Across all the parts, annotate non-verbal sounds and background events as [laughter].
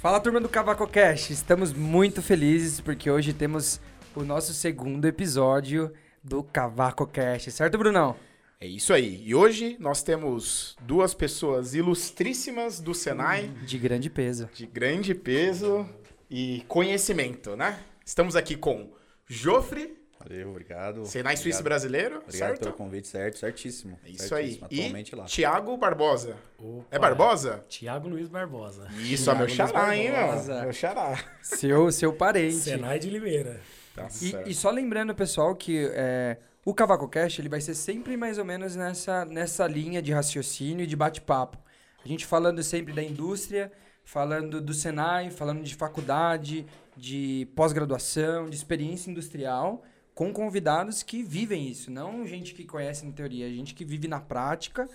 Fala turma do Cavaco Cash, estamos muito felizes porque hoje temos o nosso segundo episódio do Cavaco Cash, certo Brunão? É isso aí. E hoje nós temos duas pessoas ilustríssimas do Senai, De grande peso. de grande peso e conhecimento, né? Estamos aqui com Jofre, Valeu, obrigado. Senai Suíço Obrigado. Brasileiro, Obrigado certo? pelo convite, certo, certíssimo. É isso aí. certíssimo, E Atualmente lá. Tiago Barbosa. Opa. É Barbosa? Tiago Luiz Barbosa. Isso, Thiago ó, meu xará, hein, Barbosa. meu? Meu xará. Seu, seu parente. Senai de Limeira. Tá certo. E, e só lembrando, pessoal, que é, o Cavaco Cash ele vai ser sempre mais ou menos nessa, nessa linha de raciocínio e de bate-papo. A gente falando sempre da indústria, falando do Senai, falando de faculdade, de pós-graduação, de experiência industrial, com convidados que vivem isso, não gente que conhece na teoria, gente que vive na prática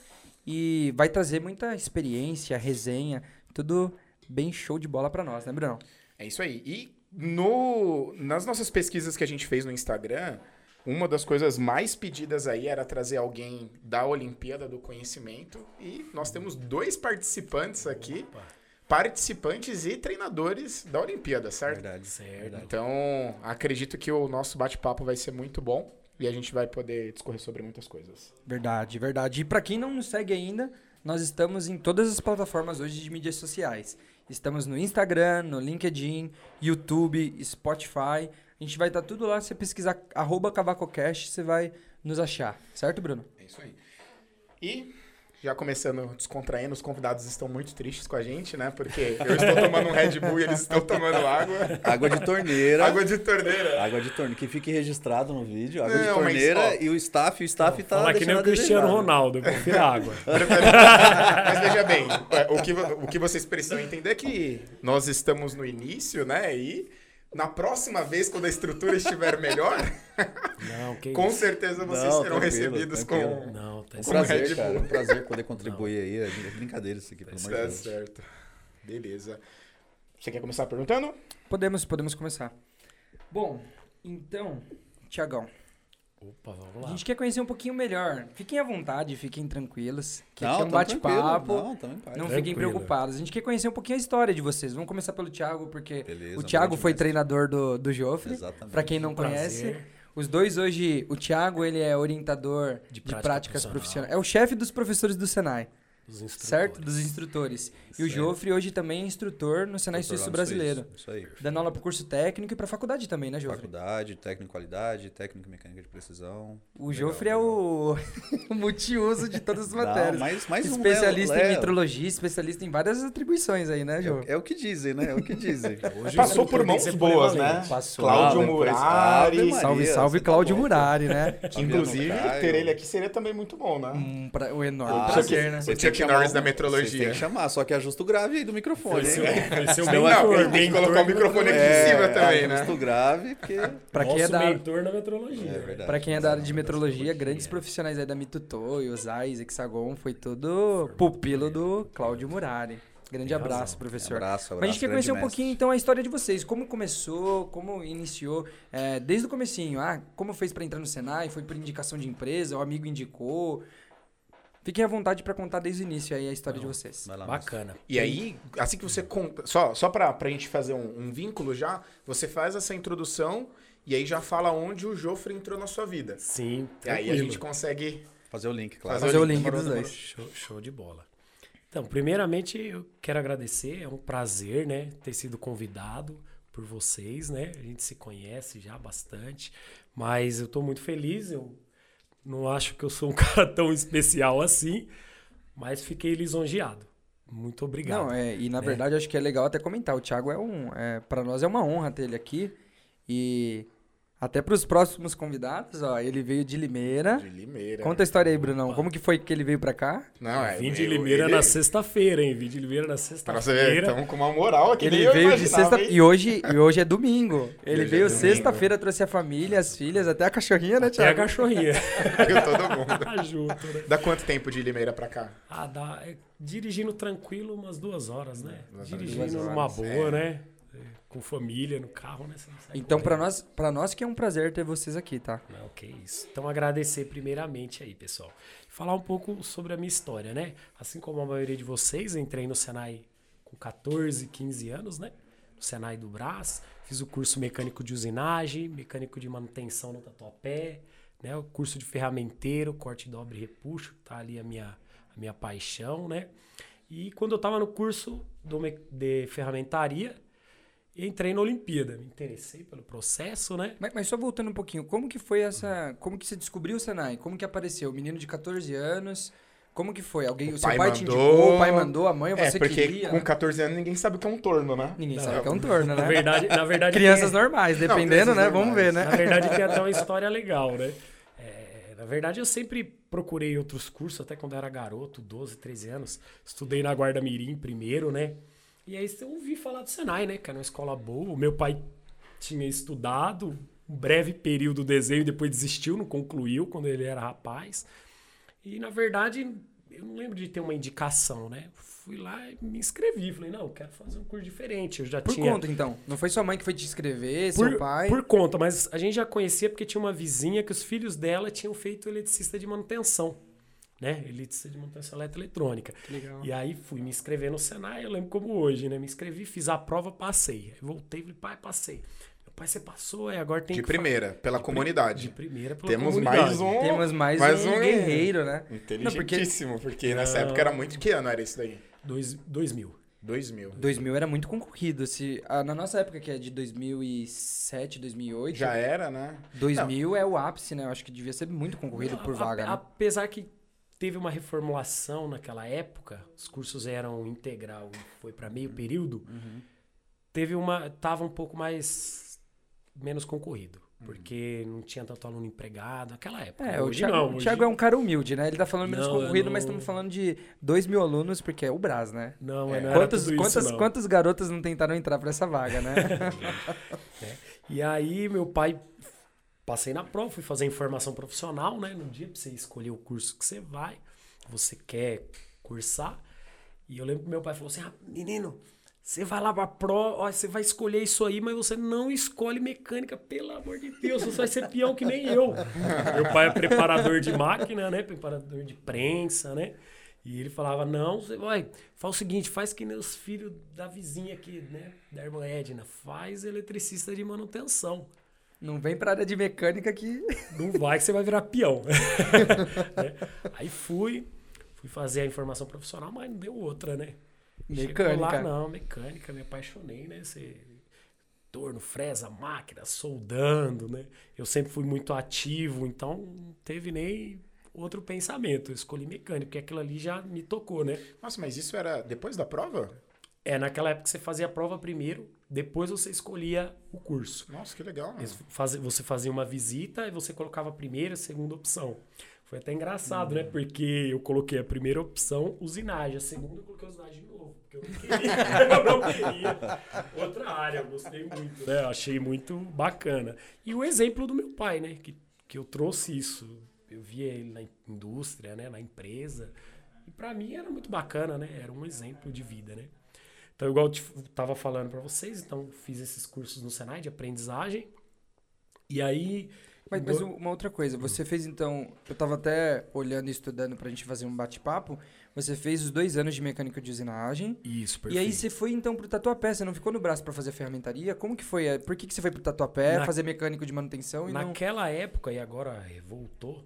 e vai trazer muita experiência, resenha, tudo bem show de bola pra nós, né, Bruno? É isso aí. E no, nas nossas pesquisas que a gente fez no Instagram, uma das coisas mais pedidas aí era trazer alguém da Olimpíada do Conhecimento. E nós temos dois participantes aqui, Opa, participantes e treinadores da Olimpíada, certo? Verdade. certo. Então, acredito que o nosso bate-papo vai ser muito bom e a gente vai poder discorrer sobre muitas coisas. Verdade, verdade. E pra quem não nos segue ainda, nós estamos em todas as plataformas hoje de mídias sociais. Estamos no Instagram, no LinkedIn, YouTube, Spotify. A gente vai estar tudo lá. Se você pesquisar arroba CavacoCast, você vai nos achar. Certo, Bruno? É isso aí. E já começando descontraindo, os convidados estão muito tristes com a gente, né? Porque eu estou tomando um Red Bull e eles estão tomando água. Água de torneira. Água de torneira. Água de torneira. Que fique registrado no vídeo. Água de Não, mas, torneira ó, e o staff, o staff tá Fala que nem o Cristiano? Ronaldo, confira a água. [laughs] Mas veja bem, é, o que, o que vocês precisam entender é que nós estamos no início, né? E na próxima vez, quando a estrutura estiver melhor, [laughs] Não, que com isso. certeza vocês Não, serão recebidos tranquilo. com. Não, tá Um Como Red prazer, Bull. cara. Um prazer poder contribuir aí. É brincadeira isso aqui, pelo amor de Tá Deus. certo. Beleza. Você quer começar perguntando? Podemos, podemos começar. Bom, então, Tiagão, Opa, vamos a lá. gente quer conhecer um pouquinho melhor. Fiquem à vontade, fiquem tranquilos. Que Não, aqui é um bate-papo. Não. Não Tranquilo. fiquem preocupados. A gente quer conhecer um pouquinho a história de vocês. Vamos começar pelo Thiago, porque Beleza, o Thiago foi treinador do, do Joffre. Exatamente. Pra quem não Um conhece, prazer. os dois hoje, o Thiago ele é orientador de, De prática práticas profissionais. É o chefe dos professores do Senai, Dos instrutores. certo? Dos instrutores. E o. Joffre hoje também é instrutor no Senai Suíço Brasileiro. Suíço, Isso aí. Dando aula pro curso técnico e pra faculdade também, né, Joffre? Faculdade, técnico qualidade, técnico mecânica de precisão. O Legal, Joffre é o, [laughs] o multiuso de todas as [laughs] Não, matérias. mas, mas um, né, especialista em metrologia, especialista em várias atribuições aí, né, É, Joffre? o- é o que dizem, né? É o que dizem. [laughs] Hoje Passou por mãos boas, né? Passou. Cláudio Ah, Murari. Salve, salve, tá Cláudio bom. Murari, né? Que inclusive ter ele aqui seria também muito bom, né? Um pra- o enorme Ah, prazer, né? Você Chuck tem que chamar Norris um- da Você tem metrologia. que chamar, só que ajusta o grave aí do microfone, Vai hein? ser, vai ser o Senão mentor. Tem que colocar o microfone aqui metrologia. em cima também, né? ajusta o grave, porque... Pra quem, é Nosso da, mentor na metrologia. É verdade. pra quem é da área de metrologia, grandes profissionais aí da Mitutoyo, Osais, Hexagon, foi tudo pupilo do Cláudio Murari. Grande Tem abraço, razão. professor. Abraço, abraço. Mas a gente quer conhecer um mestre. pouquinho, então, a história de vocês. Como começou, como iniciou, é, desde o comecinho. Ah, como fez pra entrar no Senai? Foi por indicação de empresa? O amigo indicou? Fiquem à vontade pra contar desde o início aí a história de vocês. Vai lá. Bacana. E aí, assim que você conta. Só, só pra, pra gente fazer um, um vínculo já, você faz essa introdução e aí já fala onde o Jofre entrou na sua vida. Sim, E aí a gente consegue. Fazer o link, claro. Fazer o link demorou, dos dois. Show, show de bola. Então, primeiramente, eu quero agradecer. É um prazer, né, ter sido convidado por vocês, né? A gente se conhece já bastante, mas eu tô muito feliz. Eu não acho que eu sou um [laughs] cara tão especial assim, mas fiquei lisonjeado. Muito obrigado. Não, é, e na né? verdade acho que é legal até comentar. O Thiago é um. É, para nós é uma honra ter ele aqui. E até para os próximos convidados, ó, ele veio de Limeira. De Limeira. Conta a história aí, Brunão. Como que foi que ele veio pra cá? Não, é. Vim de eu- Limeira ele- na sexta-feira, hein? Vim de Limeira na sexta-feira. estamos com uma moral aqui. Ele veio de sexta hein? e hoje e hoje é domingo. Ele hoje é veio domingo. sexta-feira, trouxe a família, as filhas, até a cachorrinha, né, Até a Thiago? cachorrinha. [laughs] Viu todo mundo. [laughs] Tá junto, né? Dá quanto tempo de Limeira pra cá? Ah, dá. é, dirigindo tranquilo umas duas horas, né? Duas dirigindo horas, numa boa, é. né? É, Com família no carro, né? Então, pra correndo. nós, pra nós que é um prazer ter vocês aqui, tá? Não, que isso. Então, agradecer primeiramente aí, pessoal. Falar um pouco sobre a minha história, né? Assim como a maioria de vocês, eu entrei no Senai com com 14, 15 anos, né? No Senai do Brás. Fiz o curso mecânico de usinagem, mecânico de manutenção no Tatuapé, né? O curso de ferramenteiro, corte, dobre e repuxo, tá ali a minha, a minha paixão, né? E quando eu tava no curso do, de ferramentaria, entrei na Olimpíada. Me interessei pelo processo, né? Mas, mas só voltando um pouquinho, como que foi essa. Como que você descobriu o Senai? Como que apareceu? Menino de 14 anos. Como que foi? Alguém, o, seu pai pai te mandou. indicou, o pai mandou, a mãe, ou É, você porque queria? com né? 14 anos ninguém sabe o que é um torno, né? Ninguém Não. sabe que é um torno, né? Na verdade, na verdade [laughs] Crianças tem- normais, Não, dependendo, crianças né? Vamos ver, normais. né? Na verdade, tem até uma [laughs] história legal, né? É, na verdade, eu sempre procurei outros cursos, até quando eu era garoto, 12, 13 anos. Estudei na Guarda Mirim primeiro, né? E aí eu ouvi falar do Senai, né? Que era uma escola boa. O meu pai tinha estudado um breve período do desenho e depois desistiu, não concluiu quando ele era rapaz. E, na verdade, eu não lembro de ter uma indicação, né? Fui lá e me inscrevi. Falei, não, eu quero fazer um curso diferente. Eu já Por tinha... conta, então. Não foi sua mãe que foi te escrever, Por, seu pai. por conta, mas a gente já conhecia porque tinha uma vizinha que os filhos dela tinham feito eletricista de manutenção. Né? Eletricista de manutenção eletroeletrônica. Legal. E aí fui me inscrever no Senai, eu lembro como hoje, né? Me inscrevi, fiz a prova, passei. Aí voltei e falei, pai, passei. Meu pai, você passou, é, agora tem De que fa- primeira, pela de comunidade. De primeira pela Temos comunidade. mais um. Temos mais, mais um, um guerreiro, né? Inteligentíssimo, porque nessa Não. época era muito. Que ano era isso daí? Dois, dois mil. 2000. 2000 era muito concorrido. Se, ah, na nossa época, que é de 2007, 2008, Já era, né? 2000 é o ápice, né? Eu acho que devia ser muito concorrido Não, por a- vaga, a- né? Apesar que teve uma reformulação naquela época, os cursos eram integral foi para meio período, Uhum. teve uma. tava um pouco mais. menos concorrido. Uhum. Porque não tinha tanto aluno empregado naquela época. É, o hoje Thiago, não. o hoje- Thiago é um cara humilde, né? Ele tá falando menos Não, concorrido, não- mas estamos falando de 2 mil alunos, porque é o Brás, né? Não, É. é, não Quantos, isso, quantas, não. quantas garotas não tentaram entrar pra essa vaga, né? [laughs] E aí, meu pai. Passei na prova, fui fazer informação profissional, né? No dia pra você escolher o curso que você vai, você quer cursar. E eu lembro que meu pai falou assim: ah, menino, você vai lá pra prova, ó, você vai escolher isso aí, mas você não escolhe mecânica, pelo amor de Deus, você vai ser peão que nem eu. [laughs] meu pai é preparador de máquina, né? Preparador de prensa, né? E ele falava, não, você vai, faz o seguinte, faz que nem os filhos da vizinha aqui, né? Da irmã Edna, faz eletricista de manutenção. Não vem pra área de mecânica que. [laughs] Não vai que você vai virar peão. Né? [laughs] Aí fui, fui fazer a informação profissional, mas não deu outra, né? Chegou Mecânica. Lá, não, mecânica, me apaixonei, né? Você, torno, fresa, máquina, soldando, né? Eu sempre fui muito ativo, então não teve nem outro pensamento. Eu escolhi mecânica, porque aquilo ali já me tocou, né? Nossa, mas isso era depois da prova? É, naquela época você fazia a prova primeiro, depois você escolhia o curso. Nossa, que legal. Eles fazem- você fazia uma visita e você colocava a primeira e a segunda opção. Foi até engraçado, né? Porque eu coloquei a primeira opção, usinagem. A segunda eu coloquei usinagem de novo. Porque eu não queria. [laughs] eu não queria. Outra área, eu gostei muito. Né? Eu achei muito bacana. E o exemplo do meu pai, né? Que, que eu trouxe isso. Eu via ele na indústria, né? Na empresa. E pra mim era muito bacana, né? Era um exemplo de vida, né? Então, igual eu te- tava falando pra vocês, então fiz esses cursos no Senai de aprendizagem. E aí. Mas, mas uma outra coisa, você fez então. Eu tava até olhando e estudando pra gente fazer um bate-papo. Você fez os dois anos de mecânica de usinagem. Isso, E aí você foi então pro Tatuapé, você não ficou no braço pra fazer ferramentaria? Como que foi? É, Por que, que você foi pro Tatuapé Na- fazer mecânico de manutenção e não. Naquela época, e agora voltou,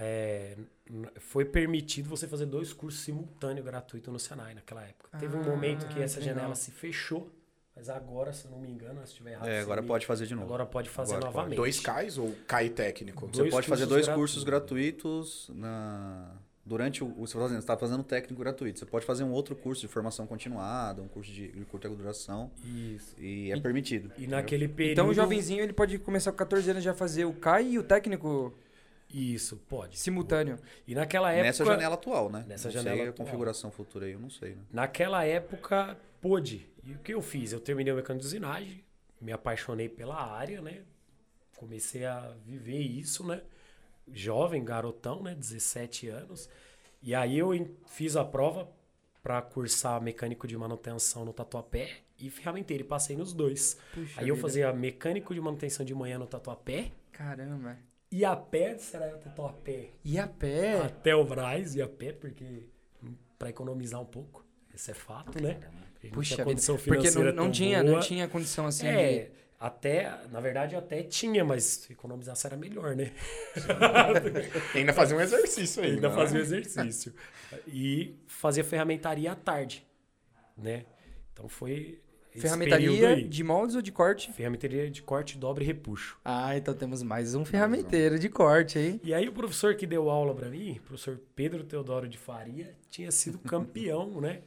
é, foi permitido você fazer dois cursos simultâneos gratuitos no Senai naquela época. Teve um Ah, momento que essa legal. janela se fechou, mas agora, se eu não me engano, se estiver errado. É, você agora me- pode fazer de novo. Agora pode fazer Agora pode. novamente. Dois CAIs ou CAI técnico? Você dois pode fazer dois cursos gratuitos. na... durante o. Você está fazendo técnico gratuito. Você pode fazer um outro curso de formação continuada, um curso de, de curta duração. Isso. E é permitido. E naquele período. Então o jovenzinho ele pode começar com 14 anos já fazer o CAI e o técnico Isso, pode. simultâneo. E naquela época. Nessa janela atual, né? Nessa não janela sei a atual. configuração futura aí, eu não sei, né? Naquela época, pôde. E o que eu fiz? Eu terminei o mecânico de usinagem, me apaixonei pela área, né? Comecei a viver isso, né? Jovem, garotão, né? 17 anos. E aí eu fiz a prova para cursar mecânico de manutenção no Tatuapé e ferramenteiro. E passei nos dois. Puxa aí eu vida. fazia mecânico de manutenção de manhã no Tatuapé Caramba. E a pé, será o Tatuapé? E a pé? Até o Braz e a pé, porque para economizar um pouco. Esse é fato, né? Puxa tinha vida. condição Porque não, financeira não tinha, boa. não tinha condição assim É, de... até, na verdade, até tinha, mas economizasse era melhor, né? [laughs] Ainda fazia um exercício aí. Ainda né? fazia exercício. E fazia ferramentaria à tarde, né? Então foi Ferramentaria aí. de moldes ou de corte? Ferramentaria de corte, dobra e repuxo. Ah, então temos mais um ferramenteiro de corte, hein? E aí o professor que deu aula pra mim, o professor Pedro Teodoro de Faria, tinha sido campeão, [laughs] né?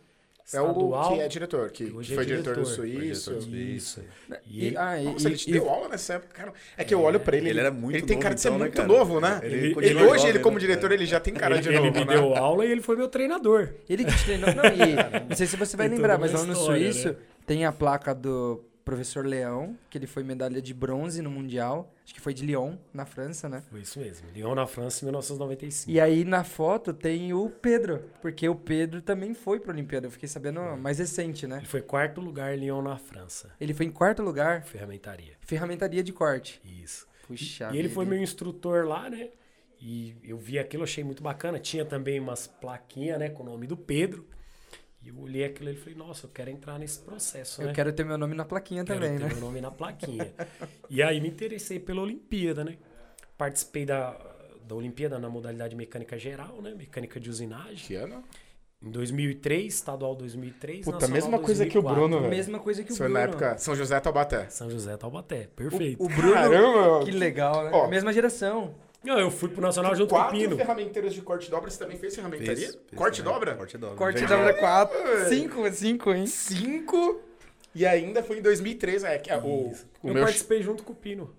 É o que é diretor, que, que hoje que é foi diretor do diretor. Foi Suíço. diretor do Isso. E E, ele, ah, e, Nossa, ele te e- deu aula nessa época, cara. É que eu olho pra ele. Ele era muito Ele tem novo, cara de ser então, né, muito novo, né? Ele Ele- continua hoje, ele, como né? diretor, ele já tem cara ele, de ele novo, me né? deu aula e ele foi meu treinador. ele que te treinou. Não, e, [laughs] não sei se você vai lembrar, mas lá no história, Suíço né? Tem a placa do professor Leão, que ele foi medalha de bronze no Mundial. Acho que foi de Lyon, na França, né? Foi isso mesmo. Lyon na França em 1995. E aí na foto tem o Pedro, porque o Pedro também foi pra Olimpíada. Eu fiquei sabendo mais recente, né? Ele foi quarto lugar em Lyon na França. Ele foi em quarto lugar, Ferramentaria. ferramentaria de corte. Isso. Puxa e ele foi meu instrutor lá, né? E eu vi aquilo, achei muito bacana. Tinha também umas plaquinhas, né, com o nome do Pedro. E eu olhei aquilo e falei, nossa, eu quero entrar nesse processo, né? Eu quero ter meu nome na plaquinha Quero também, ter né? meu nome na plaquinha. e aí me interessei pela Olimpíada, né? Participei da, da Olimpíada na modalidade mecânica geral, né? Mecânica de usinagem. Que ano? Em 2003, estadual 2003, Puta, nacional mesma coisa que o 2004. Bruno, velho. Mesma coisa que o Foi Bruno. na época São José Taubaté. São José Taubaté, perfeito. O Bruno, Caramba! que legal, né? Ó. Mesma geração. Não, eu fui pro Nacional junto com o Quatro Pino. ferramenteiros de corte dobra, você também fez ferramentaria? Fez, fez corte também. dobra? Corte dobra. Corte Entendi. dobra 4. 5, 5, hein? Cinco. E ainda foi em 2003, é, que é, o, eu meu participei junto com o Pino.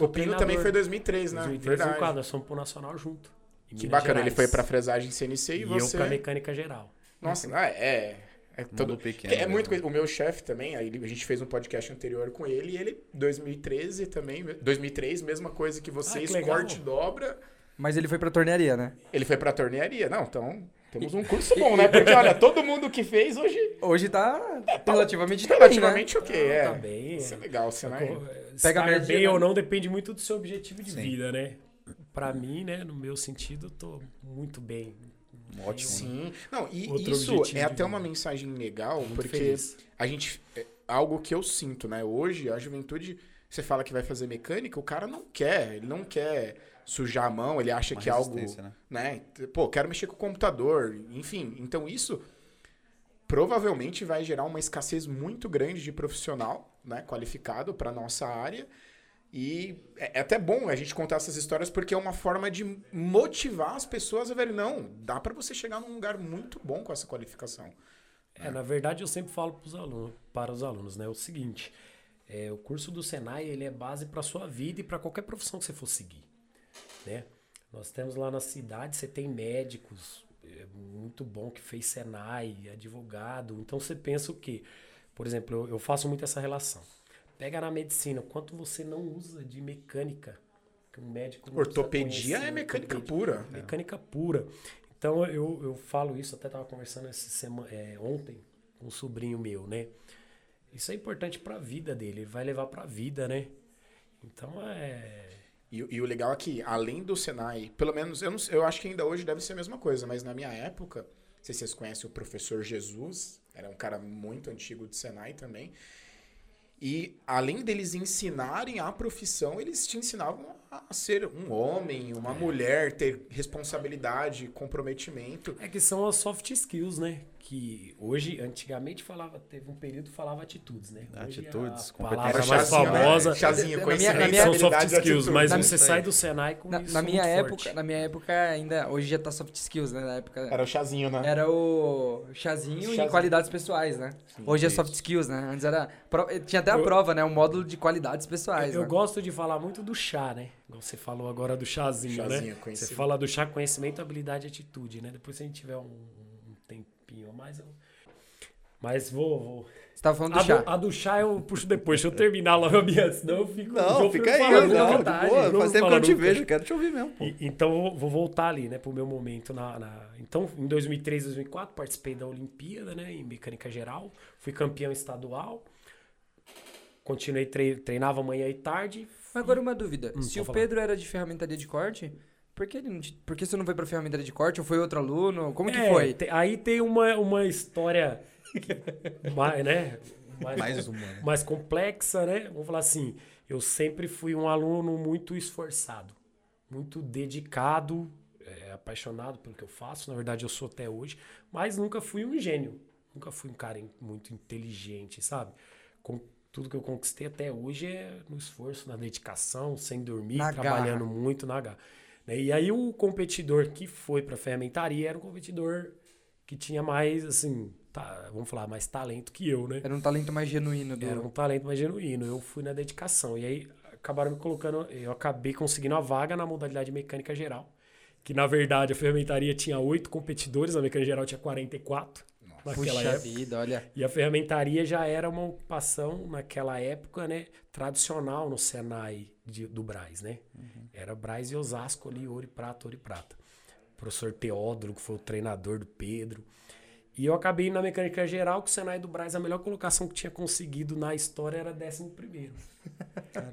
O Pino também foi em 2003, né? 2003, Verdade. 2004, nós fomos pro Nacional junto. Que Minas bacana, ele Gerais. foi pra fresagem CNC e, E você... eu pra mecânica geral. Nossa, não, é... é... É, todo... Pequeno, que é né? muito coisa. O meu chefe também, aí a gente fez um podcast anterior com ele, e ele, 2013 também, 2003, mesma coisa que vocês, Ah, que legal. corte dobra, Mas ele foi pra tornearia, né? ele foi pra tornearia. Não, então, temos um curso [laughs] bom, né? Porque, olha, todo mundo que fez hoje, Hoje tá relativamente bem, relativamente ok, é. Tá bem. Isso é legal, você não é... Pega a média, bem né? ou não depende muito do seu objetivo de Sim. vida, né? Pra mim, né, no meu sentido, eu tô muito bem. Ótimo. né? Sim. Não, e Outro isso é até vida. uma mensagem legal, Muito porque feliz. a gente. é algo que eu sinto, né? Hoje, a juventude, você fala que vai fazer mecânica, o cara não quer, ele não quer sujar a mão, ele acha Uma que é algo. né? né? Pô, quero mexer com o computador, enfim. Então isso provavelmente vai gerar uma escassez muito grande de profissional, né, qualificado para nossa área. E é é até bom a gente contar essas histórias porque é uma forma de motivar as pessoas a verem, não, dá para você chegar num lugar muito bom com essa qualificação. É, na verdade, eu sempre falo pros alunos, para os alunos, né? O seguinte, é, o curso do Senai, ele é base para sua vida e para qualquer profissão que você for seguir, né? Nós temos lá na cidade, você tem médicos, é muito bom que fez Senai, advogado. Então você pensa o quê? Por exemplo, eu, eu faço muito essa relação. Pega na medicina, quanto você não usa de mecânica que um médico Ortopedia é mecânica ortopedia. pura. Mecânica pura. Então eu, eu falo isso, até estava conversando essa sema, é, ontem com um sobrinho meu, né? Isso é importante para a vida dele, ele vai levar para a vida, né? Então é. E, e o legal é que, além do Senai, pelo menos, eu, não, eu acho que ainda hoje deve ser a mesma coisa, mas na minha época, não sei se vocês conhecem o professor Jesus, era um cara muito antigo do Senai também. E além deles ensinarem a profissão, eles te ensinavam a ser um homem, uma mulher, ter responsabilidade, comprometimento. É que são as soft skills, né? Que hoje, antigamente falava, teve um período que falava atitudes, né? Hoje Atitudes, a palavra mais né? famosa Chazinho, Na minha- conhecimento, na minha- são soft e skills, mas Na- você isso sai do Senai com Na, isso na minha muito época, forte. na minha época ainda, hoje já tá soft skills, né? Na época Era o chazinho, né? era o chazinho, Chazinho. e qualidades pessoais, né? hoje é isso. soft skills, né? Antes era tinha até a Eu- prova, né? Um módulo de qualidades pessoais, Eu né? gosto de falar muito do chá, né? Igual Você falou agora do chazinho, Chazinho, né? Você fala do chá, conhecimento, habilidade e atitude, né? Depois se a gente tiver um, um tempinho a mais, eu... Mas vou... vou. Você tava falando do A, chá. do, a do chá eu puxo depois. Deixa eu terminar logo a minha, senão eu fico... o Não, fica aí, falando, não, de vontade, boa. não Faz tempo que eu não te nunca. vejo, quero te ouvir mesmo. pô. E- então vou- vou voltar ali, né, pro meu momento na, na- Então, em 2003, 2004, participei da Olimpíada, né, em mecânica geral, fui campeão estadual. Continuei tre- treinava manhã e tarde. Mas agora uma dúvida. Hum, Se o falar. Pedro era de ferramentaria de corte, Por que, ele não te- por que você não foi pra ferramentaria de corte ou foi outro aluno? Como que É, foi? te- aí tem uma, uma história [laughs] mais, né? Mais, Mais humano. mais complexa, né? Vamos falar assim, eu sempre fui um aluno muito esforçado, muito dedicado, é, apaixonado pelo que eu faço. Na verdade, eu sou até hoje, mas nunca fui um gênio. Nunca fui um cara muito inteligente, sabe? Com tudo que eu conquistei até hoje é no esforço, na dedicação, sem dormir, Na trabalhando garra. muito na garra. né? E aí o competidor que foi para ferramentaria era um competidor que tinha mais, assim, tá, vamos falar, mais talento que eu, né? Era um talento mais genuíno do. Era um talento mais genuíno. Eu fui na dedicação. E aí acabaram me colocando. Eu acabei conseguindo a vaga na modalidade mecânica geral. Que na verdade a ferramentaria tinha oito competidores, a mecânica geral tinha 44 naquela Puxa época. vida, olha. E a ferramentaria já era uma ocupação naquela época, né? Tradicional no Senai de- do Braz, né? Era Braz e Osasco ali, ouro e prata, ouro e prata. O professor Teódoro, que foi o treinador do Pedro. E eu acabei na mecânica geral, que o Senai do Braz, a melhor colocação que tinha conseguido na história era 11 primeiro.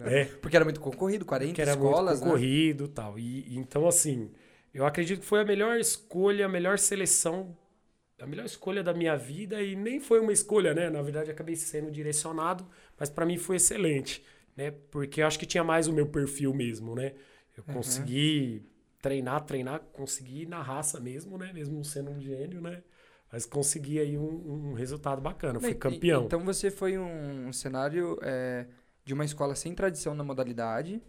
É, Porque era muito concorrido, 40 que era escolas, muito né? concorrido e tal. E, e então, assim, eu acredito que foi a melhor escolha, a melhor seleção, a melhor escolha da minha vida. E nem foi uma escolha, né? Na verdade, acabei sendo direcionado, mas para mim foi excelente, né? Porque eu acho que tinha mais o meu perfil mesmo, né? Eu Uhum. consegui treinar, treinar, consegui na raça mesmo, né? Mesmo sendo um gênio, né? Mas consegui aí um, um resultado bacana. Fui E- campeão. Então você foi um, um cenário é, de uma escola sem tradição na modalidade,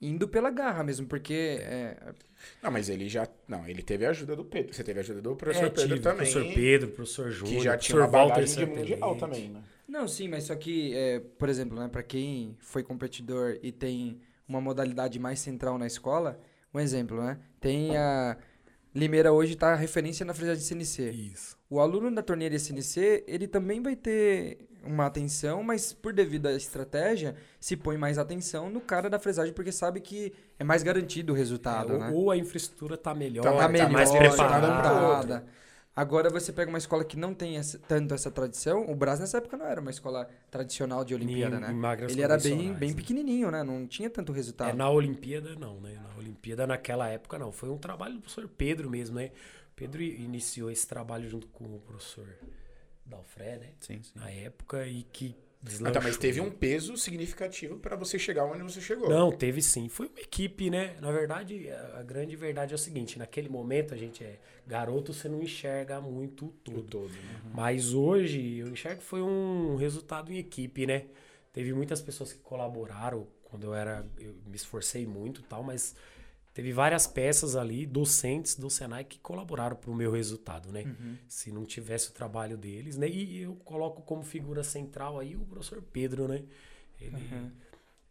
indo pela garra mesmo, porque é, Não, mas ele já. Não, ele teve a ajuda do Pedro. Você teve a ajuda do professor É, Pedro tive também. professor Pedro, professor Júnior, que já tinha uma Walter de mundial também, né? Não, sim, mas só que, é, por exemplo, né, para quem foi competidor e tem uma modalidade mais central na escola, um exemplo, né? Tem a Limeira hoje tá referência na frisagem CNC. Isso. O aluno da torneira CNC, ele também vai ter uma atenção, mas por devido à estratégia, se põe mais atenção no cara da fresagem, porque sabe que é mais garantido o resultado, É, né? ou, ou a infraestrutura tá melhor, Tá tá tá melhor, mais tá preparada. Agora você pega uma escola que não tem essa- tanto essa tradição. O Brás nessa época não era uma escola tradicional de Olimpíada, né? Ele era bem, bem né? pequenininho, né? Não tinha tanto resultado. É, na Olimpíada não, né? Na Olimpíada naquela época não. Foi um trabalho do professor Pedro mesmo, né? Pedro iniciou esse trabalho junto com o professor Dalfré, né? Sim, sim. Na época e que Ah, deslanchou. tá, mas teve um peso significativo pra você chegar onde você chegou. Não, teve sim. Foi uma equipe, né? Na verdade, a grande verdade é o seguinte: naquele momento a gente é garoto, você não enxerga muito O tudo. todo, né? Mas hoje eu enxergo que foi um resultado em equipe, né? Teve muitas pessoas que colaboraram quando eu era. Eu me esforcei muito e tal, mas teve várias peças ali, docentes do Senai, que colaboraram para o meu resultado, né? Se não tivesse o trabalho deles, né? E eu coloco como figura central aí o professor Pedro, né? Ele,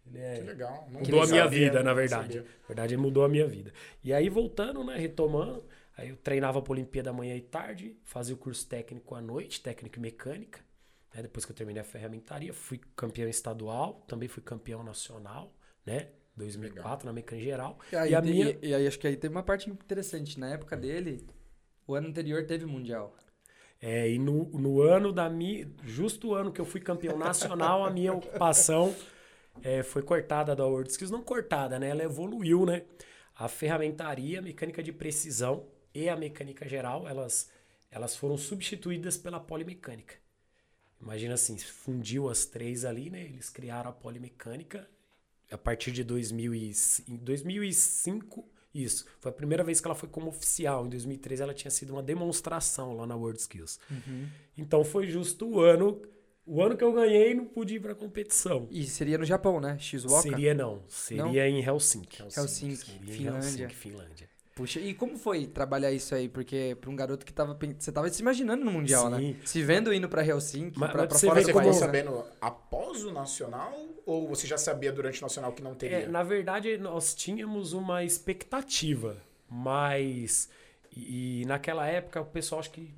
ele é, Que legal. Não Mudou a minha sabia, vida, na verdade. Na verdade, ele mudou a minha vida. E aí, voltando, né, retomando, aí eu treinava para Olimpíada manhã e tarde, fazia o curso técnico à noite, técnico e mecânica. né, depois que eu terminei a ferramentaria, fui campeão estadual, também fui campeão nacional, né? 2004 na mecânica geral. E aí, e a tem- minha e aí acho que aí tem uma parte interessante. Na época dele, o ano anterior teve Mundial. É, e no, no ano da minha. Justo o ano que eu fui campeão nacional, a minha ocupação é, foi cortada da World Skills. Não cortada, né? Ela evoluiu, né? A ferramentaria, a mecânica de precisão e a mecânica geral, elas, elas foram substituídas pela polimecânica. Imagina assim, fundiu as três ali, né? Eles criaram a polimecânica a partir de 2000 e, em 2005. Isso, foi a primeira vez que ela foi como oficial. Em 2003 ela tinha sido uma demonstração lá na World Skills. Então foi justo o ano, o ano que eu ganhei não pude ir para competição. E seria no Japão, né? Shizuoka. Seria não, seria em Helsinki. Helsinki, em Finlândia. Helsinki, Finlândia. Puxa, e como foi trabalhar isso aí? Porque pra um garoto que tava. Você tava se imaginando no Mundial, Sim. né? Se vendo indo pra Helsinki, Mas- pra, mas pra você fora vê do Você como- ficou país. né? sabendo após o Nacional ou você já sabia durante o Nacional que não teria? É, na verdade, nós tínhamos uma expectativa, mas. E, e naquela época, o pessoal, acho que.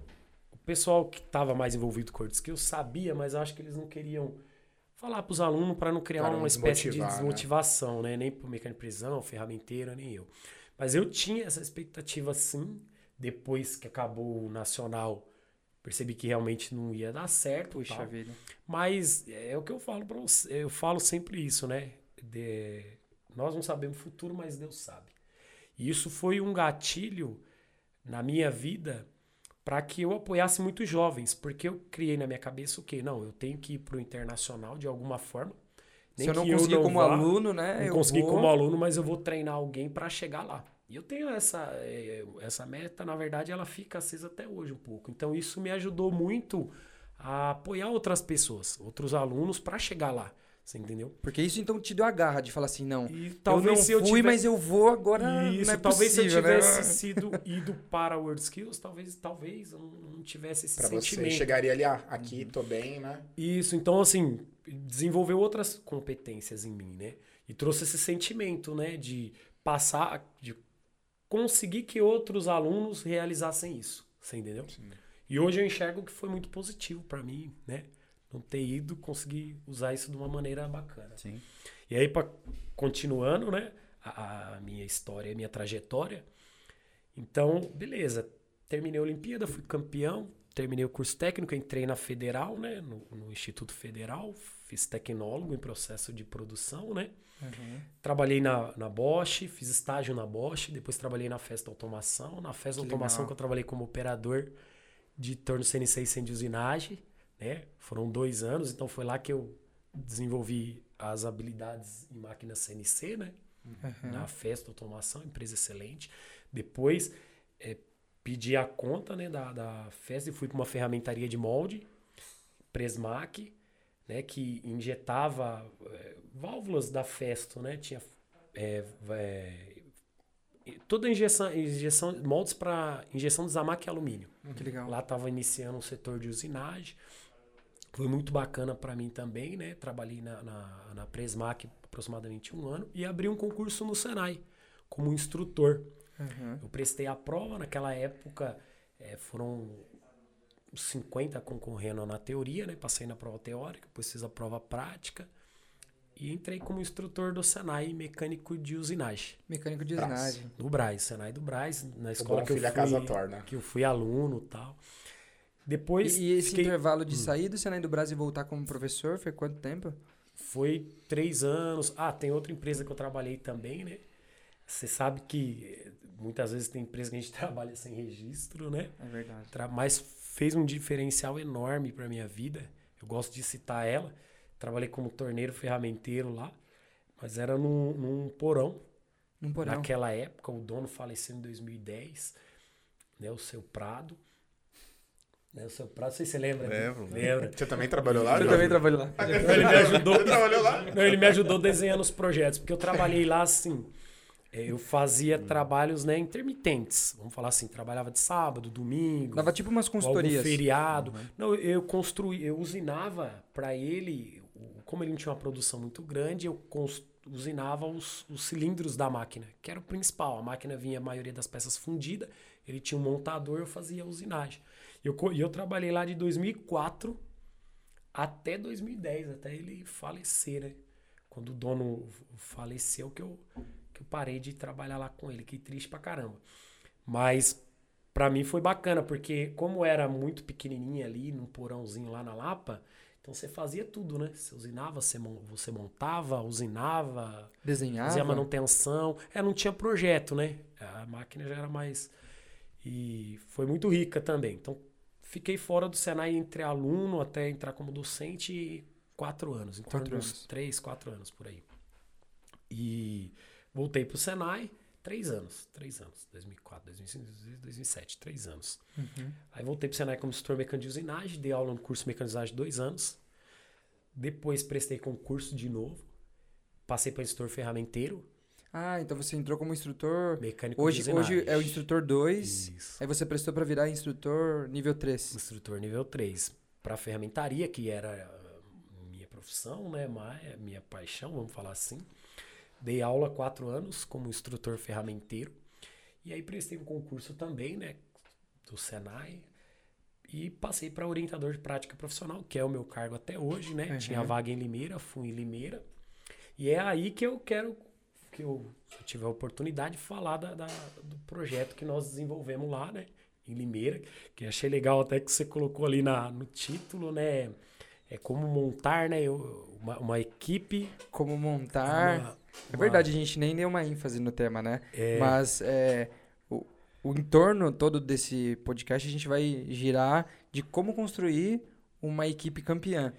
O pessoal que estava mais envolvido com o Skill sabia, mas acho que eles não queriam falar para os alunos para não criar Pra não uma espécie de né? desmotivação, né? Nem para o mecânico de prisão, ferramenteiro, nem eu. Mas eu tinha essa expectativa sim, depois que acabou o Nacional. Percebi que realmente não ia dar certo. Puxa tal. vida. Mas é o que eu falo para você, eu falo sempre isso, né? De- nós não sabemos o futuro, mas Deus sabe. E isso foi um gatilho na minha vida para que eu apoiasse muitos jovens, porque eu criei na minha cabeça o quê? Não, eu tenho que ir para o internacional de alguma forma. Se eu não conseguir como vá, aluno, né? não eu consegui vou... como aluno, mas eu vou treinar alguém para chegar lá. E eu tenho essa, eh, essa meta, na verdade, ela fica acesa até hoje um pouco. Então isso me ajudou muito a apoiar outras pessoas, outros alunos para chegar lá. Você entendeu? Porque isso então te deu a garra de falar assim, não, E talvez eu não se eu fui, mas eu vou agora. Isso, não é talvez se eu possível, né? tivesse sido ido para World Skills, talvez, talvez eu não tivesse esse Pra você sentimento. chegaria ali, ah, aqui tô bem, né? Isso, então assim, desenvolveu outras competências em mim, né? E trouxe esse sentimento, né, de passar, de conseguir que outros alunos realizassem isso, você entendeu? E hoje eu enxergo que foi muito positivo para mim, né? Não ter ido, conseguir usar isso de uma maneira bacana. Sim. E aí, pra, continuando, né? A, a minha história, a minha trajetória. Então, beleza. Terminei a Olimpíada, fui campeão, terminei o curso técnico, entrei na Federal, né? No, no Instituto Federal, fiz tecnólogo em processo de produção, né? Trabalhei na, na Bosch, fiz estágio na Bosch, depois trabalhei na Festa Automação. Na Festa Que Automação legal. que eu trabalhei como operador de torno CNC e sem de usinagem, né? Foram dois anos, então foi lá que eu desenvolvi as habilidades em máquina CNC, né? Na Festa Automação, empresa excelente. Depois eh, pedi a conta né, da, da Festa e fui para uma ferramentaria de molde, Presmac, né, que injetava eh, válvulas da Festo, né? Tinha eh, eh, toda a injeção, injeção moldes para injeção de Zamac e alumínio. Que legal. Lá estava iniciando um setor de usinagem. Foi muito bacana para mim também, né? Trabalhei na, na, na Presmac aproximadamente um ano e abri um concurso no Senai como instrutor. Uhum. Eu prestei a prova, naquela época eh, foram uns 50 concorrendo na teoria, né? Passei na prova teórica, depois fiz a prova prática e entrei como instrutor do Senai mecânico de usinagem. Mecânico de usinagem. Do Braz, Senai do Braz, na escola que eu filho fui, a casa torna. que eu fui aluno e tal. Depois E, e esse fiquei- intervalo de sair do Senai do Brasil e voltar como professor foi quanto tempo? Foi três anos. Ah, tem outra empresa que eu trabalhei também, né? Você sabe que eh, muitas vezes tem empresa que a gente [laughs] trabalha sem registro, né? É verdade. Mas fez um diferencial enorme para minha vida. Eu gosto de citar ela. Trabalhei como torneiro ferramenteiro lá, mas era num, num porão. Num porão. Naquela época, o dono faleceu em 2010, né? O seu Prado. Né, o seu sei se você lembra. né? Lembro. Lembra. Você também trabalhou lá, Eu também trabalho lá. Ele me ajudou. Você trabalhou lá? Não, ele me ajudou desenhando os projetos, porque eu trabalhei lá assim. é, Eu fazia trabalhos né, intermitentes. Vamos falar assim, trabalhava de sábado, domingo, Dava tipo umas algum consultorias. feriado. Não, eu construí, eu usinava para ele, como ele não tinha uma produção muito grande, eu usinava os, os cilindros da máquina, que era o principal. A máquina vinha a maioria das peças fundida, ele tinha um montador, eu fazia a usinagem. E eu, eu trabalhei lá de 2004 até 2010, até ele falecer, né? Quando o dono faleceu, que eu, que eu parei de trabalhar lá com ele. Que triste pra caramba. Mas pra mim foi bacana, porque como era muito pequenininha ali, num porãozinho lá na Lapa, então você fazia tudo, né? Você usinava, você montava, usinava, Desenhava. fazia manutenção. É, não tinha projeto, né? A máquina já era mais. E foi muito rica também. Então, fiquei fora do Senai entre aluno até entrar como docente quatro anos. Em torno Quatro uns anos. três, quatro anos por aí. E voltei pro Senai, três anos. Três anos. 2004, 2005, 2007, três anos. Uhum. Aí voltei pro Senai como instrutor mecânico de usinagem, dei aula no curso de mecanizagem dois anos. Depois prestei concurso de novo. Passei para instrutor ferramenteiro, Ah, então você entrou como instrutor. mecânico Hoje, hoje é o instrutor 2. Isso. Aí você prestou pra virar instrutor nível 3. Instrutor nível 3. Para ferramentaria, que era a minha profissão, né? ma- Minha paixão, vamos falar assim. Dei aula quatro anos como instrutor ferramenteiro. E aí prestei um concurso também, né? Do Senai. E passei para orientador de prática profissional, que é o meu cargo até hoje, né? Uhum. Tinha vaga em Limeira, fui em Limeira. E é aí que eu quero, que eu, tiver a oportunidade, falar da, da- do projeto que nós desenvolvemos lá, né? Em Limeira, que achei legal até que você colocou ali na, no título, né? É como montar, né? Uma, uma equipe Como montar. uma- É verdade, a gente nem deu uma ênfase no tema, né? É. Mas é, o, o entorno todo desse podcast a gente vai girar de como construir uma equipe campeã.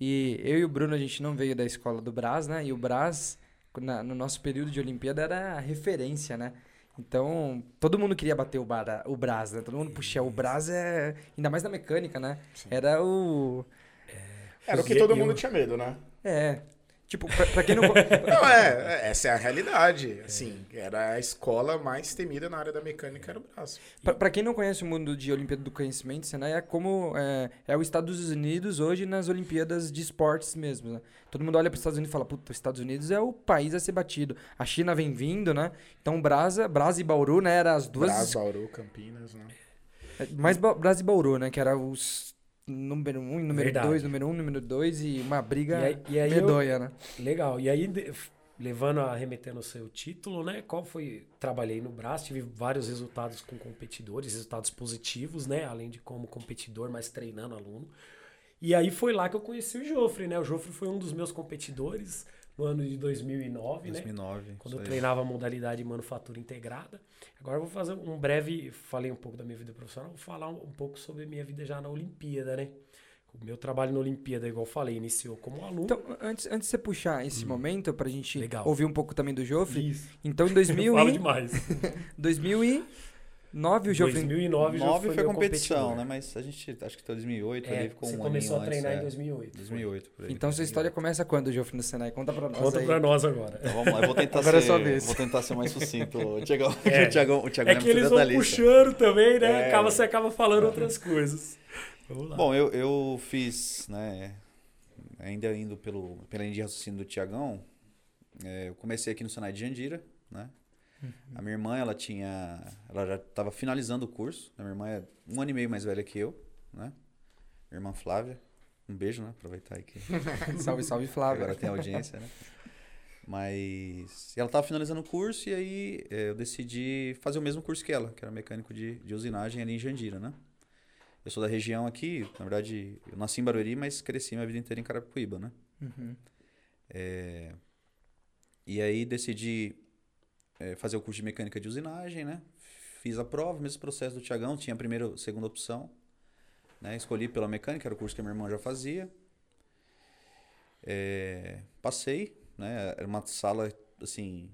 E eu e o Bruno, a gente não veio da escola do Brás, né? E o Brás, na- no nosso período de Olimpíada, era a referência, né? Então, todo mundo queria bater o, Bara, o Brás, né? Todo mundo, puxa, o Brás é... Ainda mais na mecânica, né? Era o... Era o que todo mundo tinha medo, né? É... Tipo, pra, pra quem não... [laughs] Não, é, [laughs] é, essa é a realidade. Assim, era a escola mais temida na área da mecânica, era o braço. Pra, pra quem não conhece o mundo de Olimpíada do Conhecimento, Senai é como é, é o Estados Unidos hoje nas Olimpíadas de esportes mesmo. Né? Todo mundo olha para os Estados Unidos e fala, puta, os Estados Unidos é o país a ser batido. A China vem vindo, né? Então Brasa, Brasa e Bauru, né? Eram as duas. Brás, Bauru, Campinas, né? é, Mais Ba- Brasa e Bauru, né? Que era os número um, número Verdade. dois, número um, número dois e uma briga E aí- e aí eu- medonha, né? Legal. E aí, levando a remetendo o seu título, né? Qual foi? Trabalhei no Brás, tive vários resultados com competidores, resultados positivos, né? Além de como competidor, mas treinando aluno. E aí foi lá que eu conheci o Jofre, né? O Jofre foi um dos meus competidores no ano de 2009, né? 2009. Quando isso eu treinava a modalidade manufatura integrada. Agora eu vou fazer um breve. Falei um pouco da minha vida profissional, vou falar um, um pouco sobre a minha vida já na Olimpíada, né? O meu trabalho na Olimpíada, igual eu falei, iniciou como aluno. Então, antes, antes de você puxar esse momento pra gente Legal. ouvir um pouco também do Jofre, Isso. então em [laughs] Eu 2000 falo e, demais. [laughs] 2009 o Jofre 2009 já 9 foi, foi competição, competidor. né? Mas a gente, acho que até 2008 É, ali ficou você um começou a treinar antes, em é. 2008. 2008, por aí. Então sua história começa quando, Jofre, no Senai? Conta pra nós Conta aí. pra nós agora. Então vamos lá, eu vou tentar Agora é ser, sua vez. vou tentar ser mais sucinto. O Tiagão, [laughs] É. o o É que eles vão puxando também, né? É. Acaba, você acaba falando outras coisas. Vamos lá. Bom, eu, eu fiz, né, ainda indo pelo, pela linha de raciocínio do Tiagão, é, eu comecei aqui no Senai de Jandira, né? A minha irmã, ela tinha, ela já estava finalizando o curso, a minha irmã é um ano e meio mais velha que eu, né? Minha irmã Flávia, um beijo, né? Aproveitar aí que [laughs] salve, salve, Flávio. agora tem audiência, né? Mas ela estava finalizando o curso e aí é, eu decidi fazer o mesmo curso que ela, que era mecânico de, de usinagem ali em Jandira, né? Eu sou da região aqui, na verdade, eu nasci em Barueri, mas cresci minha vida inteira em Carapicuíba, né? Uhum. É, E aí decidi é, fazer o curso de mecânica de usinagem, né? Fiz a prova, mesmo processo do Tiagão, tinha a primeira segunda opção. Né? Escolhi pela mecânica, era o curso que a minha irmã já fazia. É, passei, né? Era uma sala, assim,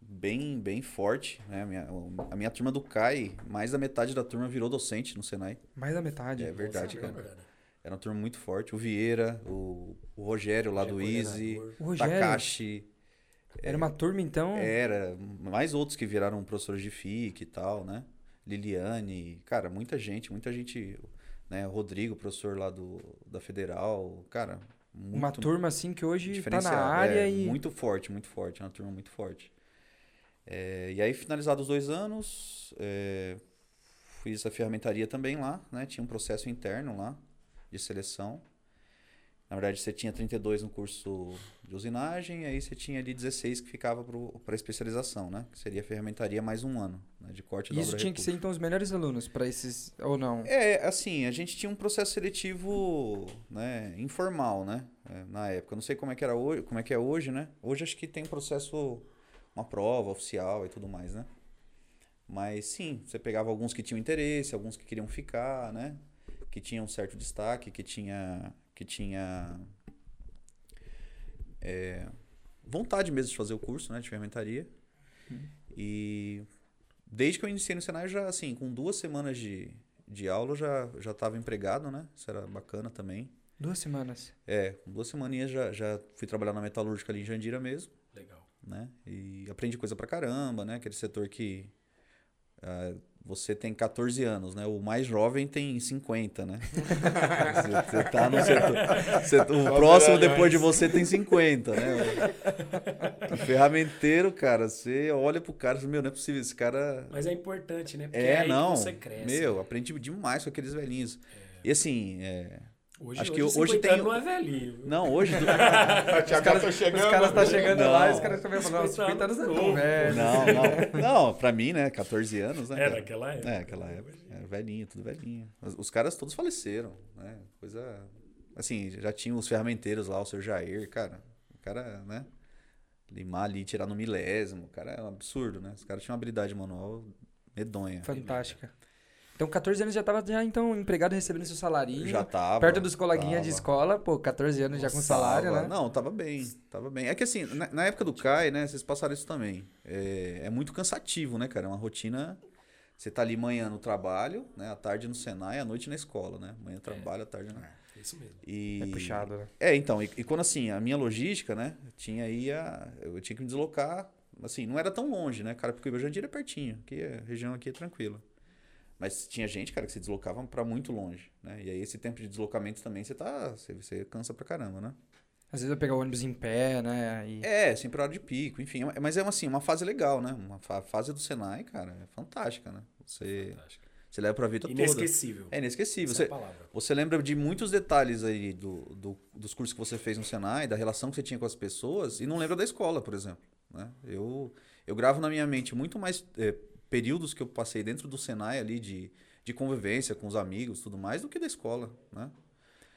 bem, bem forte, né? A minha, a minha turma do CAI, mais da metade da turma virou docente no Senai. Mais da metade. É verdade, Nossa, cara. cara. Era uma turma muito forte. O Vieira, o, o Rogério lá Já do é Easy. O Rogério. Takashi. Era uma turma, então. Era, mais outros que viraram professores de FIC e tal, né? Liliane, cara, muita gente, muita gente, né? Rodrigo, professor lá do, da Federal, cara, uma turma assim que hoje tá na diferenciada, área é, e. Muito forte, muito forte, é uma turma muito forte. É, e aí, finalizados os dois anos, é, fiz a ferramentaria também lá, né? Tinha um processo interno lá de seleção. Na verdade, você tinha 32 no curso de usinagem, e aí você tinha ali 16 que ficava para especialização, né? Que seria a ferramentaria mais um ano, né? de corte Isso dobra tinha que ser, então, os melhores alunos pra esses. Ou não? É, assim, a gente tinha um processo seletivo, né, informal, né, é, na época. Eu não sei como é que era hoje, como é que é hoje, né? Hoje acho que tem um processo, uma prova oficial e tudo mais, né? Mas sim, você pegava alguns que tinham interesse, alguns que queriam ficar, né? Que tinham um certo destaque, que tinha, que tinha é, vontade mesmo de fazer o curso, né, de ferramentaria. E desde que eu iniciei no Senai, já assim, com duas semanas de, de aula, já já estava empregado, né? Isso era bacana também. Duas semanas. É, com duas semaninhas já, já fui trabalhar na metalúrgica ali em Jandira mesmo, Legal. né? E aprendi coisa pra caramba, né? Aquele setor que ah, você tem 14 anos, né? O mais jovem tem 50, né? [laughs] você, você tá no setor. você- o próximo depois de você tem 50, né? O ferramenteiro, cara, você olha pro cara e fala, meu, não é possível, esse cara. Mas é importante, né? Porque É, não. você cresce. Meu, aprendi demais com aqueles velhinhos. E assim, é, Hoje, acho hoje, que hoje 50 tem- não é velhinho. não, hoje. [laughs] do- O Thiago tá chegando. Os caras estão chegando lá e os caras estão falando, 50 anos é Novo, tão velho. Não, não. Não, pra mim, né? 14 anos, né? É, cara? naquela época. É, aquela época. É, velhinho, tudo velhinho. Os, os caras todos faleceram, né? Coisa. Assim, já tinha os ferramenteiros lá, o seu Jair, cara. O cara, né? Limar ali, tirar no milésimo. Cara, é um absurdo, né? Os caras tinham uma habilidade manual medonha. Fantástica. Então, 14 anos já tava já, então, empregado recebendo seu salarinho. Já tava. Perto dos coleguinhas tava. de escola, pô, 14 anos já com salário, Tava. né? Não, tava bem, tava bem. É que assim, na, na época do CAI, né, vocês passaram isso também. É, é muito cansativo, né, cara? É uma rotina. Você tá ali manhã no trabalho, né? À tarde no Senai, à noite na escola, né? Manhã trabalho, à tarde na. É isso mesmo. E... É puxado, né? É, então, e, e quando assim, a minha logística, né? Tinha aí a. Eu tinha que me deslocar. Assim, não era tão longe, né, cara? Porque o Jandira é pertinho. Aqui a região aqui é tranquila. Mas tinha gente, cara, que se deslocava pra muito longe, né? E aí esse tempo de deslocamento também você tá. Você, você cansa pra caramba, né? Às vezes eu pegar o ônibus em pé, né? E... É, sempre hora de pico, enfim. Mas é uma, assim, uma fase legal, né? Uma fa- fase do Senai, cara, é fantástica, né? Você, Fantástico. você leva pra vida toda. Inesquecível. É inesquecível. Essa é Você, palavra. você lembra de muitos detalhes aí do, do- dos cursos que você fez no Senai, da relação que você tinha com as pessoas, e não lembra da escola, por exemplo. Né? Eu, eu gravo na minha mente muito mais é, períodos que eu passei dentro do Senai ali de, de convivência com os amigos tudo mais do que da escola. Né?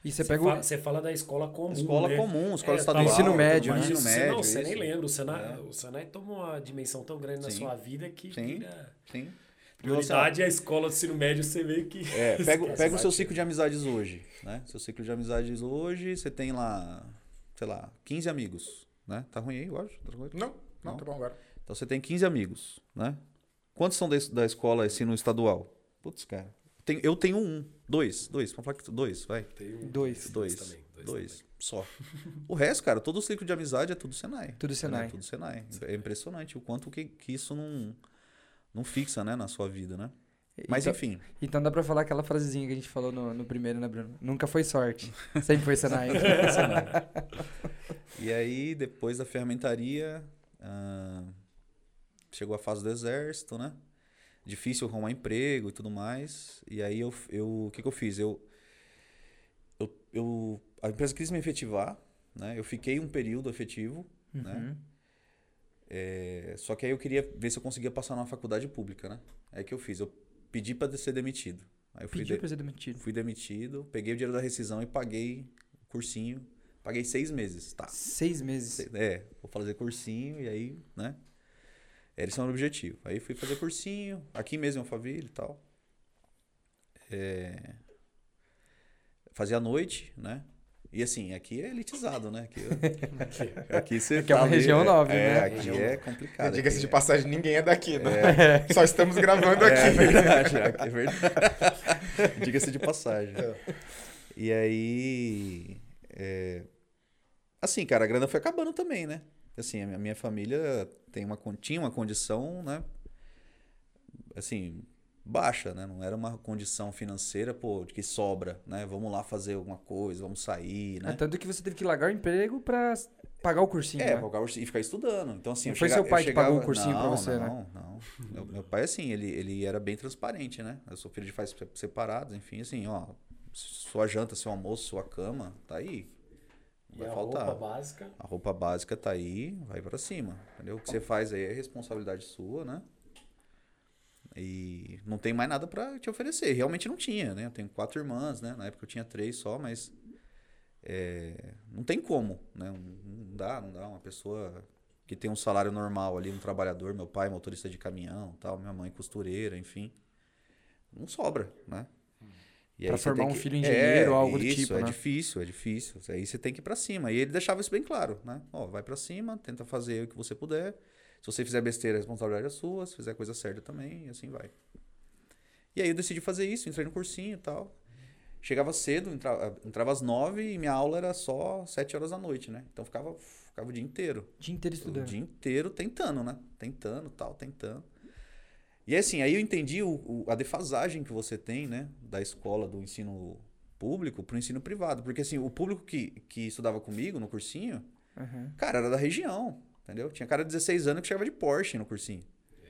E você Você pega o... fala, você fala da escola comum. Escola né? comum, escola É, estadual. tá Ensino médio, né? Ensino Você- médio, não, você nem lembra. O Senai, É. o Senai toma uma dimensão tão grande na Sim. sua vida que Sim. vira... Sim. Prioridade é a escola do ensino médio, você vê que... É, pega, [laughs] pega o seu ciclo de amizades hoje, né? Seu ciclo de amizades hoje, você tem lá, sei lá, 15 amigos, né? Tá ruim aí, eu acho? Tá? Não, não, Não? tá bom agora. Então você tem 15 amigos, né? Quantos são da, es- da escola ensino estadual? Putz, cara. Tem- eu tenho um, dois, dois, vamos falar que dois, vai. Tem um- Dois. Dois, também, dois, dois só. o resto, cara, todo o ciclo de amizade é tudo Senai. Tudo Senai. É tudo Senai. É impressionante o quanto que, que isso não, não fixa, né, na sua vida, né? Mas então, enfim, Então dá pra falar aquela frasezinha que a gente falou no, no primeiro, né, Bruno? Nunca foi sorte. Sempre foi Senai. [laughs] E aí, depois da fermentaria, ah, chegou a fase do exército, né? Difícil arrumar emprego e tudo mais. E aí, eu, eu, o que, que eu fiz? Eu, eu, eu, a empresa quis me efetivar, né? Eu fiquei um período efetivo, né? Uhum. É, só que aí eu queria ver se eu conseguia passar numa faculdade pública, né? Aí o que eu fiz? Eu pedi para ser demitido. Aí eu fui, Pediu de- pra ser demitido. fui demitido, peguei o dinheiro da rescisão e paguei o cursinho. Paguei seis meses, tá? Seis meses. É, vou fazer cursinho e aí, né? Esse era o objetivo. Aí fui fazer cursinho, aqui mesmo em Alphaville e tal. É, fazia à noite, né? E assim, aqui é elitizado, né? Aqui, [laughs] aqui você Aqui é uma tá ali- região nobre, é, né? Aqui Região é complicado. Diga-se aqui de é- passagem, ninguém é daqui, né? [laughs] Só estamos gravando É aqui. verdade, é verdade. Diga-se de passagem. E aí. é, Assim, cara, a grana foi acabando também, né? Assim, a minha, família tem uma, tinha uma condição, né? Assim, baixa, né? Não era uma condição financeira, pô, de que sobra, né? Vamos lá fazer alguma coisa, vamos sair, É, né? tanto que você teve que largar o emprego pra pagar o cursinho, É, né? pagar o- e ficar estudando. Então, assim, Não foi seu pai eu que pagou o chegava- cursinho não, você, né? não, Não, Meu, meu pai, assim, ele, ele era bem transparente, né? Eu sou filho de pais se- separados, enfim, assim, ó. Sua janta, seu almoço, sua cama, tá aí. Vai a faltar. roupa básica... A roupa básica tá aí, vai pra cima. Entendeu? O que você faz aí é responsabilidade sua, né? E não tem mais nada pra te oferecer. Realmente não tinha, né? Eu tenho quatro irmãs, né? Na época eu tinha três só, mas é, não tem como, né? Não não dá, não dá. Uma pessoa que tem um salário normal ali, um trabalhador, meu pai motorista de caminhão, tal, minha mãe costureira, enfim, não sobra, né? Você formar um que- filho engenheiro ou algo do isso, tipo, é né? difícil, é difícil. Aí você tem que ir pra cima. E ele deixava isso bem claro, né? Ó, vai pra cima, tenta fazer o que você puder. Se você fizer besteira, a responsabilidade é sua. Se fizer coisa certa também, e assim vai. E aí eu decidi fazer isso, entrei no cursinho e tal. Chegava cedo, entrava, entrava às nove e minha aula era só sete horas da noite, né? Então ficava, ficava o dia inteiro. O dia inteiro O estudando. dia inteiro tentando, né? Tentando, tal, tentando. E assim, aí eu entendi o, o- a defasagem que você tem, né? Da escola, do ensino público pro ensino privado. Porque assim, o público que, que estudava comigo no cursinho, Uhum. cara, era da região, entendeu? Tinha cara de 16 anos que chegava de Porsche no cursinho.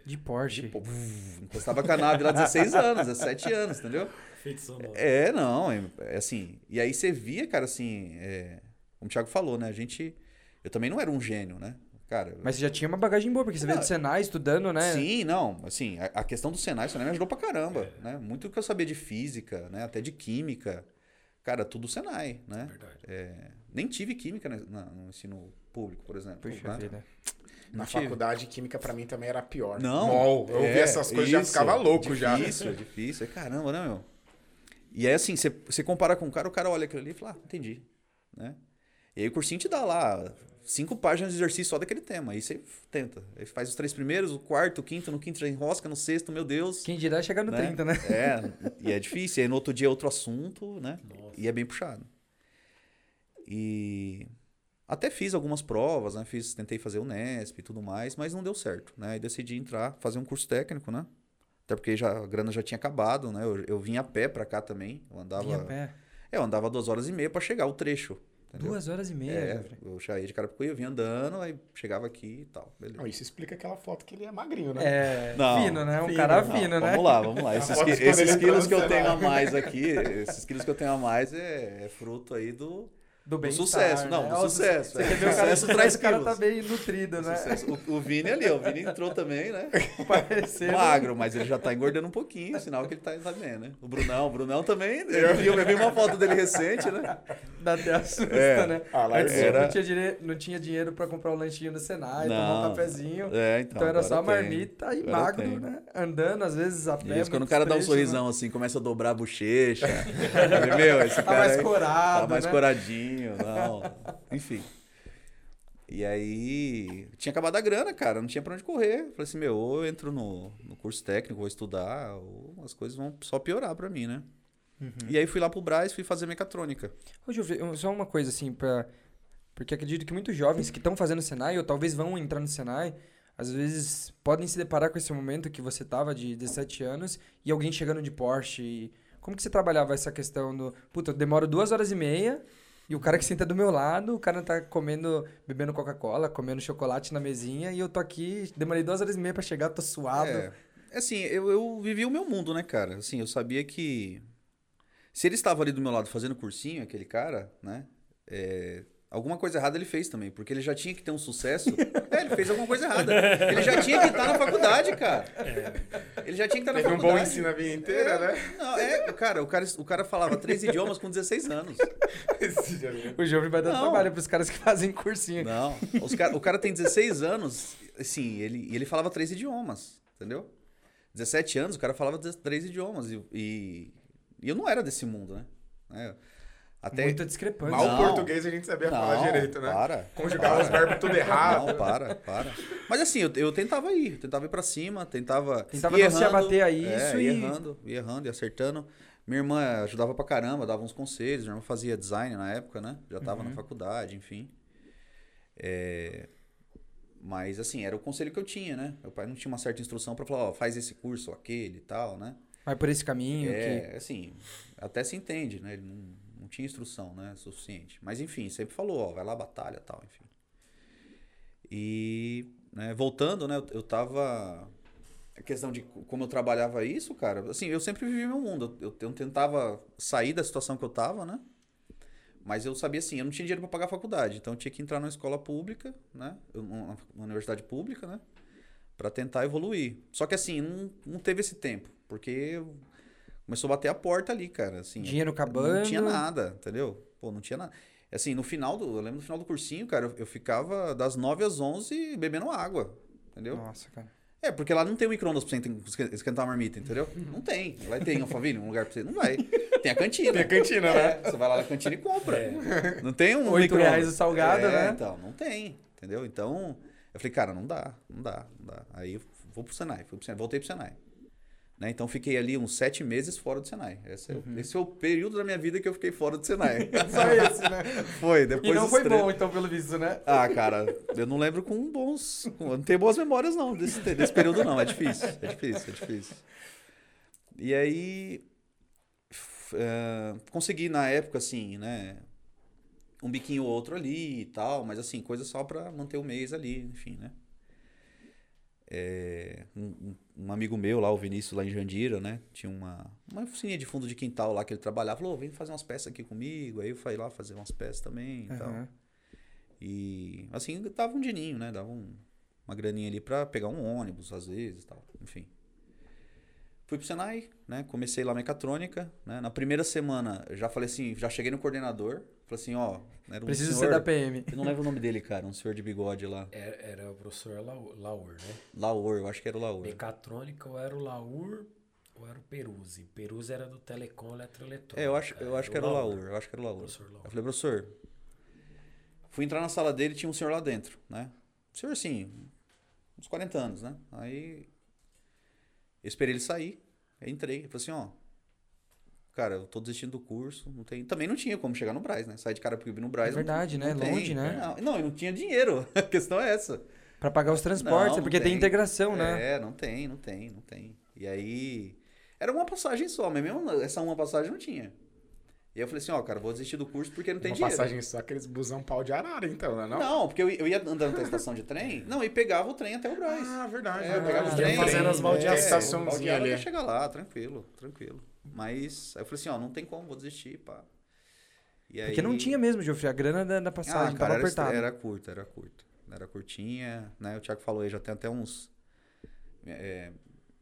De Porsche. Pô, vuf, encostava com a nave lá 16 [laughs] anos, 17 anos, entendeu? Feito sonoro. É, não, é, é assim. E aí você via, cara, assim, é, como o Thiago falou, né? A gente. Eu também não era um gênio, né? Cara. Mas você já tinha uma bagagem boa, porque você veio do Senai estudando, né? Sim, não, assim, a, a questão do Senai, o Senai me ajudou pra caramba, né? Muito que eu sabia de física, né? Até de química. cara, tudo Senai, né? Verdade. É, nem tive química né, na- no ensino público, por exemplo. Puxa né? vida. Na tive. faculdade, química pra mim também era pior. Não. Mol, eu é, vi essas coisas e já isso, ficava louco já. Difícil, é difícil. É caramba, né, meu? E aí, assim, você- você compara com o cara, o cara olha aquilo ali e fala, ah, entendi. Né? E aí o cursinho te dá lá cinco páginas de exercício só daquele tema. Aí você tenta. Aí faz os três primeiros, o quarto, o quinto, no quinto já enrosca, no sexto, meu Deus. Quem dirá chegar no né? 30, né? É, e é difícil. E aí no outro dia é outro assunto, né? Nossa. E é bem puxado. E até fiz algumas provas, né? Fiz, tentei fazer o Nesp e tudo mais, mas não deu certo, né? Aí decidi entrar, fazer um curso técnico, né? Até porque já, a grana já tinha acabado, né? Eu, eu vim a pé pra cá também. Eu andava. Vinha a pé. É, eu andava duas horas e meia pra chegar o trecho. Entendeu? Duas horas e meia, É, Jeffrey. eu saía de Carapicuí, eu vinha andando, aí chegava aqui e tal. Beleza. Não, isso explica aquela foto que ele é magrinho, né? É, Não, fino, né? Um fino. cara Não, fino, né? Vamos lá, vamos lá. [laughs] Esses, quando esses quilos que eu tenho a mais aqui, esses quilos que eu tenho a mais é, é fruto aí do, Do bem-estar, sucesso. Não, né? do sucesso. Você é. quer ver o cara, [laughs] sucesso traz o cara tá bem nutrido, né? O, o Vini ali, o Vini entrou também, né? [laughs] Parecendo. Magro, mas ele já tá engordando um pouquinho, sinal que ele tá, tá bem, né? O Brunão, o Brunão também, eu vi, eu vi uma foto dele recente, né? Dá até assusta, É. né? Ah, Antes era- não, tinha dire... não tinha dinheiro pra comprar um lanchinho no Senai, tomar um Não. cafezinho. É, então. Então, era só tem. marmita e Agora magro, tem. né? Andando, às vezes a pé. Isso, quando o cara dá um trechos, sorrisão assim, começa a dobrar a bochecha. Meu, esse [laughs] Tá cara mais aí corado, Tá mais né? coradinho, não. [laughs] Enfim. E aí, tinha acabado a grana, cara, não tinha pra onde correr. Falei assim, meu, ou eu entro no, no curso técnico, vou estudar, ou as coisas vão só piorar pra mim, né? Uhum. E aí fui lá pro Braz, fui fazer mecatrônica. Ô, eu- só uma coisa assim, pra... porque acredito que muitos jovens que estão fazendo Senai, ou talvez vão entrar no Senai, às vezes podem se deparar com esse momento que você tava de 17 anos e alguém chegando de Porsche. E... Como que você trabalhava essa questão do. Puta, eu demoro duas horas e meia e o cara que senta do meu lado, o cara tá comendo, bebendo Coca-Cola, comendo chocolate na mesinha e eu tô aqui, demorei duas horas e meia pra chegar, tô suado. É, assim, eu, eu vivi o meu mundo, né, cara? Assim, eu sabia que se ele estava ali do meu lado fazendo cursinho, aquele cara, né? é, alguma coisa errada ele fez também, porque ele já tinha que ter um sucesso. é, ele fez alguma coisa errada. Ele já tinha que estar na faculdade, cara. Ele já tinha que estar na Teve um faculdade. bom ensino a vida inteira, né? Não, é, cara, o cara, o cara falava três idiomas com 16 anos. O jovem vai dar Não. trabalho pros caras que fazem cursinho. Não, os cara, o cara tem 16 anos, assim, ele, e ele falava três idiomas, entendeu? 17 anos, o cara falava três idiomas. E, e, e eu não era desse mundo, né? É, até, Muita discrepância. Mal Não. português a gente sabia falar Não, direito, né? Para. Conjugar os verbos tudo errado. Não, para, para. Mas assim, eu, eu tentava ir, tentava ir pra cima, tentava. Tentava não se abater a isso é, e- ia errando, ia errando, ia acertando. Minha irmã ajudava pra caramba, dava uns conselhos. Minha irmã fazia design na época, né? Já tava Uhum. na faculdade, enfim. É, Mas assim, era o conselho que eu tinha, né? Meu pai não tinha uma certa instrução pra falar, ó, faz esse curso ou aquele e tal, né? Vai por esse caminho. que... É, assim, até se entende, né? Ele não tinha instrução, né? Suficiente. Mas enfim, sempre falou, ó, vai lá, batalha tal, enfim. E, né, voltando, né? Eu, eu tava. A questão de como eu trabalhava isso, cara, assim, eu sempre vivi meu mundo. Eu, eu tentava sair da situação que eu tava, né? Mas eu sabia assim, eu não tinha dinheiro para pagar a faculdade, então eu tinha que entrar numa escola pública, né? Eu- Uma universidade pública, né? Para tentar evoluir. Só que assim, não, não teve esse tempo, porque começou a bater a porta ali, cara, assim. Dinheiro acabando. Não tinha nada, entendeu? Pô, não tinha nada. Assim, no final do, eu lembro no final do cursinho, cara, eu, eu ficava das 9 às 11 bebendo água, entendeu? Nossa, cara. É, porque lá não tem um micro-ondas pra você esque- esquentar a marmita, entendeu? Não tem. Lá tem Alphaville, um lugar pra você. Não vai. Tem a cantina. Tem a cantina, É, né? você vai lá na cantina e compra. Não tem um Oito reais o salgado, é, né? então, não tem, entendeu? Então, eu falei, cara, não dá, não dá, não dá. Aí eu vou pro Senai, fui pro Senai, voltei pro Senai. Né? Então, fiquei ali uns sete meses fora do Senai. Esse é, o- Uhum. esse é o período da minha vida que eu fiquei fora do Senai. [laughs] Só esse, né? [laughs] foi, depois E não foi bom, então, pelo visto, né? ah, cara, eu não lembro com bons. com- não tenho boas memórias, não, desse, desse período, não. É difícil. É difícil, é difícil. E aí. eh, consegui, na época, assim, né? Um biquinho ou outro ali e tal, mas assim, coisa só pra manter o mês ali, enfim, né? É, um, um- amigo meu lá, o Vinícius, lá em Jandira, né? Tinha uma, uma oficininha de fundo de quintal lá que ele trabalhava. Falou, "Ô, vem fazer umas peças aqui comigo. Aí eu fui lá fazer umas peças também e tal. Aham. E assim, dava um dininho, né? Dava um- uma graninha ali pra pegar um ônibus, às vezes e tal. Enfim. Fui pro Senai, né? Comecei lá mecatrônica, né? Na primeira semana, já falei assim, já cheguei no coordenador, falei assim, ó, era um Preciso senhor, ser da PM. Eu não lembro o nome dele, cara, um senhor de bigode lá. Era, era o professor Lau- Laur, né? Laur, eu acho que era o Laur. Mecatrônica ou era o Laur ou era o Peruzzi. Peruzzi era do Telecom Eletroeletrônica. É, eu acho, eu acho que era o Laur, eu acho que era o Laur. Professor Laur. Eu falei, professor, fui entrar na sala dele tinha um senhor lá dentro, né? Um senhor, assim, uns 40 anos, né? Aí, eu esperei ele sair, aí entrei, ele falou assim, ó, cara, eu tô desistindo do curso, não tem... Também não tinha como chegar no Braz, né? Sair de Carapicuíba no Braz. É verdade, não, né? não tem. Longe, né? Não, não, eu não tinha dinheiro, [laughs] a questão é essa. Pra pagar os transportes, Não, é porque não tem. tem. integração, né? É, não tem, não tem, não tem. E aí, era uma passagem só, mas mesmo essa uma passagem não tinha. E aí eu falei assim, ó, cara, vou desistir do curso porque não tem Uma dinheiro. passagem só, aqueles busão pau de arara, então, né? Não? Não, porque eu, eu ia andando até a estação de trem, não, e pegava o trem até o Braz. Ah, verdade. É, eu pegava verdade. o trem, fazendo as é, baldeações. estaçãozinha baldeava ali. até chegar lá, tranquilo, tranquilo. Mas aí eu falei assim, ó, não tem como, vou desistir, pá. E aí, Porque não tinha mesmo, Geoffrey. A grana da, da passagem ah, cara, tava era, apertada. era curta, era curta. Era curtinha, né? O Thiago falou aí, já tem até uns. é,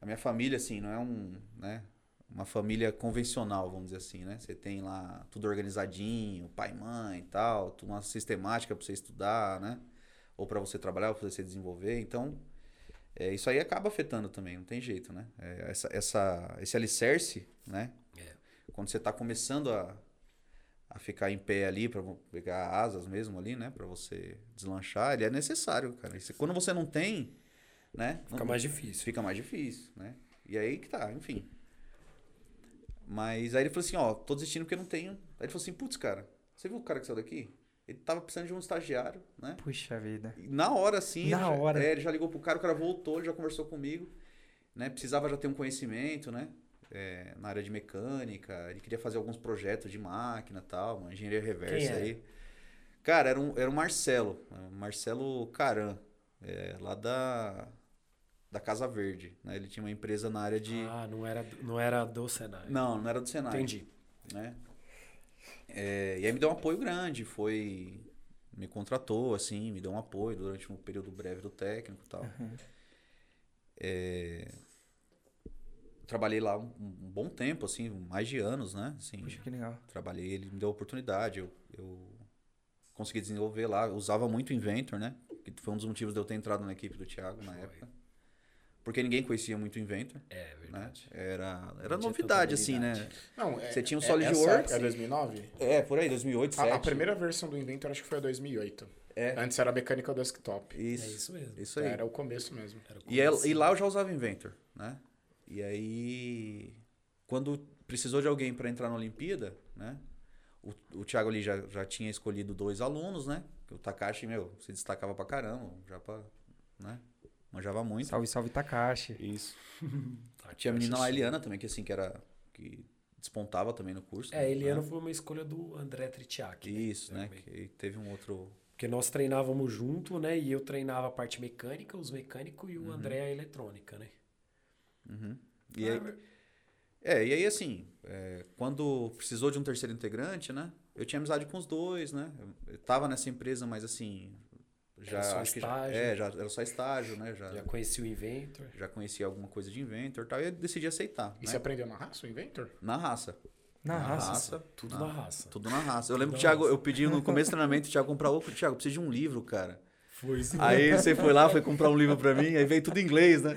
a minha família, assim, não é um. Né? Uma família convencional, vamos dizer assim, né? Você tem lá tudo organizadinho, pai, mãe e tal, tudo uma sistemática pra você estudar, né? Ou pra você trabalhar, ou pra você desenvolver. Então, é, isso aí acaba afetando também, não tem jeito, né? É, essa, essa, esse alicerce, né? É. Quando você tá começando a, a ficar em pé ali para pegar asas mesmo ali, né, para você deslanchar, ele é necessário, cara. Quando você não tem, né, Fica não- mais difícil. fica mais difícil, né? E aí que tá, enfim. Mas aí ele falou assim, ó, tô desistindo porque eu não tenho. Aí ele falou assim, putz, cara, você viu o cara que saiu daqui? Ele tava precisando de um estagiário, né? Puxa vida. E na hora, assim. Na ele já- hora. é, ele já ligou pro cara, o cara voltou, ele já conversou comigo, né? Precisava já ter um conhecimento, né? É, na área de mecânica, ele queria fazer alguns projetos de máquina e tal, uma engenharia reversa aí. Cara, era um, era um Marcelo, um Marcelo Caran, é, lá da, da Casa Verde, né? Ele tinha uma empresa na área de... Ah, não era, não era do Senai. Não, não era do Senai Entendi. né? É, e aí me deu um apoio grande, foi me contratou assim, me deu um apoio durante um período breve do técnico e tal. É, trabalhei lá um, um bom tempo assim, mais de anos, né? Assim, Puxa, que legal. trabalhei, ele me deu a oportunidade, eu, eu consegui desenvolver lá, eu usava muito o Inventor, né? Que foi um dos motivos de eu ter entrado na equipe do Thiago na Foi. época. Porque ninguém conhecia muito o Inventor, É, né? verdade. Era, era tinha novidade assim, né? Não, é, Você tinha o é- SolidWorks É e- 2009? É, por aí, 2008, A, a 2007. primeira versão do Inventor acho que foi a 2008. É. Antes era mecânica desktop. Isso, É isso mesmo. isso aí. Era o começo mesmo. Era o E, é- comecinho. e lá eu já usava Inventor, né? E aí, quando precisou de alguém para entrar na Olimpíada, né? O, o Thiago ali já, já tinha escolhido dois alunos, né? O Takashi, meu, se destacava pra caramba, já pra, né? Manjava muito. Salve, salve Takashi. Isso. [laughs] Tinha a menina lá, Eliana também, que assim, que era... Que despontava também no curso. É, né? Eliana foi uma escolha do André Tritiak. Isso, né? Também. Que teve um outro... Porque nós treinávamos junto, né? E eu treinava a parte mecânica, os mecânicos e o André a eletrônica, né? Uhum. E aí, É, e aí assim, é, quando precisou de um terceiro integrante, né? Eu tinha amizade com os dois, né? Eu, eu tava nessa empresa, mas assim, já Era só acho que já, estágio. é, já era só estágio, né? Já, Já já, conheci o Inventor. conhecia alguma coisa de Inventor e tal, e eu decidi aceitar, E né? você aprendeu na raça, o Inventor? Na raça. Na Na raça. raça. Tudo Na- na raça. Tudo na raça. Eu lembro que o Thiago, raça. eu pedi no começo do treinamento, o Thiago comprar, ô, Thiago, eu preciso de um livro, cara. Foi isso. Aí você foi lá, foi comprar um livro pra mim, aí veio tudo em inglês, né?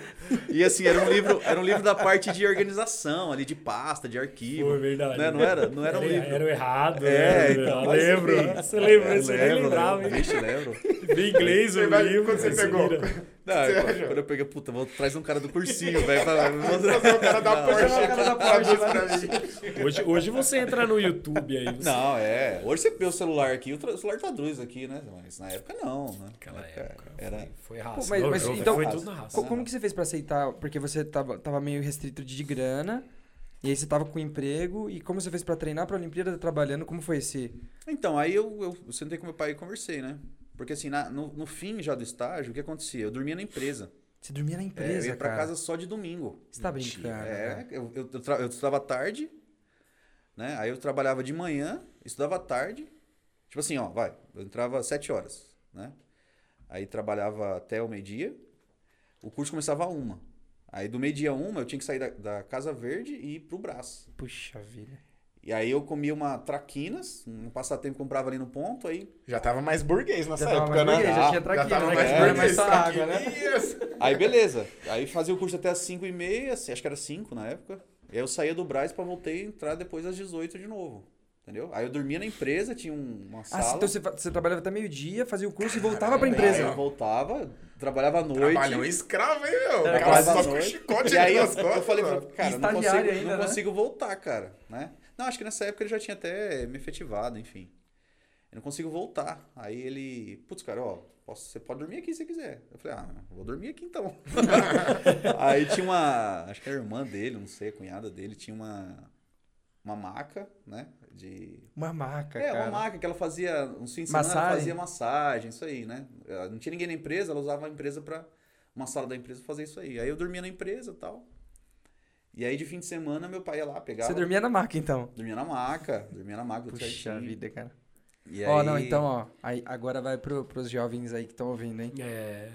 E assim, era um livro, era um livro da parte de organização, ali de pasta, de arquivo. Foi verdade. Né? Não era, não era um Era, livro. era o errado. É, né? então, lembro. Você lembra? Eu Você lembrava, hein? Vixe, lembro. Em inglês o livro. quando você pegou? Não, Você quando, eu peguei, puta, vou trazer um cara do cursinho, velho. pra- Trazer o cara da Porsche, o cara da Porsche, pra mim. Hoje, hoje você entra no YouTube aí. Você... Não, é. Hoje você vê o celular aqui, o, celular traduz aqui, né? Mas na época não, né? Naquela Na época. Era. Foi, foi raça. Pô, mas- mas eu- então- foi tudo na raça. Co- Como que você fez pra aceitar? Porque você tava, tava meio restrito de grana, e aí você tava com emprego, e como você fez pra treinar pra Olimpíada trabalhando? Como foi esse... Então, aí eu, eu, eu sentei com meu pai e conversei, né? Porque assim, na- no, no fim já do estágio, o que acontecia? Eu dormia na empresa. Você dormia na É, eu empresa, ia pra cara. casa só de domingo. Você tá brincando. É, eu, eu, eu, eu estudava tarde, né? Aí eu trabalhava de manhã, estudava tarde. Tipo assim, ó, vai. Eu entrava às 7 horas, né? Aí trabalhava até o meio-dia. O curso começava a uma. Aí do meio-dia uma eu tinha que sair da, da Casa Verde e ir pro Brás. Puxa vida. E aí eu comia uma traquinas, um passatempo comprava ali no ponto, aí Já tava mais burguês nessa Já época, mais né? burguês, já tinha Já traquina, tava né? mais era burguês. mais água, né? Aí beleza. Aí fazia o curso até as 5 e meia, assim, acho que era 5 na época. E aí eu saía do Braz pra voltei e entrar depois às 18 de novo. Entendeu? Aí eu dormia na empresa, tinha um- uma Ah, sala. então você, você trabalhava até meio-dia, fazia o curso e voltava pra Aí empresa. eu voltava, trabalhava à noite. Trabalhão escravo, hein, meu? Cara trabalhava só com chicote E aí eu, nas costas. eu falei, mano. cara, não consigo, ainda, não né? consigo voltar, cara, né? Não, acho que nessa época ele já tinha até me efetivado, enfim. Eu não consigo voltar. Aí ele, putz, cara, ó, posso- você pode dormir aqui se você quiser. Eu falei, ah, vou dormir aqui então. [laughs] Aí tinha uma, acho que era a irmã dele, não sei, a cunhada dele, tinha uma, uma maca, né? De, Uma maca, é, cara. uma maca que ela fazia, uns fins de semana ela Massagem? fazia massagem, isso aí, né? Ela Não tinha ninguém na empresa, ela usava a empresa pra, uma sala da empresa pra fazer isso aí. Aí eu dormia na empresa e tal. E aí de fim de semana meu pai ia lá, pegava, Você dormia na maca, então. dormia na maca, dormia na maca, Puxa certinho. vida, cara. E Ó, aí- não, então, ó. Aí, agora vai pro, pros jovens aí que estão ouvindo, hein? É.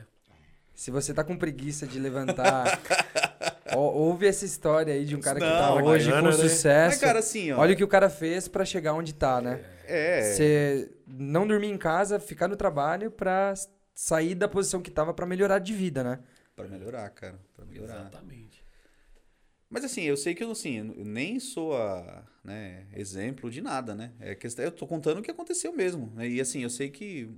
Se você tá com preguiça de levantar, [laughs] ó, ouve essa história aí de um cara que tá Não, hoje bacana, com né? sucesso. Mas, cara, assim, ó. Olha o que o cara fez pra chegar onde tá, né? É, Você não dormir em casa, ficar no trabalho pra sair da posição que tava pra melhorar de vida, né? pra melhorar, cara, pra melhorar. Exatamente. Mas assim, eu sei que eu, assim, eu nem sou a, né, exemplo de nada, né? É questão, eu tô contando o que aconteceu mesmo. né? E assim, eu sei que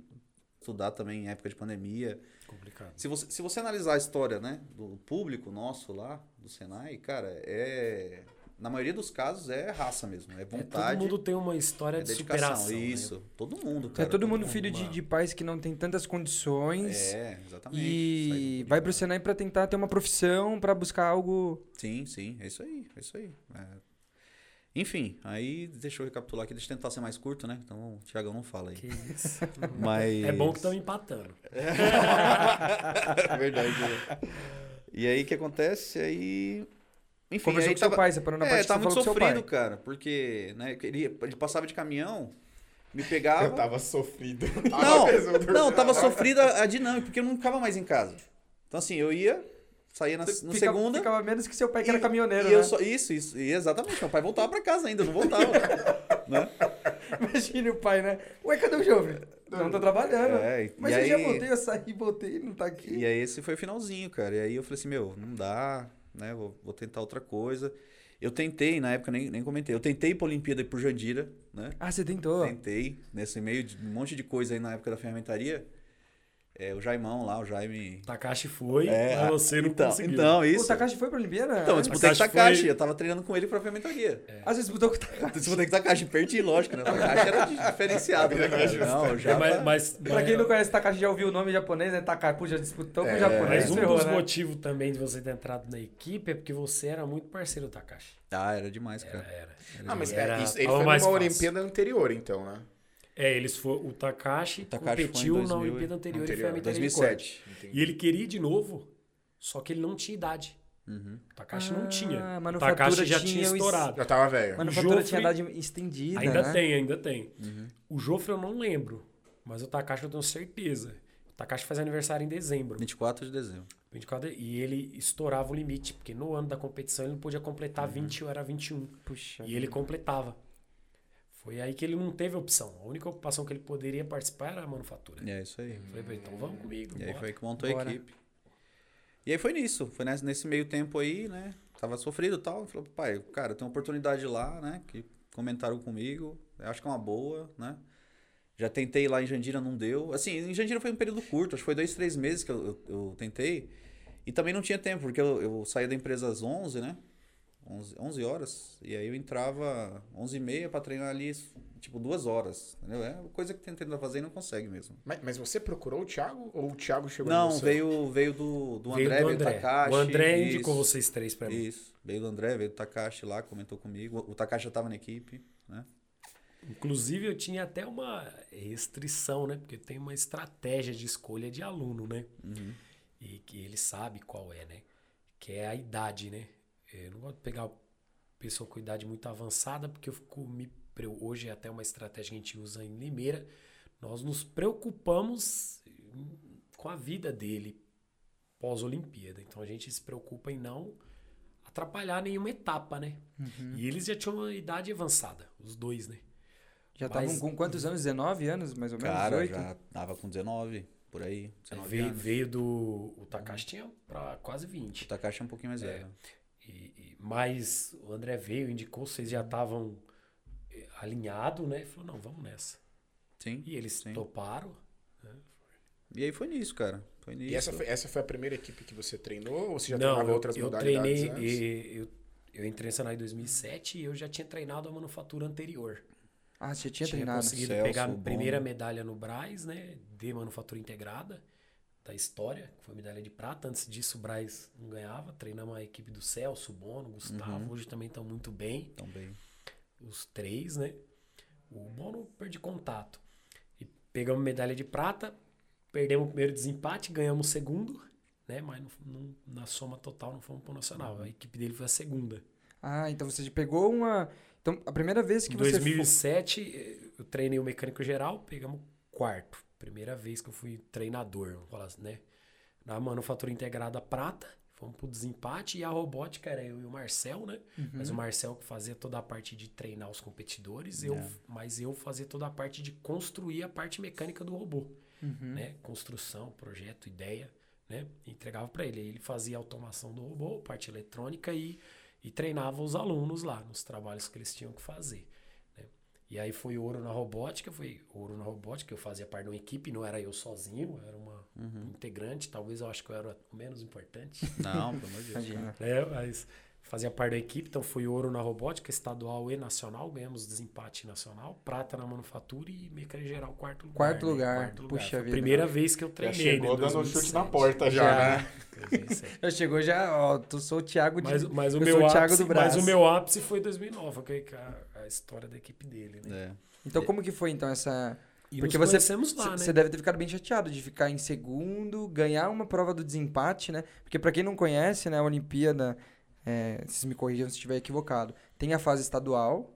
estudar também em época de pandemia, Complicado. Se você, se você analisar a história, né, do público nosso lá, do Senai, cara, é. Na maioria dos casos é raça mesmo. É É, vontade. todo mundo tem uma história é de dedicação. superação. né? Isso. Todo mundo, É cara. todo mundo com filho de, uma- de pais que não tem tantas condições É, exatamente. E do vai pro. Senai pra tentar ter uma profissão, pra buscar algo. Sim, sim. É isso aí. É isso aí. É. Enfim, aí deixa eu recapitular aqui. Deixa eu tentar ser mais curto, né? Então o Thiagão não fala aí. Que isso. [laughs] Mas... É bom que estão empatando. [laughs] Verdade. né? E aí o que acontece? Aí. Enfim, Conversou aí com seu tava- pai, separou na É, parte que tava você muito seu sofrido, pai. cara, porque né, ele, ele passava de caminhão, me pegava. Eu tava sofrido. [laughs] Não, não, tava lá. sofrida a dinâmica, porque eu não ficava mais em casa. Então, assim, eu ia, saía na, Você no fica- segunda. Ficava menos que seu pai, que era e- caminhoneiro, e né? eu só, Isso, isso. E exatamente. Meu pai voltava pra casa ainda, eu não voltava. [laughs] né? Imagine o pai, né? Ué, cadê o jovem? Não, tô trabalhando. É, e Mas aí- eu já voltei, eu saí, voltei, não tá aqui. E aí esse foi o finalzinho, cara. E aí eu falei assim, meu, não dá, né? Vou, vou tentar outra coisa. Eu tentei, na época nem, nem comentei, eu tentei ir pra Olimpíada e por Jandira, né? Ah, você tentou? Tentei, nesse meio de um monte de coisa aí na época da ferramentaria. É, o Jaimão lá, o Jaime. Takashi foi, É, mas você não então, conseguiu. Então, O isso. Takashi foi pra Olimpíada? Então, eu Ah, disputei com o Takashi Takashi, foi- eu tava treinando com ele pra ferramentaria. Ah, você disputou com o Takashi. Eu disputei com o Takashi, perdi, lógico, né? O Takashi era diferenciado, né, cara? Não, É, já. mas, mas, Pra quem não conhece Takashi, já ouviu o nome japonês, né? Takashi, pô, já disputou com É, o japonês, mas um ferrou, dos né? motivos também de você ter entrado na equipe é porque você era muito parceiro do Takashi. Ah, era demais, Era, cara. era. Ah, mas Era- é, isso, ele foi mais numa. Olimpíada anterior, então, né? É, eles foram. O Takashi, Takashi foi em competiu na 2000 Olimpíada anterior, anterior, e foi a medalha de corte. 2007. E ele queria ir de novo, só que ele não tinha idade. Uhum. O Takashi Ah, não tinha. a O manufatura Takashi já tinha tinha o es- estourado. Já tava velho. A manufatura Joffre- tinha idade estendida, Ainda né? tem, ainda tem. Uhum. O Joffre eu não lembro, mas o Takashi eu tenho certeza. O Takashi faz aniversário em dezembro. 24 de dezembro. 24, e ele estourava o limite, porque no ano da competição ele não podia completar 20 ou era 21. Puxa. E ele completava. Foi aí que ele não teve opção. A única ocupação que ele poderia participar era a manufatura. E é isso aí. Falei pra ele, então vamos comigo. E aí bora. foi que montou Bora. a equipe. E aí foi nisso. Foi nesse, nesse meio tempo aí, né? Tava sofrido e tal. Falou, pai, cara, tem uma oportunidade lá, né? Que comentaram comigo. Eu acho que é uma boa, né? Já tentei lá em Jandira, não deu. Assim, em Jandira foi um período curto. Acho que foi dois, três meses que eu, eu, eu tentei. E também não tinha tempo, porque eu, eu saía da empresa às 11, né? 11, 11 horas. E aí eu entrava 11 e meia pra treinar ali, tipo, duas horas. Entendeu? É uma coisa que tem tentando fazer e não consegue mesmo. Mas, mas você procurou o Thiago ou o Thiago chegou Não, você? veio, veio do, do Veio André, do veio do André. Takashi. o André isso, indicou vocês três pra mim. Isso, veio do André, veio do Takashi lá, comentou comigo. O Takashi já tava na equipe, né? Inclusive, eu tinha até uma restrição, né? Porque tem uma estratégia de escolha de aluno, né? Uhum. E que ele sabe qual é, né? Que é a idade, né? Eu não gosto de pegar pessoa com idade muito avançada, porque eu fico me. Hoje é até uma estratégia que a gente usa em Limeira. Nós nos preocupamos com a vida dele pós-Olimpíada. Então a gente se preocupa em não atrapalhar nenhuma etapa, né? Uhum. E eles já tinham uma idade avançada, os dois, né? Já estavam com quantos anos? 19 anos, mais ou menos? Cara, 18? já tava com 19, por aí. 19 Veio, anos. veio do. O Takashi tinha pra quase 20. O Takashi é um pouquinho mais velho. E, e- mas o André veio, indicou, vocês já estavam eh, alinhados, né? E falou, não, vamos nessa. Sim. E eles Sim. toparam. E aí foi nisso, cara. Foi nisso. E essa foi, essa foi a primeira equipe que você treinou ou você já não, treinava eu, outras eu modalidades treinei. antes? e- Eu, eu entrei em Senai em 2007 e eu já tinha treinado a manufatura anterior. Ah, você tinha treinado. conseguido Celso, pegar a primeira medalha no Braz, né? De manufatura integrada da história, que foi medalha de prata. Antes disso, o Braz não ganhava. Treinamos a equipe do Celso, o Bono, o Gustavo. Uhum. Hoje também estão muito bem, Também. os três, né? O Bono perdi contato. E pegamos medalha de prata, perdemos o primeiro desempate, ganhamos o segundo, né? Mas não- não- na soma total não fomos pro Nacional. A equipe dele foi a segunda. Ah, então você pegou uma. Então, a primeira vez que Em você. 2007, eh, eu treinei o mecânico geral, pegamos quarto. Primeira vez que eu fui treinador, vamos falar assim, né? Na manufatura integrada prata, fomos pro desempate. E a robótica era eu e o Marcel, né? Mas o Marcel que fazia toda a parte de treinar os competidores, eu, É. mas eu fazia toda a parte de construir a parte mecânica do robô. Uhum. Né? Construção, projeto, ideia, né? Entregava para ele. Aí Ele fazia a automação do robô, parte eletrônica e, e treinava os alunos lá nos trabalhos que eles tinham que fazer. Né? E aí foi ouro na robótica, foi ouro na robótica, eu fazia parte de uma equipe, não era eu sozinho, era uma Uhum. integrante, talvez eu acho que eu era o menos importante. Não, pelo amor de Deus. Né? [laughs] Mas fazia parte da equipe, então fui ouro na robótica, estadual e nacional, ganhamos desempate nacional, prata na manufatura e mecânica geral quarto lugar. Quarto né? lugar, Quarto puxa Foi a vida. primeira vez que eu Já treinei. chegou né? dando um chute na 2007. porta já, Já. né? 2007. Já chegou já, ó, tu sou o Thiago de. Mas, mas, o eu meu sou o Thiago ápice, mas o meu ápice foi 2009, que é a, história da equipe dele, né? É. Então, como que foi então essa. E Porque você- lá, né? Você deve ter ficado bem chateado de ficar em segundo, ganhar uma prova do desempate, né? Porque pra quem não conhece, né, a Olimpíada, é, vocês me corrijam se estiver equivocado, tem a fase estadual,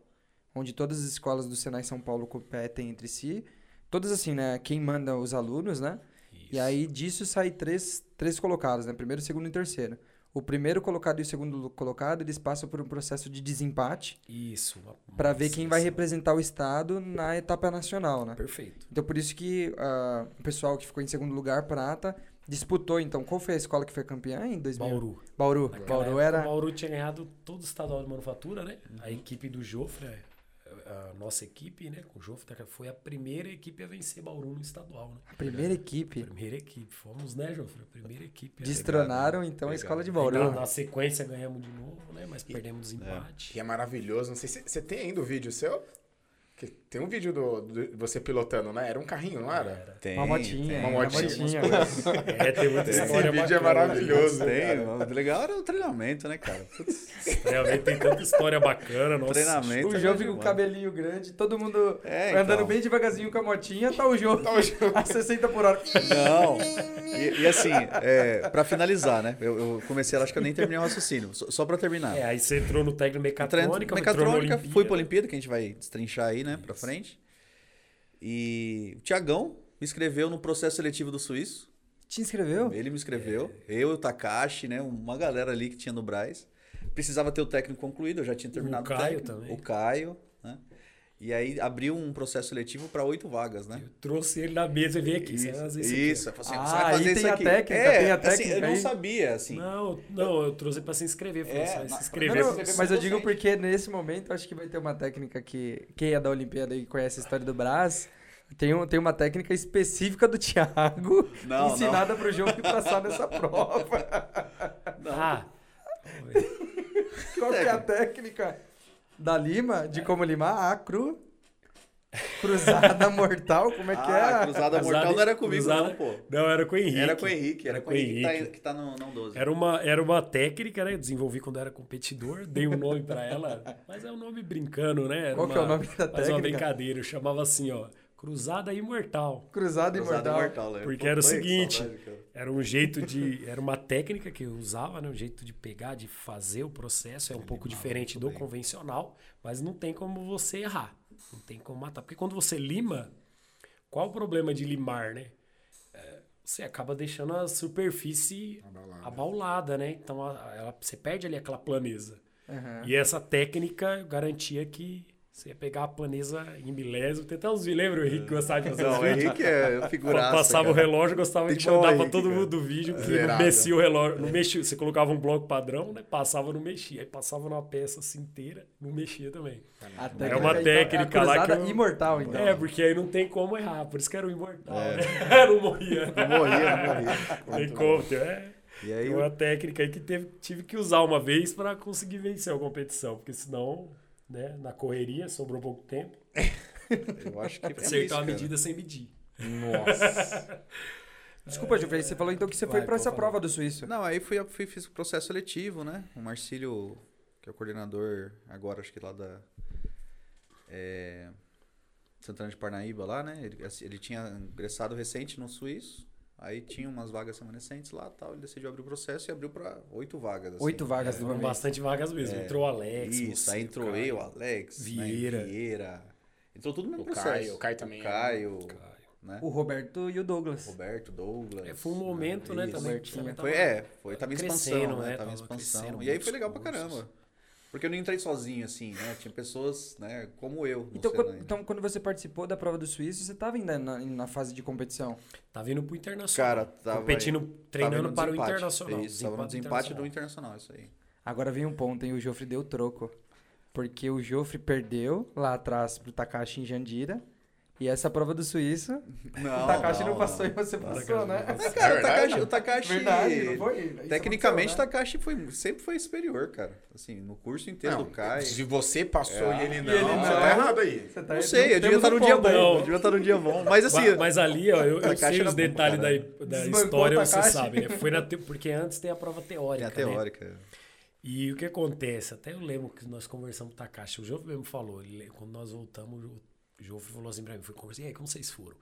onde todas as escolas do Senai São Paulo competem entre si. Todas assim, né? Quem manda os alunos, né? E Isso. aí disso sai três, três colocados, né? Primeiro, segundo e terceiro. O primeiro colocado e o segundo colocado, eles passam por um processo de desempate Isso. uma ver quem vai representar o estado na etapa nacional, né? Perfeito. Então por isso que ah, o pessoal que ficou em segundo lugar, prata, disputou. Então, qual foi a escola que foi campeã em 2000? Bauru. Bauru. Naquela Bauru época, era. O Bauru tinha ganhado todo o estadual de manufatura, né? A equipe do Jofre, a nossa equipe, né? Com o Jofre, foi a primeira equipe a vencer Bauru no estadual, né? A primeira equipe. Primeira equipe. Fomos, né, Jofre? A primeira equipe. Destronaram, então, a escola de Bauru. na, na sequência ganhamos de novo, né? Mas perdemos desempate. Que é maravilhoso. Não sei se você tem ainda o vídeo seu? Que tem um vídeo do, do- você pilotando, né? Era um carrinho, não era? Tem. Uma motinha. Uma uma motinha. [laughs] É, tem muita Esse história vídeo é bacana. maravilhoso. Tem. O legal era o treinamento, né, cara? Realmente tem tanta história bacana. Nossa, treinamento. O é João fica com o cabelinho grande, todo mundo É, andando então. bem devagarzinho com a motinha, tá o João a 60 por hora. Não. E, e assim, é, pra finalizar, né? Eu, eu comecei, acho que eu nem terminei o raciocínio. Só, só pra terminar. É, aí você entrou no técnico mecatrônica, Treino- mecatrônica, Olimpíada. fui pra Olimpíada, que a gente vai destrinchar aí, né, pra frente. E o Tiagão me inscreveu no processo seletivo do Suíço. Te inscreveu? Ele me inscreveu. Eu e o Takashi, né? Uma galera ali que tinha no Braz. Precisava ter o técnico concluído, eu já tinha terminado o, Caio técnico. também. O Caio? E aí abriu um processo seletivo para oito vagas, né? Eu trouxe ele na mesa e veio aqui. você Isso, fazer isso aqui. eu falei assim, Ah, você vai aí fazer tem isso a aqui. técnica, é, tem a assim, técnica eu não sabia, assim. Não, não, eu trouxe pra se inscrever. Falei, É, você vai se Não, inscrever. não, Você vê mas eu digo porque nesse momento acho que vai ter uma técnica que quem é da Olimpíada e conhece a história do Brás, tem, um, tem uma técnica específica do Thiago [laughs] Não, ensinada pro João que passar nessa prova. [laughs] Ah, Qual que é a técnica da lima, de como limar? A cru, cruzada mortal, como é que [laughs] ah, é? cruzada Cruzada- mortal não era comigo, cruzada- não, pô. não, era com o Henrique. Era com o Henrique, era, Era com o Henrique, que tá, Henrique. que tá no não 12. Era uma, era uma técnica, né? Eu desenvolvi quando eu era competidor, dei um nome pra ela, [laughs] mas é um nome brincando, né? Era Qual que é o nome da Mas uma técnica? brincadeira, eu chamava assim, ó, Cruzada Imortal. Cruzada Cruzada imortal. mortal, né? Porque era o seguinte, saudade. Era um jeito de. Era uma técnica que eu usava, né? Um jeito de pegar, de fazer o processo. É um pouco diferente do convencional, mas não tem como você errar. Não tem como matar. Porque quando você lima, qual o problema de limar, né? É, você acaba deixando a superfície Abalada. abaulada, né? Então a- ela- você perde ali aquela planeza. Aham. E essa técnica garantia que você ia pegar a planeza em milésimo. Tem até uns vídeos, lembra o Henrique gostava de fazer Não, o? Henrique é Quando [laughs] figuraça, passava o cara. relógio, gostava Tem de o mandar pra Henrique, todo mundo do vídeo que não Zerado. mexia o relógio. Não mexia. Você colocava um bloco padrão, né? Passava, não mexia. Aí passava numa peça assim inteira, não mexia também. A É uma então, técnica a lá que eu- imortal, então. É, porque aí não tem como errar. Por isso que era o imortal, É. né? [laughs] não morria. Não morria, não morria. Tem como, é. E aí, uma técnica aí que teve, tive que usar uma vez pra conseguir vencer a competição. Porque senão, né, na correria, sobrou pouco tempo. [laughs] eu acho que [laughs] isso, Acertou a cara. medida sem medir. Nossa. [laughs] Desculpa, Gilfrey, você falou então que você Vai, foi pra pode essa falar. prova do Suíço. Não, aí fui, fui fiz o processo seletivo, né? O Marcílio, que é o coordenador agora, acho que lá da é, Santana de Parnaíba lá, né? Ele, assim, ele tinha ingressado recente no Suíço, aí tinha umas vagas remanescentes lá tal. Ele decidiu abrir o processo e abriu para oito vagas. assim. Oito vagas vez. bastante vagas mesmo. Entrou o Alex. Isso, você, aí entrou Caio. eu, Alex, Vieira. Né? Vieira. Entrou tudo no mesmo O processo. Caio, o Caio também O é- Caio, Caio. né? O Roberto e o Douglas. Roberto, Douglas. É, foi um momento, né, Isso. também. Robertinho. Foi, tava é, foi, tava em expansão, né? né? Tava em Tava expansão. E aí foi legal pra cursos. caramba. Porque eu não entrei sozinho, assim, né? Tinha pessoas, né, como eu. no Então, quando, né? então, quando você participou da prova do Suíço, você estava ainda na, na fase de competição. Tá vindo pro internacional. Cara, tava. competindo, tava treinando no para o internacional. Isso, tava no desempate do internacional, isso aí. Agora vem um ponto, hein? O Joffre deu troco. Porque o Joffre perdeu lá atrás pro Takashi em Jandira. E essa prova do Suíço, [laughs] Não, o Takashi não, passou e você Takashi passou, né? não passou. Mas, cara, É o Takashi, o Takashi Verdade, não foi? Tecnicamente, o aconteceu, né? Takashi foi, sempre foi superior, cara. Assim, no curso inteiro Não, do Kai. se você passou É. e ele não, ele você não. tá errado aí. Você tá Não sei, eu devia estar um num dia bom. Não. Eu devia estar num dia bom. Mas assim. Mas, mas ali, ó, eu, eu sei os detalhes da, da história, o você sabe, né? Foi na te- porque antes tem a prova teórica, é a né? teórica. E o que acontece? Até eu lembro que nós conversamos com o Takashi. O Jofre mesmo falou. ele- quando nós voltamos, o Jofre falou assim pra mim: foi conversar. E aí, como vocês foram?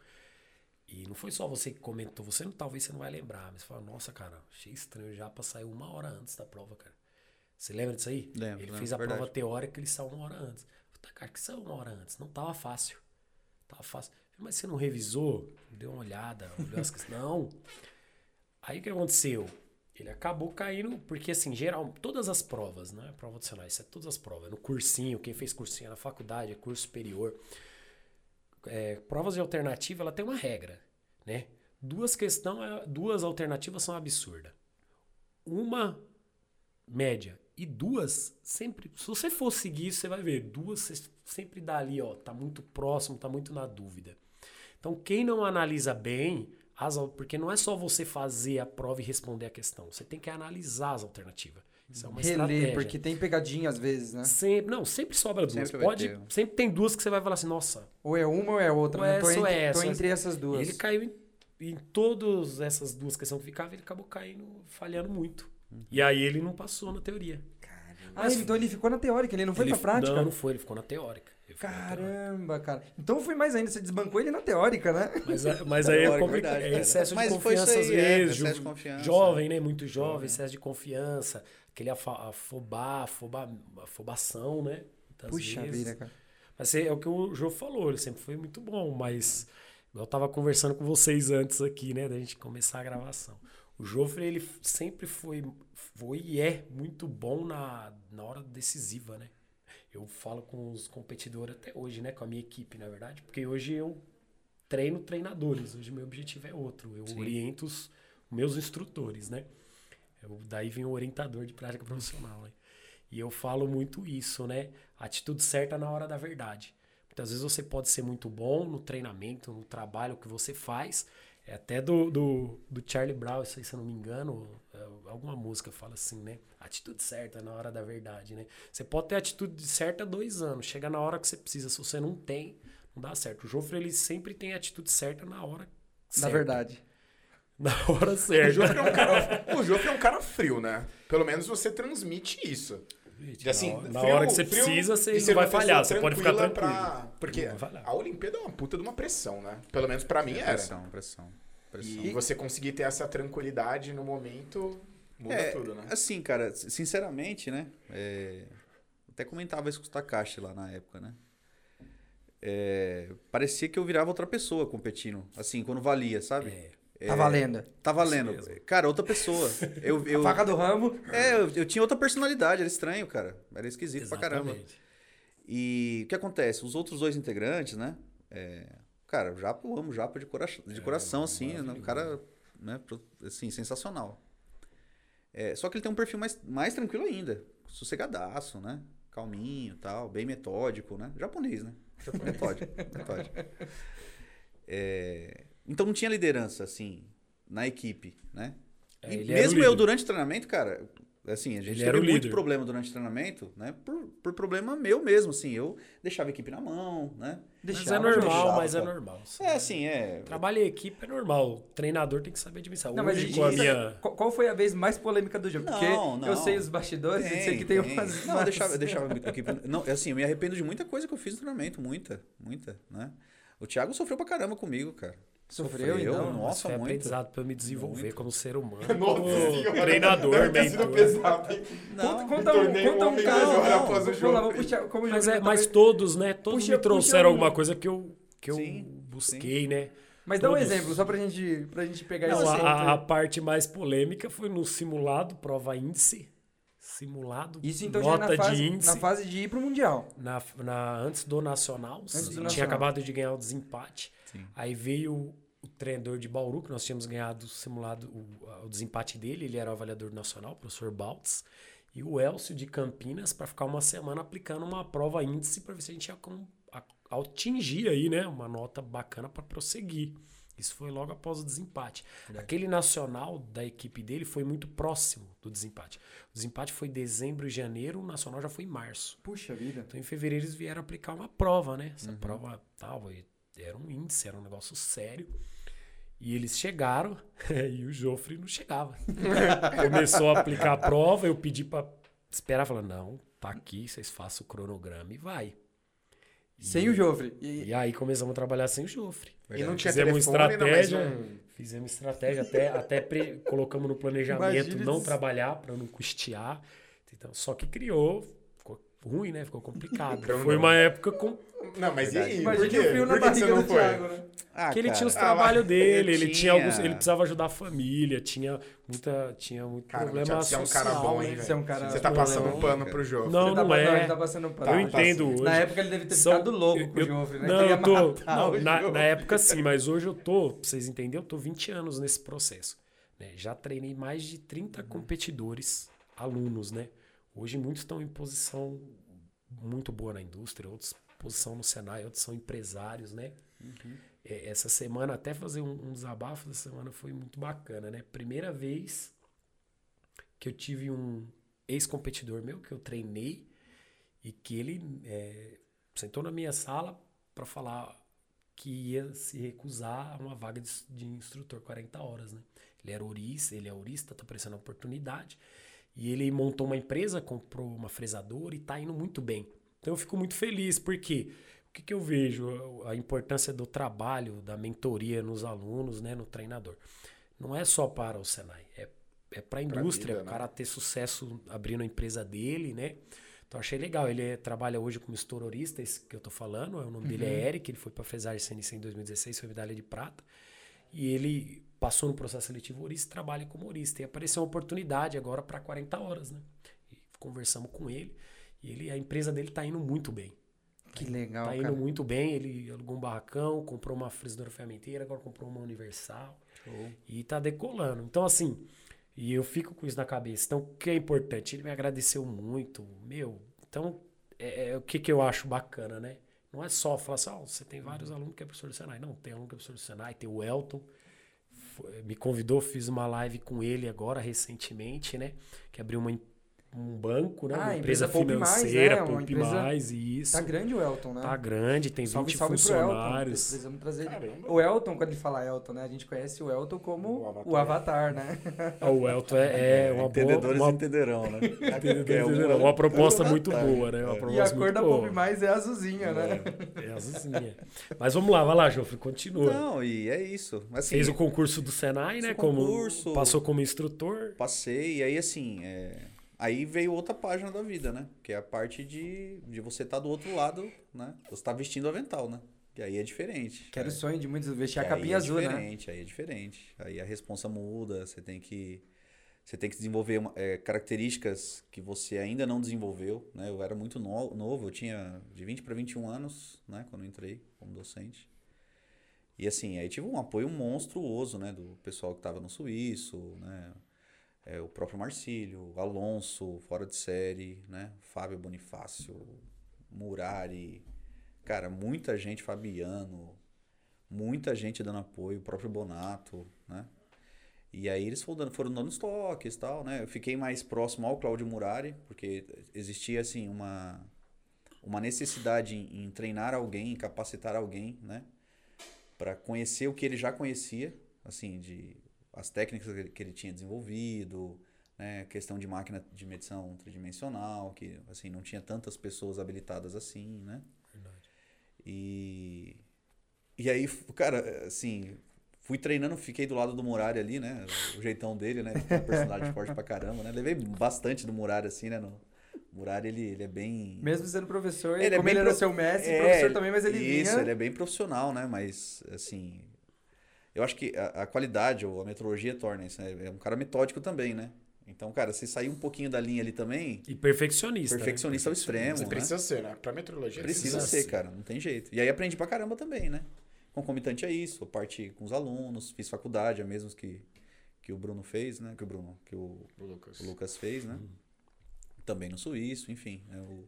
E não foi só você que comentou. Você não, talvez você não vai lembrar. Mas você fala: Nossa, cara, achei estranho já pra sair uma hora antes da prova, cara. Você lembra disso aí? Lembro, Ele fez a verdade. prova teórica ele saiu uma hora antes. Falei, Takashi, que saiu uma hora antes? Não tava fácil. Tava fácil. Mas você não revisou? Deu uma olhada, olhou as questões. Não. Aí o que aconteceu? Ele acabou caindo, porque assim, geral, todas as provas, né? Prova adicional, isso é todas as provas. No cursinho, quem fez cursinho na faculdade, é curso superior. É, provas de alternativa, ela tem uma regra, né? Duas questões, duas alternativas são absurdas. Uma média e duas sempre, se você for seguir, você vai ver, duas você sempre dá ali, ó, tá muito próximo, tá muito na dúvida. Então, quem não analisa bem, as, porque não é só você fazer a prova e responder a questão, você tem que analisar as alternativas. Isso é uma Reler, estratégia. porque tem pegadinha às vezes, né? Sempre, não, sempre sobra duas. Sempre Pode, ter. sempre tem duas que você vai falar assim, nossa, Ou é uma ou é outra. Ou né? é tô essa entre, é tô essa. entre essas duas. ele caiu em, em todas essas duas questões que ficava, ele acabou caindo, falhando muito. E aí ele não passou na teoria. Ah, ele- então ele ficou na teórica, ele não foi ele, pra prática? Não, não foi, ele ficou na teórica. Ficou na teórica. Caramba, cara. Então foi mais ainda, você desbancou ele na teórica, né? Mas, a- mas aí é complicado. verdade, É cara. excesso de Mas foi confiança isso às aí, é, vezes. excesso ju- de confiança. Jovem, né? Muito jovem, excesso de confiança. Aquele afobar, afoba, afobação, né? Muitas Puxa vezes. vida, cara. Mas é o que o Jô falou, ele sempre foi muito bom, mas eu tava conversando com vocês antes aqui, né, da gente começar a gravação. O Joffre, ele sempre foi, foi e é muito bom na, na hora decisiva, né? Eu falo com os competidores até hoje, né, com a minha equipe, na verdade, porque hoje eu treino treinadores, hoje meu objetivo é outro, eu Sim. oriento os meus instrutores, né? Eu, daí vem o orientador de prática profissional, né? E eu falo muito isso, né? Atitude certa na hora da verdade. Muitas vezes você pode ser muito bom no treinamento, no trabalho que você faz. É até do, do, do Charlie Brown, isso aí, se eu não me engano, é, alguma música fala assim, né? Atitude certa na hora da verdade, né? Você pode ter atitude certa dois anos. Chega na hora que você precisa. Se você não tem, não dá certo. O Joffre, ele sempre tem a atitude certa na hora Na certa. verdade. [laughs] Na hora O certa. Joffre é um cara, o Joffre é um cara frio, né? Pelo menos você transmite isso. E assim, na, na frio- hora que você frio precisa, você e não vai falhar. Você pode ficar tranquilo. pra- Porque Não vai falhar. a Olimpíada é uma puta de uma pressão, né? Pelo menos pra mim era. Pressão, pressão. pressão. E você conseguir ter essa tranquilidade no momento muda É, tudo, né? Assim, cara, sinceramente, né? é, Até comentava isso com o Takashi lá na época, né? É, Parecia que eu virava outra pessoa competindo. Assim, quando valia, sabe? É. Tá valendo. Tá valendo. Cara, outra pessoa. Eu, [laughs] eu, Faca do ramo. é, eu, eu tinha outra personalidade, era estranho, cara. Era esquisito pra caramba. Exatamente. E o que acontece? Os outros dois integrantes, né? É, cara, o Japa, eu amo o Japa de, cora de coração, assim. né, Um cara, né, assim, sensacional. É, só que ele tem um perfil mais, mais tranquilo ainda. Sossegadaço, né? Calminho e tal, bem metódico, né? Japonês, né? [laughs] Metódico. metódico. É, então não tinha liderança, assim, na equipe, né? É, E mesmo eu, durante o treinamento, cara, assim, a gente Ele teve muito líder. problema durante o treinamento, né? Por, por problema meu mesmo, assim. Eu deixava a equipe na mão, né? Mas Deixava, é normal, deixava, mas é normal. É, assim, é. Trabalho em equipe é normal. O treinador tem que saber administrar. Não, mas Hoje, isso- com a minha... qual, foi a vez mais polêmica do jogo? Não, Porque não. eu sei os bastidores e sei que tem, umas. Não, eu deixava, eu deixava a [laughs] equipe. Não, assim, eu me arrependo de muita coisa que eu fiz no treinamento, muita, muita, né? O Thiago sofreu pra caramba comigo, cara. Sofreu, então? Mas nossa, foi muito. aprendizado pra eu me desenvolver como ser humano. [laughs] Nossa como senhora, treinador, deve sido mentor. pesado, hein? Conta, Não, conta me um, conta um Não, após o jogo. lá, puxar, como Mas, é, já mas todos, né? Todos Puxa- me puxa trouxeram um- alguma coisa que eu, que eu Sim, busquei, né? Mas dá um exemplo, só pra gente, pra gente pegar Não, esse a, a- parte mais polêmica foi no simulado, prova índice. Simulado, Isso então já é nota na fase, de índice. na fase de ir pro Mundial. na, na- antes do Nacional. do tinha Nacional. acabado de ganhar o desempate. Sim. Aí veio o treinador de Bauru, que nós tínhamos ganhado o simulado, o, o desempate dele, ele era o avaliador nacional, o professor Baltz, e o Elcio de Campinas, para ficar uma semana aplicando uma prova índice para ver se a gente ia com- a- atingir aí, né, uma nota bacana para prosseguir. Isso foi logo após o desempate. Aquele nacional da equipe dele foi muito próximo do desempate. O desempate foi dezembro e janeiro, o nacional já foi em março. Puxa vida. Então, em fevereiro, eles vieram aplicar uma prova, né? Essa prova tal, era um índice, era um negócio sério. E eles chegaram [laughs] e o Jofre não chegava. [laughs] Começou a aplicar a prova, eu pedi pra esperar, falando, não, tá aqui, vocês façam o cronograma e vai. Sem o Jofre. E, E aí começamos a trabalhar sem o Jofre. E não tinha Fizemos telefone, não, mas estratégia, um... fizemos estratégia, até, até pre- colocamos no planejamento Imagina não isso. trabalhar para não custear. Então, só que criou, ruim, né? Ficou complicado. Então Foi não. uma época com Não, mas e aí? Por quê? o frio na Por que que você não do foi? Thiago, né? Ah, que ele cara, tinha os Ah, trabalhos mas dele, ele tinha tinha- alguns, ele precisava ajudar a família, tinha muita, tinha muito Cara, problema Thiago, você é um social, cara bom, né? hein, Você é um cara... Você tá passando Não, pano pro jogo. Não, Você tá, não pa- é. ele tá passando pano. Eu Tá, entendo hoje. Na época ele deve ter São- ficado louco com o Jofre, né? Não, eu tô. não, na, na época sim, mas hoje eu tô, pra vocês entenderem, eu tô 20 anos nesse processo. né? Já treinei mais de 30 Uhum. competidores, alunos, né? Hoje muitos estão em posição muito boa na indústria, outros posição no Senai, outros são empresários, né? É, Essa semana, até fazer um, um desabafo dessa semana foi muito bacana, né? Primeira vez que eu tive um ex-competidor meu que eu treinei e que ele é, sentou na minha sala para falar que ia se recusar a uma vaga de, de instrutor 40 horas, né? Ele era ourista, ele é ourista, tá aparecendo a oportunidade. E ele montou uma empresa, comprou uma fresadora e tá indo muito bem. Então eu fico muito feliz, porque o que, que eu vejo? A importância do trabalho, da mentoria nos alunos, né, no treinador. Não é só para o Senai, é, é para a indústria, vida, o né? cara ter sucesso abrindo a empresa dele, né? Então achei legal. Ele é- trabalha hoje como estourorista, esse que eu tô falando. O nome dele é Eric, ele foi para Fresar CNC em 2016, foi medalha de prata. E ele passou no processo seletivo ourista e trabalha como ourista. E apareceu uma oportunidade agora para 40 horas, né? E conversamos com ele. E ele, a empresa dele tá indo muito bem. Que legal, tá indo cara. muito bem. Ele alugou um barracão, comprou uma frisadora fermenteira, agora comprou uma universal. E tá decolando. Então, assim, e eu fico com isso na cabeça. Então, o que é importante? Ele me agradeceu muito. Meu, então, é, é o que, que eu acho bacana, né? Não é só falar assim, ó, você tem vários alunos que é professor do Senai. Não, tem aluno que é professor do Senai, tem o Elton. Me convidou, fiz uma live com ele agora, recentemente, né? Que abriu uma, um banco, né? Ah, uma a empresa, empresa Poupe Mais, financeira, né? Uma Poupe empresa- Mais, e isso. Tá grande o Elton, né? Tá grande, tem 20 Salve, salve pro Elton. funcionários. Precisamos trazer. Caramba. O Elton, quando ele fala Elton, né? A gente conhece o Elton como O Avatar. o Avatar, né? Ah, O Elton é, é uma boa... Entendedores Uma, entenderão, né? [laughs] Entenderam? Uma proposta muito boa, né? Uma E a proposta cor da boa. Poupe Mais é azulzinha, né? É azulzinha. Mas vamos lá, vai lá, Jofre, continua. Não, e é isso. Assim, Fez o concurso do Senai, né? Como, concurso. passou como instrutor. Passei, e aí assim, é, aí veio outra página da vida, né? Que é a parte de, de você estar do outro lado, né? Você tá vestindo o avental, né? Que aí é diferente. Que era o É. sonho de muitos vestir a capinha aí azul, é né? diferente, Aí é diferente. Aí a responsa muda, você tem que você tem que desenvolver é, características que você ainda não desenvolveu, né? Eu era muito no- novo, eu tinha de 20 para 21 anos, né, quando eu entrei como docente. E assim, aí tive um apoio monstruoso, né, do pessoal que estava no Suíço, né? É, o próprio Marcílio, Alonso, fora de série, né? Fábio Bonifácio, Murari, cara, muita gente, Fabiano, muita gente dando apoio, o próprio Bonato, né? E aí eles foram dando, foram dando os toques e tal, né? Eu fiquei mais próximo ao Claudio Murari, porque existia, assim, uma, uma necessidade em, em treinar alguém, em capacitar alguém, né? Para conhecer o que ele já conhecia, assim, de as técnicas que ele, tinha desenvolvido, né? Questão de máquina de medição tridimensional, que, assim, não tinha tantas pessoas habilitadas assim, né? E, e aí, cara, assim, fui treinando, fiquei do lado do Murari ali, né? O jeitão dele, né? Personalidade forte pra caramba, né? Levei bastante do Murari, assim, né? No, o Murari, ele, ele é bem... Mesmo sendo professor, Ele é como bem ele era seu mestre, É, professor também, mas ele Isso, vinha... ele é bem profissional, né? Mas, assim... Eu acho que a, a qualidade ou a metrologia torna isso, né? É um cara metódico também, né? Então, cara, se sair um pouquinho da linha ali também, E perfeccionista. né? perfeccionista ao extremo, Você né? precisa ser, né? Pra metrologia. Precisa Precisa ser, ser. cara, não tem jeito. E aí aprendi pra caramba também, né? Concomitante a isso, a parte com os alunos, fiz faculdade, a mesmos que, que o Bruno fez, né? Que o Bruno, que o, O Lucas. o Lucas fez, né? Também no Suíço, enfim. né? O,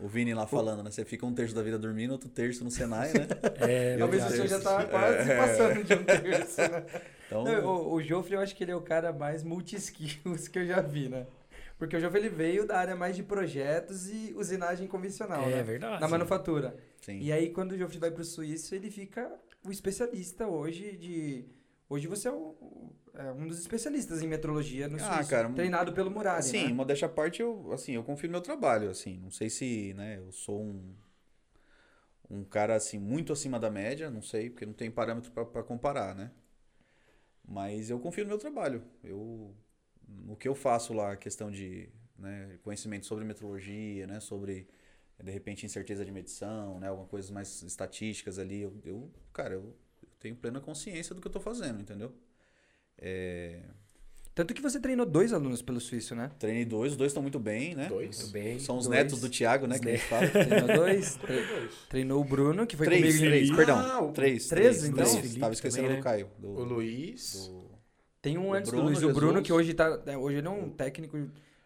o Vini lá falando, né? Você fica um terço da vida dormindo, outro terço no Senai, né? [laughs] É, Talvez senhor já tá quase passando de um terço, né? Então, Não, o, o Joffre, eu acho que ele é o cara mais multi-skills que eu já vi, né? Porque o Joffre, ele veio da área mais de projetos e usinagem convencional, É né? verdade. Na manufatura. sim. E aí, quando o Joffre vai pro Suíço, ele fica o especialista hoje de... Hoje você é, o- é um dos especialistas em metrologia no Ah, Suíço. cara, treinado pelo Murari, Sim, né? modéstia à parte, eu, assim, eu confio no meu trabalho, assim, não sei se, né, eu sou um, um cara, assim, muito acima da média, não sei, porque não tem parâmetro para comparar, né, mas eu confio no meu trabalho, eu, no que eu faço lá, questão de, né, conhecimento sobre metrologia, né, sobre, de repente, incerteza de medição, né, algumas coisas mais estatísticas ali, eu, eu cara, eu, eu tenho plena consciência do que eu tô fazendo, entendeu? É, Tanto que você treinou dois alunos pelo Suíço, né? Treinei dois, os dois estão muito bem, né? Dois? Muito bem. São os Dois. netos do Thiago, né? Os Que a gente fala. [laughs] Treinou dois. [laughs] tre- treinou o Bruno, que foi três, comigo em três, perdão. Ah, o- três, Três, três, então? três. Felipe Tava esquecendo também, do né? Caio. Do, O Luiz. do- Tem um O antes Bruno do Luiz. O Jesus. Bruno, que hoje tá. Hoje ele é um técnico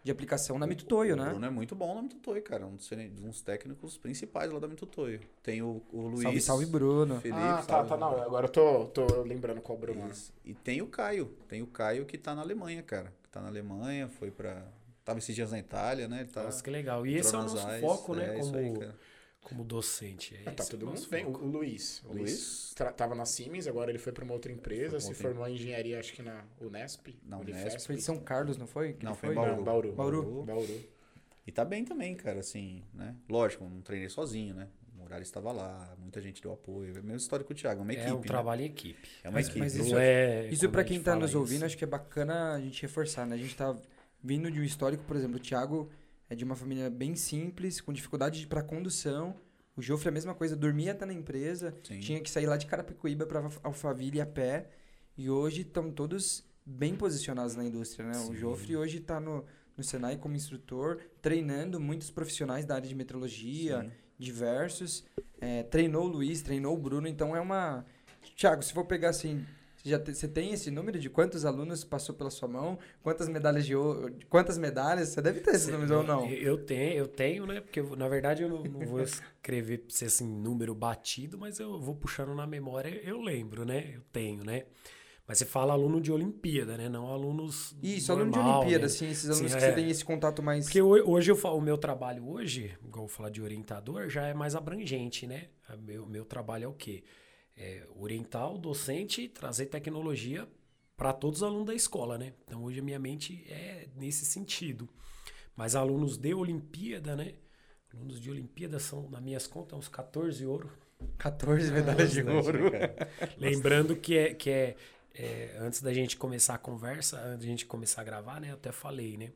de aplicação na Mitutoyo, o né? Bruno é muito bom na Mitutoyo, cara. Um dos, um dos técnicos principais lá da Mitutoyo. Tem o, o Luiz. Salve, salve, Bruno. Felipe, ah, tá, salve. tá. Não, agora eu tô, tô lembrando qual Bruno. Isso. E tem o Caio. Tem o Caio que tá na Alemanha, cara. Que tá na Alemanha, foi pra. Tava esses dias na Itália, né? Ele tá. Nossa, que legal. E esse é o nosso foco, né? é isso como, aí, cara. Como docente. É Ah, tá todo mundo bem. O, Luiz. O Luiz Luiz? tra- tava na Siemens, agora ele foi pra uma outra empresa, se outra formou em engenharia, acho que na Unesp. Na. Unesp. Foi de São Carlos, não foi? Que Não, foi em Não, Bauru. Bauru. Bauru. Bauru. E tá bem também, cara, assim, né? Lógico, não treinei sozinho, né? O Muralha estava lá, muita gente deu apoio. É a mesma história com o Thiago, é uma equipe. É um né? trabalho em equipe. É uma Mas- equipe. mas Não isso- é, Isso quando pra a quem tá nos isso. ouvindo, acho que é bacana a gente reforçar, né? A gente tá vindo de um histórico, por exemplo, o Thiago é de uma família bem simples, com dificuldade de- pra condução. O Jofre é a mesma coisa, dormia até na empresa, Sim. tinha que sair lá de Carapicuíba pra Alf- Alphaville a pé. E hoje estão todos bem posicionados na indústria, né? O Sim. Jofre hoje tá no, no Senai como instrutor, treinando muitos profissionais da área de metrologia, Sim. diversos. É, treinou o Luiz, treinou o Bruno, então é uma. Tiago, se for pegar assim. Você, já te- você tem esse número de quantos alunos passou pela sua mão? Quantas medalhas de ouro? Quantas medalhas? Você deve ter esses números ou não? Eu tenho, eu tenho, né? Porque eu- na verdade eu não, não vou escrever pra ser assim, número batido, mas eu vou puxando na memória, eu lembro, né? Eu tenho, né? Mas você fala aluno de Olimpíada, né? Não alunos. Isso, aluno de normal, Olimpíada, né? assim, esses alunos Sim, que é. você tem esse contato mais. Porque ho- hoje eu falo, o meu trabalho hoje, igual eu falar de orientador, já é mais abrangente, né? O meu, meu trabalho é o quê? É orientar o docente e trazer tecnologia para todos os alunos da escola, né? Então hoje a minha mente é nesse sentido. Mas alunos de Olimpíada, né? Alunos de Olimpíada são, nas minhas contas, uns 14 ouro. 14 medalhas de Bastante, ouro. né? [laughs] Lembrando que é, que é, é, antes da gente começar a conversa, antes da gente começar a gravar, né? Eu até falei, né?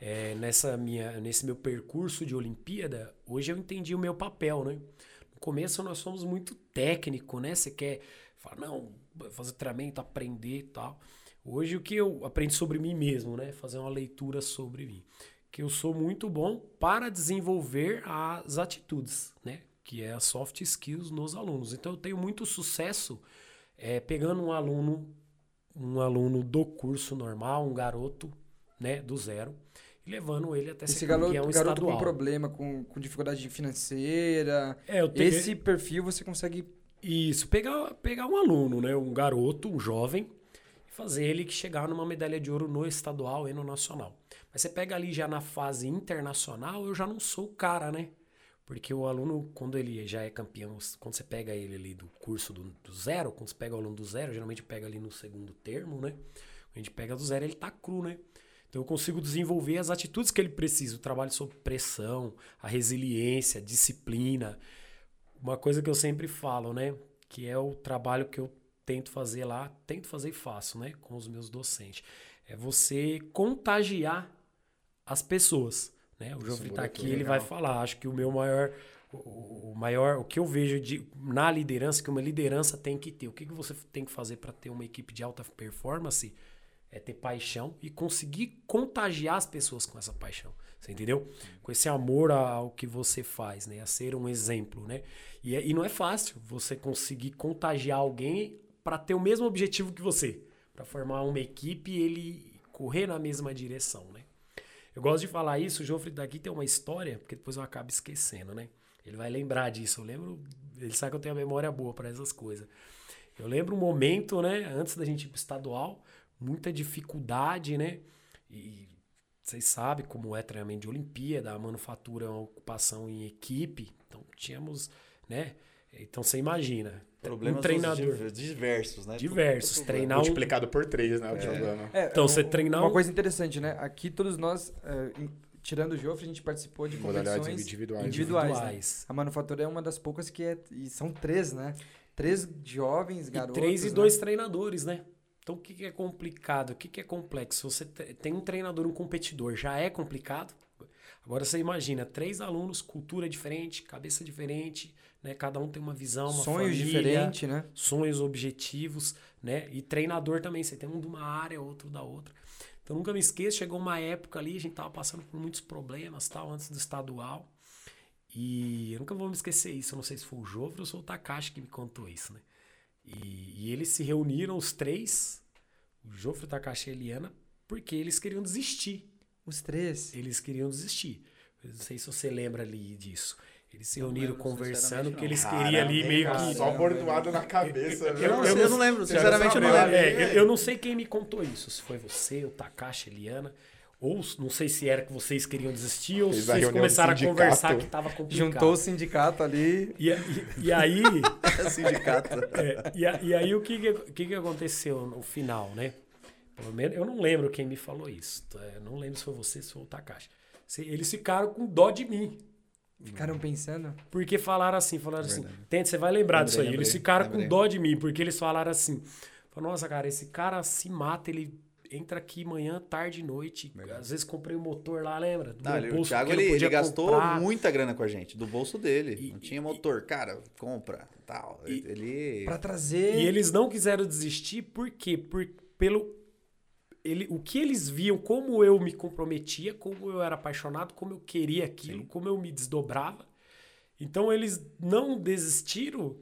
É, nessa minha, nesse meu percurso de Olimpíada, hoje eu entendi o meu papel, né? Começo nós somos muito técnico, né? Você quer falar, não, fazer treinamento, aprender e tal. Hoje o que eu aprendi sobre mim mesmo, né? Fazer uma leitura sobre mim. Que eu sou muito bom para desenvolver as atitudes, né? Que é as soft skills nos alunos. Então eu tenho muito sucesso é, pegando um aluno, um aluno do curso normal, um garoto, né, do zero, levando ele até Esse ser garoto, campeão garoto estadual. com problema, com, com dificuldade financeira. É, tenho, Esse perfil você consegue. Isso, pegar, pegar um aluno, né, um garoto, um jovem, e fazer ele que chegar numa medalha de ouro no estadual e no nacional. Mas você pega ali já na fase internacional, eu já não sou o cara, né? Porque o aluno, quando ele já é campeão, quando você pega ele ali do curso do, do zero, quando você pega o aluno do zero, geralmente pega ali no segundo termo, né? A gente pega do zero, ele tá cru, né? Então eu consigo desenvolver as atitudes que ele precisa, o trabalho sob pressão, a resiliência, a disciplina. Uma coisa que eu sempre falo, né? Que é o trabalho que eu tento fazer lá, tento fazer e faço, né? Com os meus docentes. É você contagiar as pessoas. Né? O Isso Jofre muda tá aqui, ele vai falar. Acho que o meu maior, o o maior, o que eu vejo de, na liderança, que uma liderança tem que ter. O que, que você tem que fazer para ter uma equipe de alta performance? É ter paixão e conseguir contagiar as pessoas com essa paixão. Você entendeu? Com esse amor ao que você faz, né? A ser um exemplo, né? E, é- e não é fácil você conseguir contagiar alguém para ter o mesmo objetivo que você, para formar uma equipe e ele correr na mesma direção, né? Eu gosto de falar isso, o Jofre daqui tem uma história, porque depois eu acabo esquecendo, né? Ele vai lembrar disso. Eu lembro, ele sabe que eu tenho a memória boa para essas coisas. Eu lembro um momento, né, antes da gente ir pro estadual, muita dificuldade, né? E vocês sabem como é treinamento de Olimpíada, a manufatura é uma ocupação em equipe, então tínhamos, né? Então você imagina, Problemas um treinador diver- diversos, né? diversos, Tudo- treinar um, Multiplicado por três, né? Problema. É, Então, um- você treinar Uma um- coisa interessante, né? Aqui todos nós, é, em- tirando o Joffre, a gente participou de competições individuais. individuais. né? individuais. A manufatura é uma das poucas que é. E são três, né? Três jovens, E garotos. três e né? dois treinadores, né? Então o que, que é complicado? O que, que é complexo? Você te- tem um treinador, um competidor, já é complicado. Agora você imagina, três alunos, cultura diferente, cabeça diferente, né? Cada um tem uma visão, uma Sonhos diferentes, né? sonhos, objetivos, né? E treinador também, você tem um de uma área, outro da outra. Então nunca me esqueço, chegou uma época ali, a gente tava passando por muitos problemas, tal, antes do estadual. E eu nunca vou me esquecer isso, eu não sei se foi o Jovro ou se foi o Takashi que me contou isso, né? E, e eles se reuniram, os três, o Jofre, o Takashi e a Eliana, porque eles queriam desistir. Os três. Eles queriam desistir. Eu não sei se você lembra ali disso. Eles se reuniram conversando sinceramente, que não. eles Caramba, queriam ali meio cara. que. Só bordoado na cabeça? Eu, não, Eu eu não- não lembro, sinceramente eu não sabe, lembro. né? É, eu, eu não sei quem me contou isso. Se foi você, o Takashi, a Eliana. Ou não sei se era que vocês queriam desistir, ou se Fez vocês começaram a conversar que tava complicado. Juntou o sindicato ali. E, e, e aí. [laughs] Sindicato. É, e, e aí o que que, que aconteceu no final, né? Pelo menos eu não lembro quem me falou isso. tá? Eu não lembro se foi você, se foi o Takashi. Eles ficaram com dó de mim. Ficaram pensando. Porque falaram assim, falaram assim, Verdade. tente, você vai lembrar Lembrei, disso aí. lembrei, eles ficaram lembrei. com dó de mim, porque eles falaram assim, falaram, nossa, cara, esse cara se mata, ele entra aqui manhã, tarde e noite. Verdade. Às vezes comprei um motor lá, lembra? Do Não, meu ele- o bolso, Thiago ele, ele gastou comprar. muita grana com a gente, do bolso dele. E- não tinha motor. Cara, compra, tal. E- ele. Pra trazer. E eles não quiseram desistir, por quê? Por, pelo ele, o que eles viam, como eu me comprometia, como eu era apaixonado, como eu queria aquilo, Sim. como eu me desdobrava. Então eles não desistiram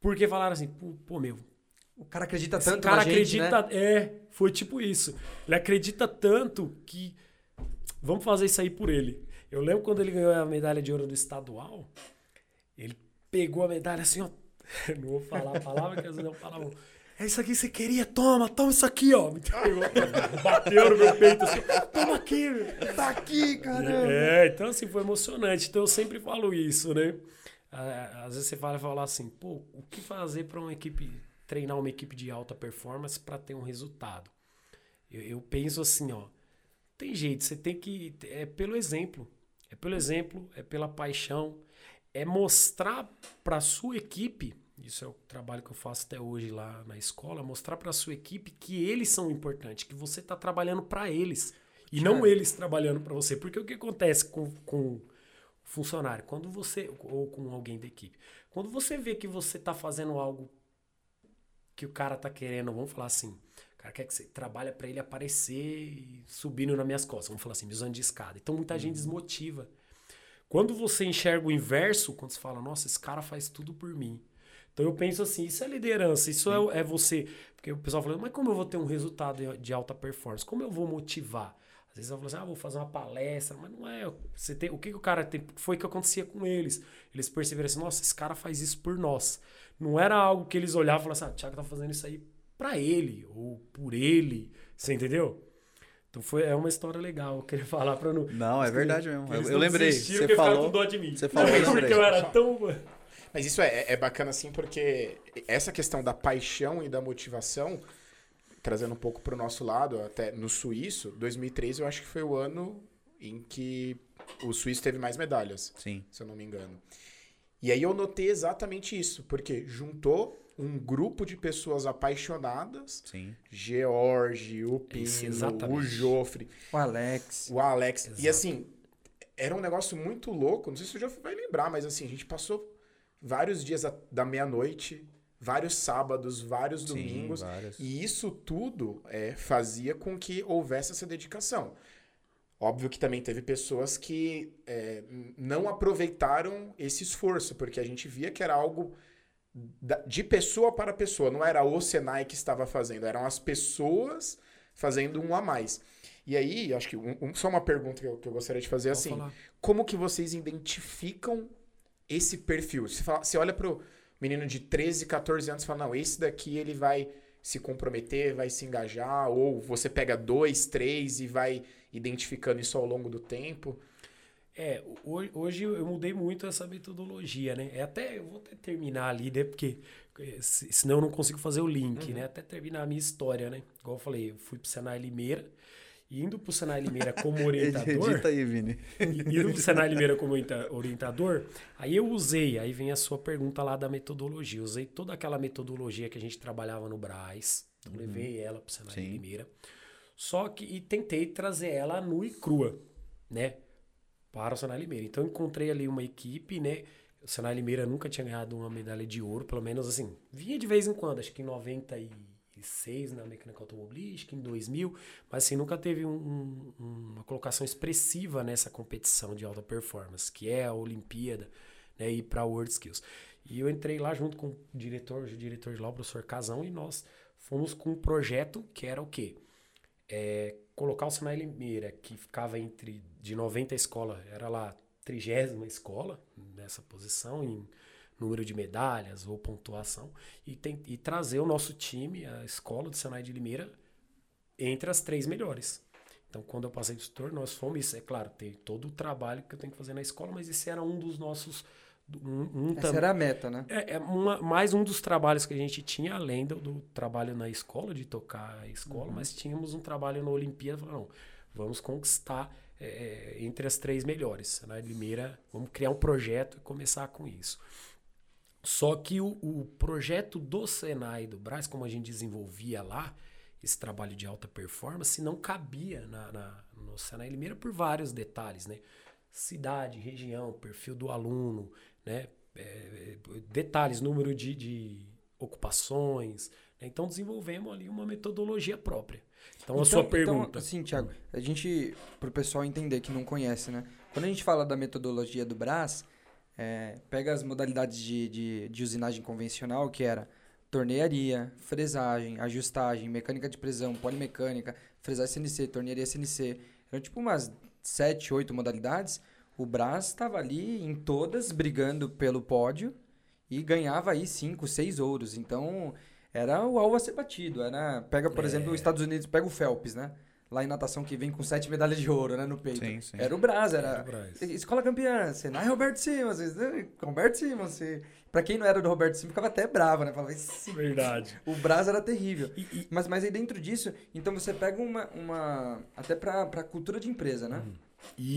porque falaram assim, pô, pô, meu, O cara acredita esse tanto cara na gente, acredita, né? é, foi tipo isso. Ele acredita tanto que vamos fazer isso aí por ele. Eu lembro quando ele ganhou a medalha de ouro do estadual, ele pegou a medalha assim, ó, [laughs] não vou falar a palavra que às vezes eu falava. É isso aqui que você queria, toma, toma isso aqui, ó. Me pegou, bateu no meu peito assim, toma aqui. Tá aqui, caramba. É, então assim, foi emocionante. Então eu sempre falo isso, né? Ah, Às vezes você fala, fala assim, pô, o que fazer para uma equipe, treinar uma equipe de alta performance para ter um resultado? Eu, eu penso assim, ó, tem jeito, você tem que, é pelo exemplo, é pelo exemplo, é pela paixão, é mostrar para sua equipe, isso é o trabalho que eu faço até hoje lá na escola, mostrar para sua equipe que eles são importantes, que você está trabalhando para eles e não eles trabalhando para você. Porque o que acontece com, com o funcionário, quando você ou com alguém da equipe, quando você vê que você está fazendo algo que o cara tá querendo, vamos falar assim, o cara quer que você trabalha para ele aparecer subindo nas minhas costas, vamos falar assim, me usando de escada. Então muita gente desmotiva. Quando você enxerga o inverso, quando você fala, nossa, esse cara faz tudo por mim. Então eu penso assim, isso é liderança, isso é, é, você. Porque o pessoal fala, mas como eu vou ter um resultado de alta performance? Como eu vou motivar? Às vezes eu falo assim, ah, vou fazer uma palestra, mas não é. Você tem, o que, que o cara tem? Foi que acontecia com eles. Eles perceberam assim, nossa, esse cara faz isso por nós. Não era algo que eles olhavam e falavam assim, ah, o Thiago tá fazendo isso aí para ele, ou por ele. Você entendeu? Então foi, é uma história legal, eu queria [laughs] falar para não. Não, é verdade mesmo. Eu, eu lembrei. Você falou. Com dó de mim. Você falou, não, porque eu era tão. Mas isso é, é bacana assim, porque essa questão da paixão e da motivação, trazendo um pouco para o nosso lado, até no suíço, 2013 eu acho que foi o ano em que o suíço teve mais medalhas. Sim. Se eu não me engano. E aí eu notei exatamente isso, porque juntou um grupo de pessoas apaixonadas. Sim. George, o Pino, o Joffre. O Alex. O Alex. Exato. E assim, era um negócio muito louco. Não sei se o Joffre vai lembrar, mas assim, a gente passou vários dias da meia-noite, vários sábados, vários domingos. Sim, vários. E isso tudo é, fazia com que houvesse essa dedicação. Óbvio que também teve pessoas que é, não aproveitaram esse esforço, porque a gente via que era algo de pessoa para pessoa, não era o Senai que estava fazendo, eram as pessoas fazendo um a mais. E aí, acho que um, um, só uma pergunta que eu, que eu gostaria de fazer assim: falar. como que vocês identificam esse perfil? Você, fala, você olha pro menino de 13, 14 anos fala, não, esse daqui ele vai se comprometer, vai se engajar, ou você pega dois, três e vai identificando isso ao longo do tempo. É, hoje eu mudei muito essa metodologia, né? É até, eu vou até terminar ali, né? Porque eh, senão eu não consigo fazer o link, uhum. né? Até terminar a minha história, né? Igual eu falei, eu fui pro Senai Limeira, indo pro Senai Limeira como [laughs] orientador. Edita aí, Vini. Indo pro Senai Limeira como orientador, aí eu usei, aí vem a sua pergunta lá da metodologia. Usei toda aquela metodologia que a gente trabalhava no Braz, então uhum. levei ela pro Senai Sim. Limeira. Só que e tentei trazer ela nua e crua, né? Para o Senai Limeira. Então encontrei ali uma equipe, né? O Senai Limeira nunca tinha ganhado uma medalha de ouro, pelo menos assim. Vinha de vez em quando, acho que em 90 e 2006 na mecânica automobilística, em 2000, mas assim, nunca teve um, um, uma colocação expressiva nessa competição de alta performance, que é a Olimpíada, né, e para World Skills. E eu entrei lá junto com o diretor, o diretor de lá, o professor Casão, e nós fomos com um projeto que era o quê? É, colocar o Senai Limeira, que ficava entre de 90 escola, era lá trigésima escola nessa posição, em número de medalhas ou pontuação e, tem, e trazer o nosso time, a escola do Senai de Limeira, entre as três melhores. Então, quando eu passei de tutor, nós fomos, é claro, tem todo o trabalho que eu tenho que fazer na escola, mas esse era um dos nossos. Um, um Essa era a meta, né? É, é uma, mais um dos trabalhos que a gente tinha, além do, do trabalho na escola, de tocar a escola, uhum. mas tínhamos um trabalho na Olimpíada. Não, vamos conquistar é, é entre as três melhores. Na Limeira, vamos criar um projeto e começar com isso. Só que o, o projeto do Senai do Braz, como a gente desenvolvia lá, esse trabalho de alta performance, não cabia na, na, no Senai Limeira por vários detalhes, né? Cidade, região, perfil do aluno, né? É, detalhes, número de, de ocupações. Né? Então desenvolvemos ali uma metodologia própria. Então, então a sua então, pergunta. Então, assim, Thiago, a gente, para o pessoal entender que não conhece, né? Quando a gente fala da metodologia do Brás, é, pega as modalidades de, de, de usinagem convencional, que era tornearia, fresagem, ajustagem, mecânica de prisão, polimecânica, fresagem CNC, tornearia CNC. Eram tipo umas 7, 8 modalidades. O Brás estava ali em todas, brigando pelo pódio e ganhava aí 5, 6 ouros. Então, era o alvo a ser batido. Era, pega, por é. exemplo, os Estados Unidos, pega o Phelps, né? Lá em natação que vem com sete medalhas de ouro, né, no peito. Sim, sim. Era o Brás, era, era o Brás. escola campeã, Senai Roberto Simas, Roberto Simas, você... Pra quem não era do Roberto Simas, ficava até bravo, né? Falava, Verdade. O Brás era terrível. E, e... Mas, mas aí dentro disso, então você pega uma... uma até pra, pra cultura de empresa, né? Hum.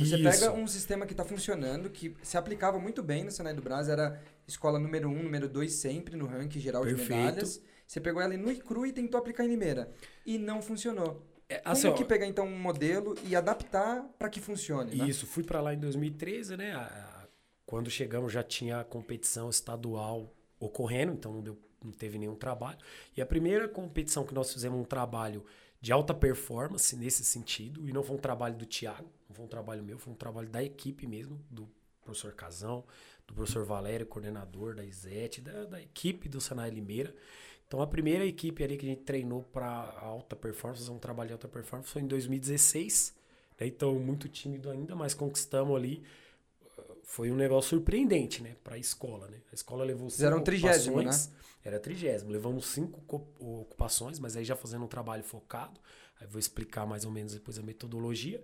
Você pega um sistema que está funcionando, que se aplicava muito bem no Senai do Brás, era escola número um, número dois sempre no ranking geral Perfeito. de medalhas. Você pegou ela no cru e tentou aplicar em Limeira. E não funcionou. É, assim, Como que pegar então um modelo e adaptar para que funcione? Né? Isso, fui para lá em 2013, né? A, a quando chegamos já tinha a competição estadual ocorrendo, então não, deu, não teve nenhum trabalho. E a primeira competição que nós fizemos um trabalho de alta performance nesse sentido, e não foi um trabalho do Thiago, não foi um trabalho meu, foi um trabalho da equipe mesmo, do professor Casão, do professor Valério, coordenador da ISET, da, da equipe do Senai Limeira. Então a primeira equipe ali que a gente treinou para alta performance, um trabalho de alta performance, foi em 2016. Né? Então muito tímido ainda, mas conquistamos ali. Foi um negócio surpreendente, né, para a escola, né? A escola levou cinco Fizeram trigésimo, né? Era trigésimo. Levamos cinco ocupações, mas aí já fazendo um trabalho focado. Aí vou explicar mais ou menos depois a metodologia.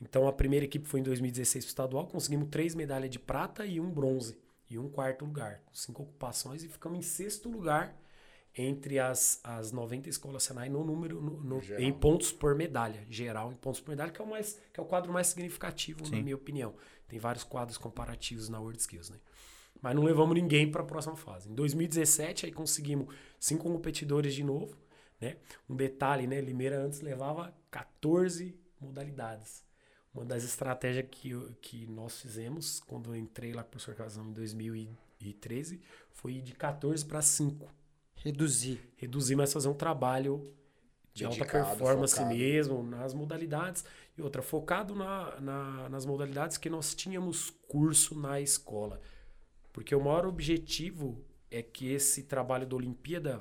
Então a primeira equipe foi em 2016 pro estadual, conseguimos três medalhas de prata e um bronze. E um quarto lugar, com cinco ocupações, e ficamos em sexto lugar entre as, as 90 escolas Senai no número, no, no, em pontos por medalha, geral em pontos por medalha, que é o, mais, que é o quadro mais significativo, Sim. na minha opinião. Tem vários quadros comparativos na World Skills, né? Mas não levamos ninguém para a próxima fase. Em 2017, aí conseguimos cinco competidores de novo, né? Um detalhe, né? Limeira antes levava 14 modalidades. Uma das estratégias que, que nós fizemos quando eu entrei lá para o Casão em 2013 foi de 14 para 5. Reduzir. Reduzir, mas fazer um trabalho de Dedicado, alta performance focado. mesmo, nas modalidades. E outra, focado na, na, nas modalidades que nós tínhamos curso na escola. Porque o maior objetivo é que esse trabalho da Olimpíada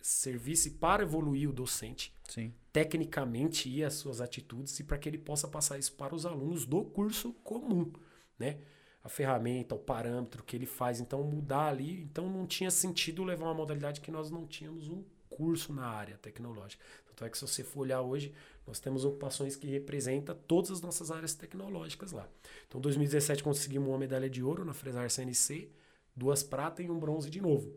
servisse para evoluir o docente, Sim. tecnicamente e as suas atitudes, e para que ele possa passar isso para os alunos do curso comum, né? A ferramenta, o parâmetro que ele faz, então mudar ali, então não tinha sentido levar uma modalidade que nós não tínhamos um curso na área tecnológica. Tanto é que se você for olhar hoje, nós temos ocupações que representam todas as nossas áreas tecnológicas lá. Então, em 2017 conseguimos uma medalha de ouro na Fresar CNC, duas pratas e um bronze de novo.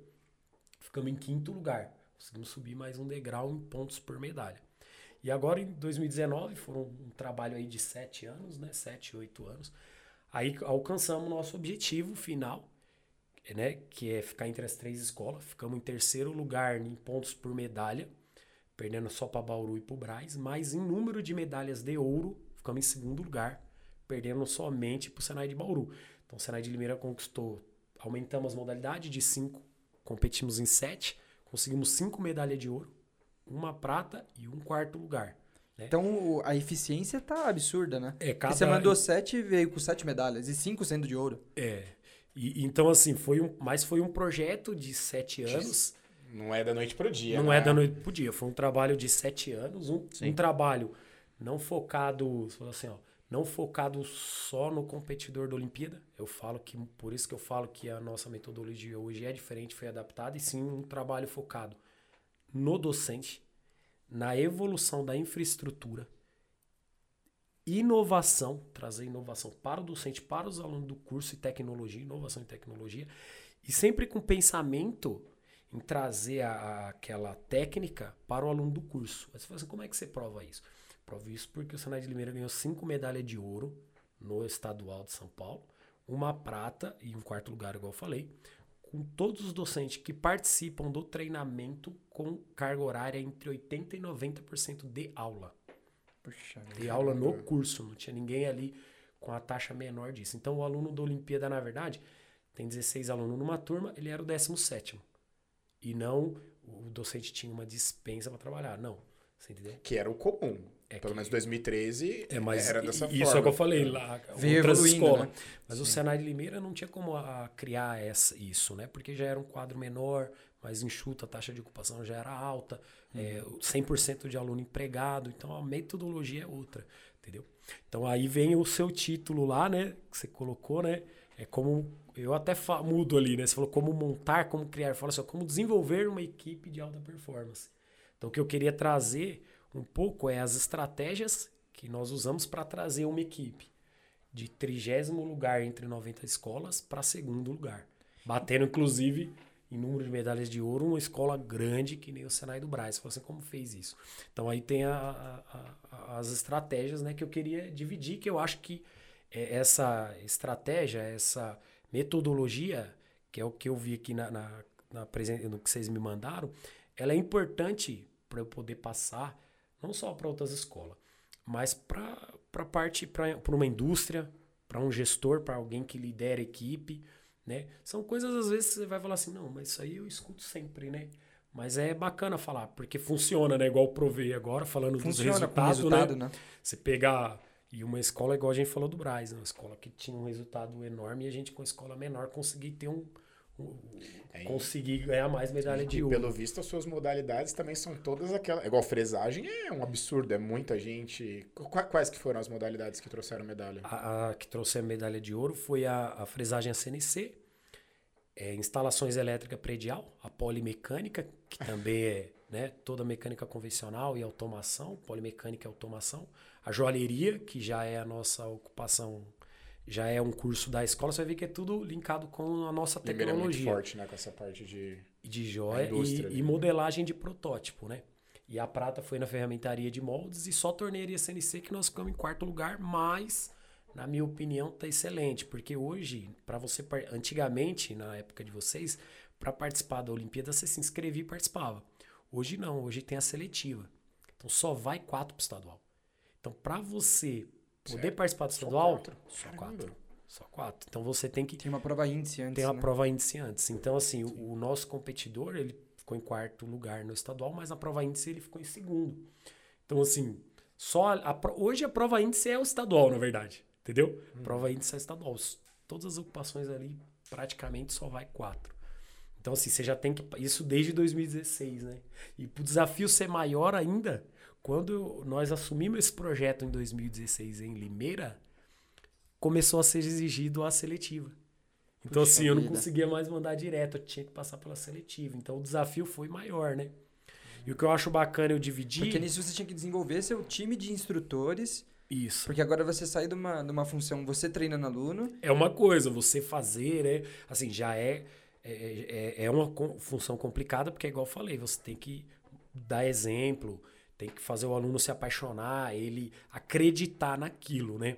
Ficamos em quinto lugar. Conseguimos subir mais um degrau em pontos por medalha. E agora em 2019, foram um trabalho aí de sete anos, né? Sete, oito anos. Aí alcançamos nosso objetivo final, né? Que é ficar entre as três escolas. Ficamos em terceiro lugar em pontos por medalha, perdendo só para Bauru e para o Braz. Mas em número de medalhas de ouro, ficamos em segundo lugar, perdendo somente para o Senai de Bauru. Então o Senai de Limeira conquistou, aumentamos as modalidades de cinco, competimos em sete Conseguimos cinco medalhas de ouro, uma prata e um quarto lugar. Né? Então a eficiência tá absurda, né? É, cada... Porque você mandou sete e veio com sete medalhas, e cinco sendo de ouro. É. E, então, assim, foi um. Mas foi um projeto de sete anos. Não é da noite pro dia. Não é né? é da noite pro dia. Foi um trabalho de sete anos, um, um trabalho não focado. Assim, ó, não focado só no competidor da Olimpíada. Eu falo que por isso que eu falo que a nossa metodologia hoje é diferente, foi adaptada e sim um trabalho focado no docente, na evolução da infraestrutura, inovação, trazer inovação para o docente, para os alunos do curso e tecnologia, inovação e tecnologia, e sempre com pensamento em trazer a, aquela técnica para o aluno do curso. Aí você fala assim, como é que você prova isso? Provo isso porque o Senai de Limeira ganhou cinco medalhas de ouro no estadual de São Paulo, uma prata e um quarto lugar, igual eu falei, com todos os docentes que participam do treinamento com carga horária entre 80% e 90% de aula. Puxa, de aula no curso, não tinha ninguém ali com a taxa menor disso. Então o aluno da Olimpíada, na verdade, tem 16 alunos numa turma, ele era o 17. E não o docente tinha uma dispensa para trabalhar. Não. Você entendeu? Que era o comum. É Pelo menos 2013 é, mas era dessa isso forma. Isso é o que eu falei lá, Veio outras escolas. Né? Mas Sim. o Senai de Limeira não tinha como a, a criar essa, isso, né? Porque já era um quadro menor, mais enxuto, a taxa de ocupação já era alta, uhum. é, 100% de aluno empregado, então a metodologia é outra, entendeu? Então aí vem o seu título lá, né? Que você colocou, né? É como. Eu até mudo ali, né? Você falou como montar, como criar. Fala assim, como desenvolver uma equipe de alta performance. Então o que eu queria trazer um pouco é as estratégias que nós usamos para trazer uma equipe de trigésimo lugar entre 90 escolas para segundo lugar. Batendo, inclusive, em número de medalhas de ouro, uma escola grande que nem o Senai do Braz. Você como fez isso? Então aí tem a, a, a, as estratégias né, que eu queria dividir, que eu acho que é essa estratégia, essa metodologia, que é o que eu vi aqui na, na, na no que vocês me mandaram, ela é importante para eu poder passar não só para outras escolas, mas para parte para uma indústria, para um gestor, para alguém que lidera a equipe, né? São coisas às vezes você vai falar assim, não, mas isso aí eu escuto sempre, né? Mas é bacana falar, porque funciona, né? Igual o Provei agora, falando Funciona dos resultados, resultado, né? né? Você pegar. E uma escola, igual a gente falou do Braz, né? uma escola que tinha um resultado enorme e a gente, com a escola menor, conseguir ter um. É, conseguir ganhar mais medalha de ouro. pelo visto, as suas modalidades também são todas aquelas. Igual fresagem é um absurdo, é muita gente. Qua- Quais que foram as modalidades que trouxeram medalha? A, a que trouxe a medalha de ouro foi a, a fresagem CNC, é, instalações elétrica predial, a polimecânica, que também é [laughs] né, toda mecânica convencional e automação, polimecânica e automação, a joalheria, que já é a nossa ocupação, já é um curso da escola, você vai ver que é tudo linkado com a nossa Limeira é muito tecnologia forte, né? Com essa parte de. de joia indústria, e, né? e modelagem de protótipo, né? E a prata foi na ferramentaria de moldes e só tornearia CNC que nós ficamos em quarto lugar, mas na minha opinião tá excelente, porque hoje, para você antigamente, na época de vocês, para participar da Olimpíada você se inscrevia e participava. Hoje não, hoje tem a seletiva. Então só vai quatro pro estadual. Então para você poder Certo. participar do Só estadual, quatro? só Caramba. quatro. Só quatro. Então você tem que Tem uma prova índice antes, tem uma né? prova índice antes. Então, assim, o, o nosso competidor, ele ficou em quarto lugar no estadual, mas na prova índice ele ficou em segundo. Então, assim, só a, a hoje a prova índice é o estadual, na verdade. Entendeu? Prova índice é estadual. Todas as ocupações ali, praticamente só vai quatro. Então, assim, você já tem que. Isso desde 2016, né? E pro desafio ser maior ainda, quando nós assumimos esse projeto em 2016 em Limeira, começou a ser exigido a seletiva. Então, Puxa assim, eu não vida. conseguia mais mandar direto, eu tinha que passar pela seletiva. Então, o desafio foi maior, né? E o que eu acho bacana eu dividir. Porque nisso você tinha que desenvolver seu time de instrutores, Isso. porque agora você sai de uma, de uma função, você treinando aluno, É uma coisa, você fazer, né? Assim, já é, é, é, é uma função complicada, porque, igual eu falei, você tem que dar exemplo, tem que fazer o aluno se apaixonar, ele acreditar naquilo, né?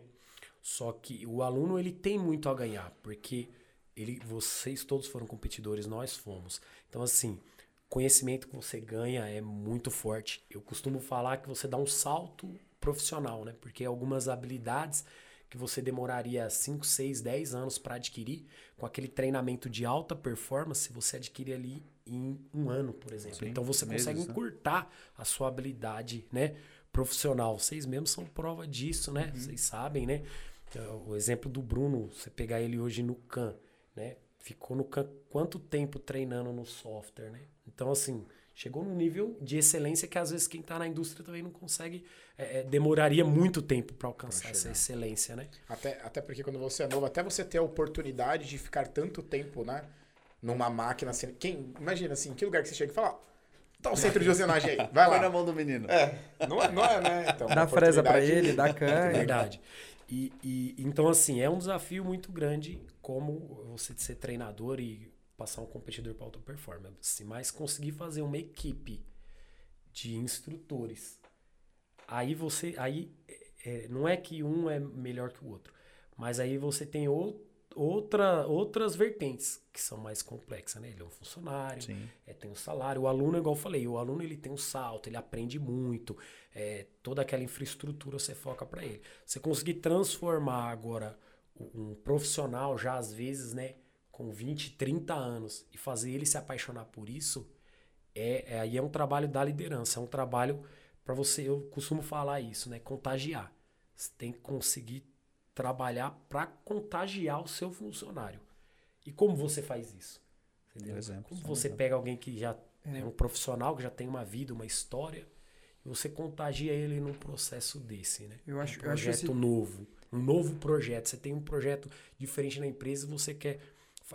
Só que o aluno, ele tem muito a ganhar, porque ele, vocês todos foram competidores, nós fomos. Então, assim, conhecimento que você ganha é muito forte. Eu costumo falar que você dá um salto profissional, né? Porque algumas habilidades que você demoraria 5, 6, 10 anos para adquirir, com aquele treinamento de alta performance, você adquire ali em um ano, por exemplo. Sim, então você meses, consegue né? encurtar a sua habilidade, né? Profissional. Vocês mesmos são prova disso, né? Vocês sabem, né? Então, O exemplo do Bruno, você pegar ele hoje no CAN, né? Ficou no CAN quanto tempo treinando no software, né? Então, assim, chegou num nível de excelência que às vezes quem está na indústria também não consegue, é, é, demoraria muito tempo para alcançar essa excelência, né? Até, até porque quando você é novo, até você ter a oportunidade de ficar tanto tempo, né? Numa máquina. Assim, quem, imagina assim, que lugar que você chega e fala, ó, tá o centro de usinagem aí, vai Põe na lá. mão do menino. É, não é, não é, né? Então, dá fresa pra oportunidade- ele, dá [laughs] É canha. verdade. E, e- então, assim, é um desafio muito grande como você ser treinador e passar um competidor para alta performance. Mas conseguir fazer uma equipe de instrutores. Aí você. Aí é, não é que um é melhor que o outro. Mas aí você tem ou- outra, outras vertentes que são mais complexas, né? Ele é um funcionário, Sim. é, tem um salário. O aluno, igual eu falei, o aluno ele tem um salto, ele aprende muito. é, toda aquela infraestrutura você foca para ele. Você conseguir transformar agora um profissional, já às vezes, né, com 20, 30 anos, e fazer ele se apaixonar por isso, é, é- aí é um trabalho da liderança, é um trabalho para você, eu costumo falar isso, né, contagiar. Você tem que conseguir trabalhar para contagiar o seu funcionário. E como você faz isso? Entendeu? Exemplo, como você exemplo. pega alguém que já é um profissional, que já tem uma vida, uma história, e você contagia ele num processo desse, né? Eu acho, um eu acho projeto esse, novo, um novo projeto. Você tem um projeto diferente na empresa e você quer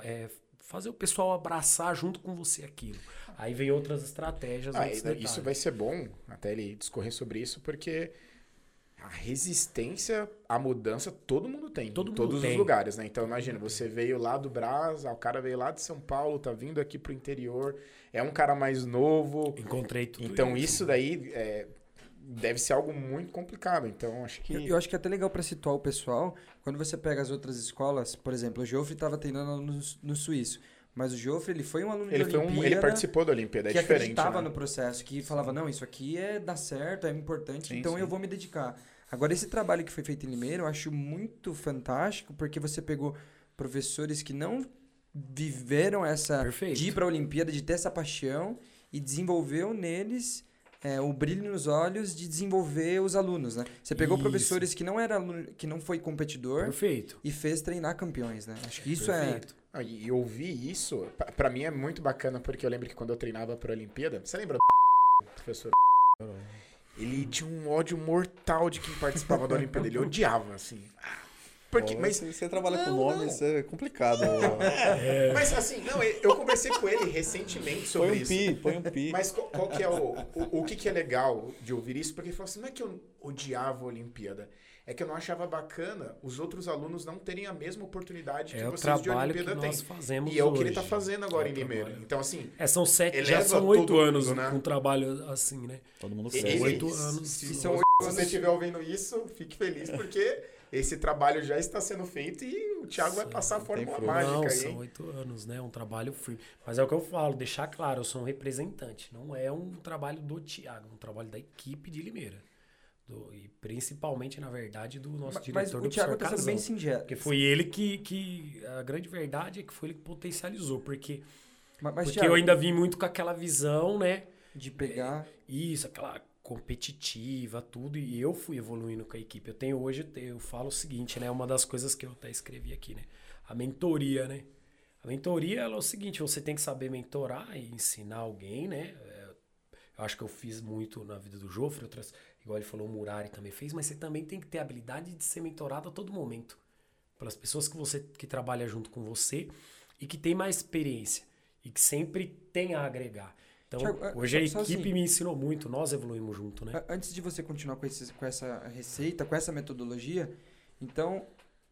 é, fazer o pessoal abraçar junto com você aquilo. Aí vem outras estratégias. Ah, isso vai ser bom, até ele discorrer sobre isso, porque a resistência à mudança todo mundo tem. Todo mundo todos tem. os lugares, né? Então imagina, você veio lá do Brás, ah, o cara veio lá de São Paulo, tá vindo aqui pro interior, é um cara mais novo. Encontrei tudo Então isso daí é, deve ser algo muito complicado. Então acho que. Eu, eu acho que é até legal pra situar o pessoal, quando você pega as outras escolas, por exemplo, o Joffre estava treinando no, no suíço, mas o Joffre, ele foi um aluno Ele, de foi um, Olimpíada ele participou da Olimpíada, é que diferente. acreditava né? no processo, que falava, não, isso aqui é dá certo, é importante, Sim, então sim. eu vou me dedicar. Agora, esse trabalho que foi feito em Limeira, eu acho muito fantástico, porque você pegou professores que não viveram essa. Perfeito. de ir para a Olimpíada, de ter essa paixão, e desenvolveu neles é, o brilho nos olhos de desenvolver os alunos, né? Você pegou Isso. professores que não era aluno, que não foi competidor Perfeito. e fez treinar campeões, né? Acho que isso Perfeito. Ah, e ouvir isso, pra- pra mim é muito bacana, porque eu lembro que quando eu treinava pra Olimpíada, você lembra do [laughs] professor? Ele tinha um ódio mortal de quem participava da Olimpíada. Ele odiava, assim. Ah, Porque, Ó, mas, você, você trabalha com Não, nomes, é complicado. [laughs] é, mas assim, não, eu conversei com ele recentemente sobre põe um isso. pi, põe um pi. Mas qual, qual que é o, o, o que, que é legal de ouvir isso? Porque ele falou assim, não é que eu odiava a Olimpíada, é que eu não achava bacana os outros alunos não terem a mesma oportunidade que É vocês de Olimpíada têm. nós fazemos E é o que ele hoje. tá fazendo agora É em Limeira. Então, assim, É, são sete, já são oito anos mundo, né? com trabalho assim, né? Todo mundo e- cresce. e- Oito se- anos. Se, se são oito você estiver ouvindo isso, fique feliz, porque esse trabalho já está sendo feito e o Thiago vai Sim, passar a fórmula mágica não, aí. são oito anos, né? Um trabalho firme. Mas é o que eu falo, deixar claro, eu sou um representante. Não é um trabalho do Tiago, é um trabalho da equipe de Limeira. Do- e principalmente, na verdade, do nosso Mas diretor o do Thiago professor tá sendo bem singelo. Porque foi ele que, que. A grande verdade é que foi ele que potencializou. Porque, Mas, mas, porque Thiago, eu ainda vim muito com aquela visão, né? de pegar... Isso, aquela competitiva, tudo, e eu fui evoluindo com a equipe. Eu tenho hoje, eu falo o seguinte, né? Uma das coisas que eu até escrevi aqui, né? A mentoria, né? A mentoria ela é o seguinte, você tem que saber mentorar e ensinar alguém, né? É, Eu acho que eu fiz muito na vida do Jofre, outras, igual ele falou, o Murari também fez, mas você também tem que ter a habilidade de ser mentorado a todo momento. Pelas pessoas que você que trabalha junto com você e que tem mais experiência e que sempre tem a agregar. Então, Thiago, hoje a equipe assim- me ensinou muito, nós evoluímos junto, né? Antes de você continuar com, esses, com essa receita, com essa metodologia, então,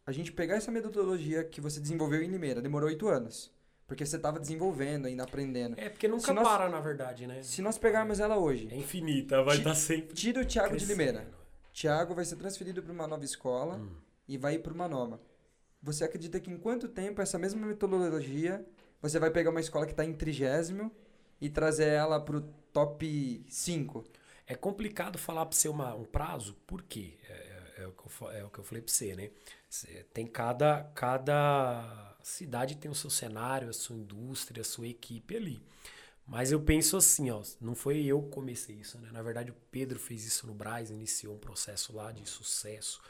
a gente pegar essa metodologia que você desenvolveu em Limeira, demorou oito anos. Porque você estava desenvolvendo, ainda aprendendo. É porque nunca nós- para, na verdade, né? Se nós pegarmos ela hoje, É infinita, vai estar sempre. tira o Thiago de crescendo. Limeira. Thiago vai ser transferido para uma nova escola Hum. e vai ir para uma nova. Você acredita que em quanto tempo essa mesma metodologia você vai pegar uma escola que está em trigésimo e trazer ela para o top 5? É complicado falar para você uma, um prazo, por quê? É, é- é o que eu, é o que eu falei para você, né? Tem cada, cada cidade tem o seu cenário, a sua indústria, a sua equipe ali. Mas eu penso assim, ó, não foi eu que comecei isso, né? Na verdade, o Pedro fez isso no Braz, iniciou um processo lá de sucesso.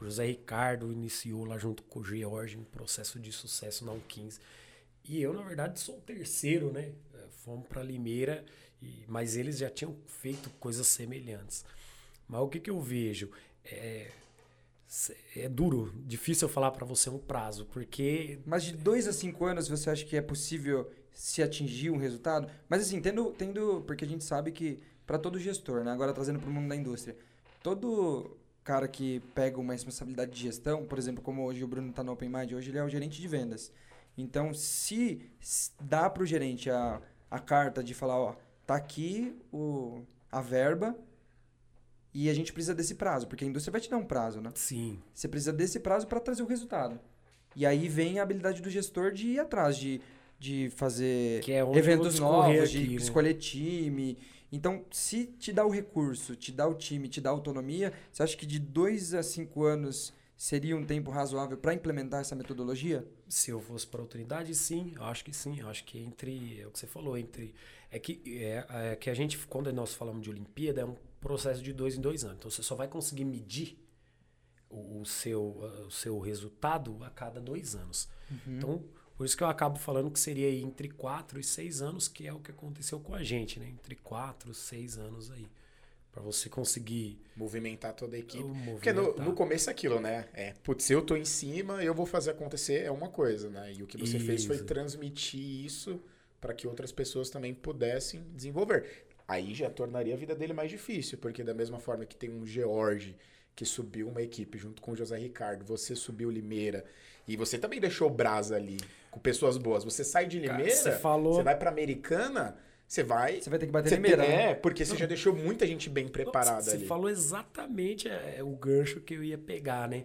O José Ricardo iniciou lá junto com o George um processo de sucesso na U15. E eu, na verdade, sou o terceiro, né? Fomos para Limeira, e, mas eles já tinham feito coisas semelhantes. Mas o que, que eu vejo? É, é duro, difícil eu falar para você um prazo, porque Mas de dois a cinco anos você acha que é possível se atingir um resultado? Mas assim, tendo, tendo porque a gente sabe que para todo gestor, né? Agora trazendo para o mundo da indústria, todo cara que pega uma responsabilidade de gestão, por exemplo, como hoje o Bruno está no Open Mind, hoje ele é o gerente de vendas. Então, se dá para o gerente a, a carta de falar, ó, tá aqui o, a verba e a gente precisa desse prazo, porque a indústria vai te dar um prazo, né? sim, Você precisa desse prazo para trazer o resultado. E aí vem a habilidade do gestor de ir atrás, de, de fazer é eventos novos, de aqui, né? escolher time. Então, se te dá o recurso, te dá o time, te dá a autonomia, você acha que de dois a cinco anos seria um tempo razoável para implementar essa metodologia? Se eu fosse para outra unidade, sim, acho que sim. Acho que entre, é o que você falou, entre. É que, é, é que a gente, quando nós falamos de Olimpíada, é um processo de dois em dois anos. Então você só vai conseguir medir o, o seu, o seu resultado a cada dois anos. Então, por isso que eu acabo falando que seria entre quatro e seis anos, que é o que aconteceu com a gente, né? Entre quatro e seis anos aí. Para você conseguir Movimentar toda a equipe. movimentar. Porque no, no começo é aquilo, né? É, putz, se eu tô em cima, eu vou fazer acontecer, é uma coisa, né? E o que você fez foi Isso. transmitir isso para que outras pessoas também pudessem desenvolver. Aí já tornaria a vida dele mais difícil, porque da mesma forma que tem um George que subiu uma equipe junto com o José Ricardo, você subiu Limeira e você também deixou o Brasa ali com pessoas boas. Você sai de Cara, Limeira, você falou- você vai pra Americana, você vai Você vai ter que bater você né? É, porque você já deixou muita gente bem preparada Você ali. falou exatamente é, é, o gancho que eu ia pegar, né?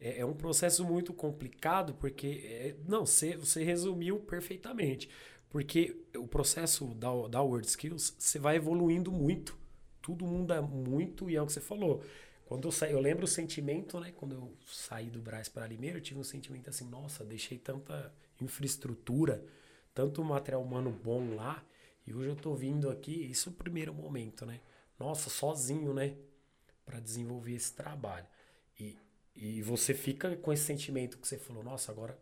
É, é um processo muito complicado, porque. é, não, você, você resumiu perfeitamente. Porque o processo da, da Word Skills, você vai evoluindo muito. Tudo muda muito e é o que você falou. Quando eu saí, eu lembro o sentimento, né? Quando eu saí do Brás para Limeira, eu tive um sentimento assim, nossa, deixei tanta infraestrutura, tanto material humano bom lá, e hoje eu tô vindo aqui, isso é o primeiro momento, né? Nossa, sozinho, né? Para desenvolver esse trabalho. E, e você fica com esse sentimento que você falou, nossa, agora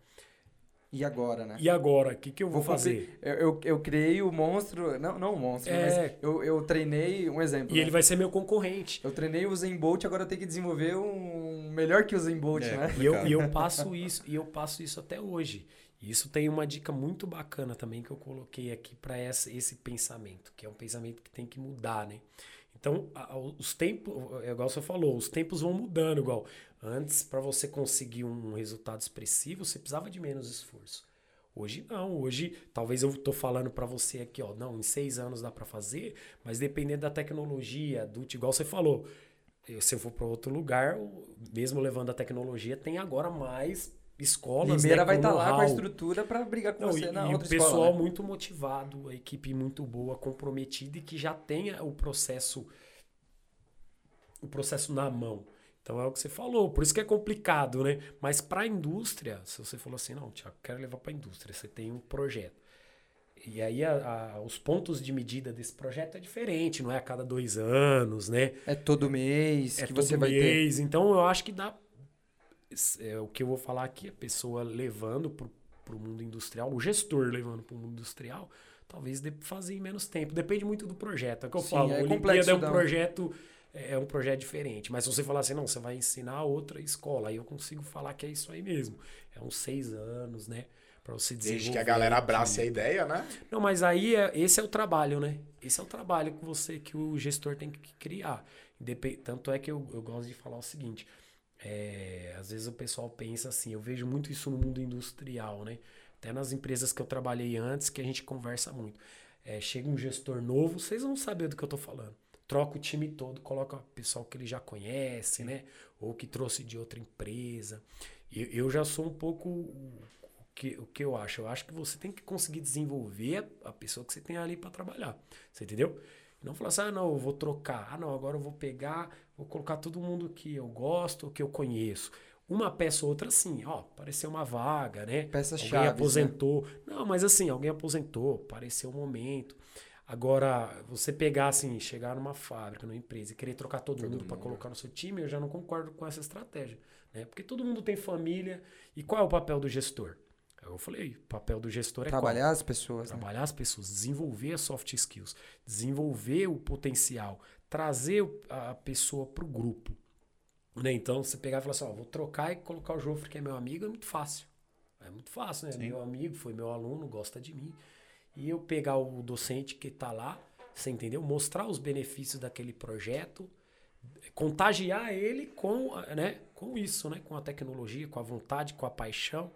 E agora, né? e agora? O que, que eu vou, Vou fazer? Eu, eu, eu criei o monstro. Não, não o monstro, É. mas eu, eu treinei. Um exemplo. E né? ele vai ser meu concorrente. Eu treinei o Zen Bolt, agora eu tenho que desenvolver um melhor que o Zen Bolt, É. né? E eu, e eu passo isso, e eu passo isso até hoje. Isso tem uma dica muito bacana também que eu coloquei aqui para esse, pensamento, que é um pensamento que tem que mudar, né? Então, os tempos, é igual você falou, os tempos vão mudando, igual antes para você conseguir um resultado expressivo, você precisava de menos esforço. Hoje não, hoje talvez eu tô falando para você aqui, ó, não, em seis anos dá para fazer, mas dependendo da tecnologia, do igual você falou, se eu for para outro lugar, mesmo levando a tecnologia, tem agora mais escolas. Limeira né, vai estar lá com a estrutura pra brigar com Não, você e, na e o outra pessoal escola. né? muito motivado, a equipe muito boa, comprometida e que já tenha o processo o processo na mão. Então é o que você falou, por isso que é complicado, né? Mas para a indústria, se você falou assim, não, Tiago, quero levar para a indústria, você tem um projeto. E aí a- a- os pontos de medida desse projeto é diferente, não é a cada dois anos, né? É todo mês é que você todo vai ter. mês. Então eu acho que dá. É, o que eu vou falar aqui, a pessoa levando para o mundo industrial, o gestor levando para o mundo industrial, talvez dê fazer em menos tempo. Depende muito do projeto. É o que eu Sim, falo. é Olimpíada é um projeto. É um projeto diferente. Mas se você falar assim, não, você vai ensinar outra escola, aí eu consigo falar que é isso aí mesmo. É uns seis anos, né? Pra você desenvolver. Desde que a galera abrace a ideia, né? Não, mas aí é, esse é o trabalho, né? Esse é o trabalho que você, que o gestor tem que criar. Tanto é que eu, eu gosto de falar o seguinte: é, às vezes o pessoal pensa assim, eu vejo muito isso no mundo industrial, né? Até nas empresas que eu trabalhei antes, que a gente conversa muito. É, chega um gestor novo, vocês vão saber do que eu tô falando. Troca o time todo, coloca o pessoal que ele já conhece, né? Ou que trouxe de outra empresa. Eu, eu já sou um pouco o o que, o que eu acho. Eu acho que você tem que conseguir desenvolver a, a pessoa que você tem ali para trabalhar. Você entendeu? Não falar assim, ah, não, eu vou trocar. Ah, não, agora eu vou pegar, vou colocar todo mundo que eu gosto, que eu conheço. Uma peça ou outra, sim, ó, apareceu uma vaga, né? Peças alguém chaves, né? aposentou. Não, mas assim, alguém aposentou, apareceu um momento. Agora, você pegar assim, chegar numa fábrica, numa empresa e querer trocar todo, mundo para colocar no seu time, eu já não concordo com essa estratégia, né? Porque todo mundo tem família. E qual é o papel do gestor? Eu falei, o papel do gestor é qual? Trabalhar as pessoas. né? Trabalhar as pessoas, desenvolver as soft skills, desenvolver o potencial, trazer a pessoa para o grupo. Né? Então, você pegar e falar assim, ó, vou trocar e colocar o Jofre, que é meu amigo, é muito fácil. É muito fácil, né? Sim. Meu amigo, foi meu aluno, gosta de mim. E eu pegar o docente que está lá, você entendeu? Mostrar os benefícios daquele projeto, contagiar ele com, né? com isso, né? Com a tecnologia, com a vontade, com a paixão.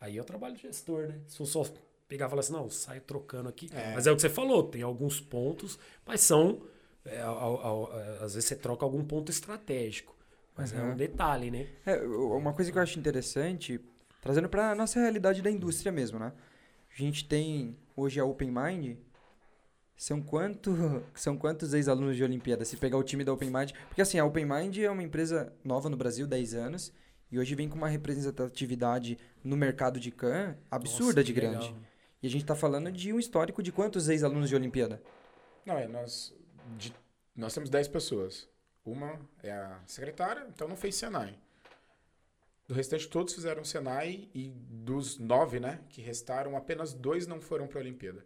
Aí é o trabalho de gestor, né? Se eu só pegar e falar assim, não, saio trocando aqui. É. Mas é o que você falou, tem alguns pontos, mas são. É, ao- ao- é, às vezes você troca algum ponto estratégico. Mas é um Uhum. detalhe, né? É, uma coisa que eu acho interessante, trazendo para nossa realidade da indústria mesmo, né? A gente tem hoje a Open Mind. São, quanto, [laughs] são quantos ex-alunos de Olimpíada? Se pegar o time da Open Mind. Porque assim, a Open Mind é uma empresa nova no Brasil, 10 anos. E hoje vem com uma representatividade no mercado de CAN absurda Nossa, de grande. legal. E a gente tá falando de um histórico de quantos ex-alunos de Olimpíada? Não, é, nós, de- nós temos 10 pessoas. Uma é a secretária, então não fez Senai. Do restante, todos fizeram Senai e dos nove, né, que restaram, apenas dois não foram para a Olimpíada.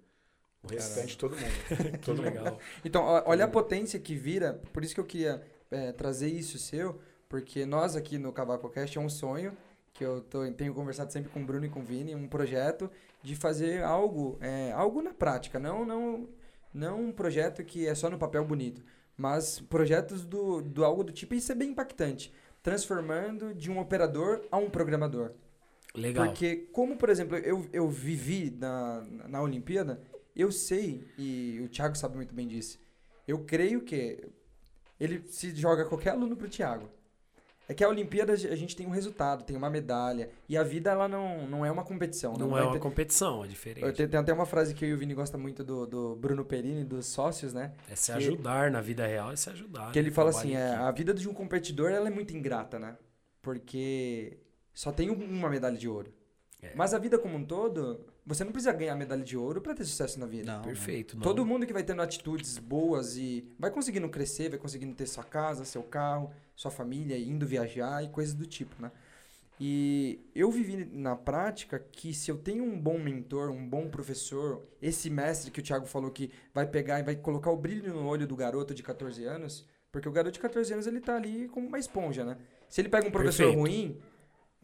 O restante, todo mundo. [laughs] Todo mundo. legal. Então, ó, olha a potência que vira, por isso que eu queria é, trazer isso seu, porque nós aqui no Cavaco Cast é um sonho, que eu tô- tenho conversado sempre com o Bruno e com o Vini, um projeto de fazer algo, é, algo na prática, não, não, não um projeto que é só no papel bonito, mas projetos do, do algo do tipo, isso é bem impactante, transformando de um operador a um programador. Legal. Porque, como, por exemplo, eu, eu vivi na, na Olimpíada, eu sei, e o Thiago sabe muito bem disso, eu creio que ele se joga qualquer aluno pro Thiago. É que a Olimpíada a gente tem um resultado, tem uma medalha. E a vida, ela não, não é uma competição. né? Não, vai é uma ter- competição, é diferente. Eu tenho, tem até uma frase que eu e o Vini gosta muito do, do Bruno Perini, dos sócios, né? É se que- ajudar na vida real, é se ajudar. Que né? ele fala assim, é, a vida de um competidor ela é muito ingrata, né? Porque só tem um- uma medalha de ouro. É. Mas a vida como um todo, você não precisa ganhar medalha de ouro pra ter sucesso na vida. Não, Perfeito. não. Todo mundo que vai tendo atitudes boas e vai conseguindo crescer, vai conseguindo ter sua casa, seu carro, sua família, indo viajar e coisas do tipo, né? E eu vivi na prática que se eu tenho um bom mentor, um bom professor, esse mestre que o Thiago falou que vai pegar e vai colocar o brilho no olho do garoto de 14 anos, porque o garoto de 14 anos ele tá ali como uma esponja, né? Se ele pega um professor Perfeito. ruim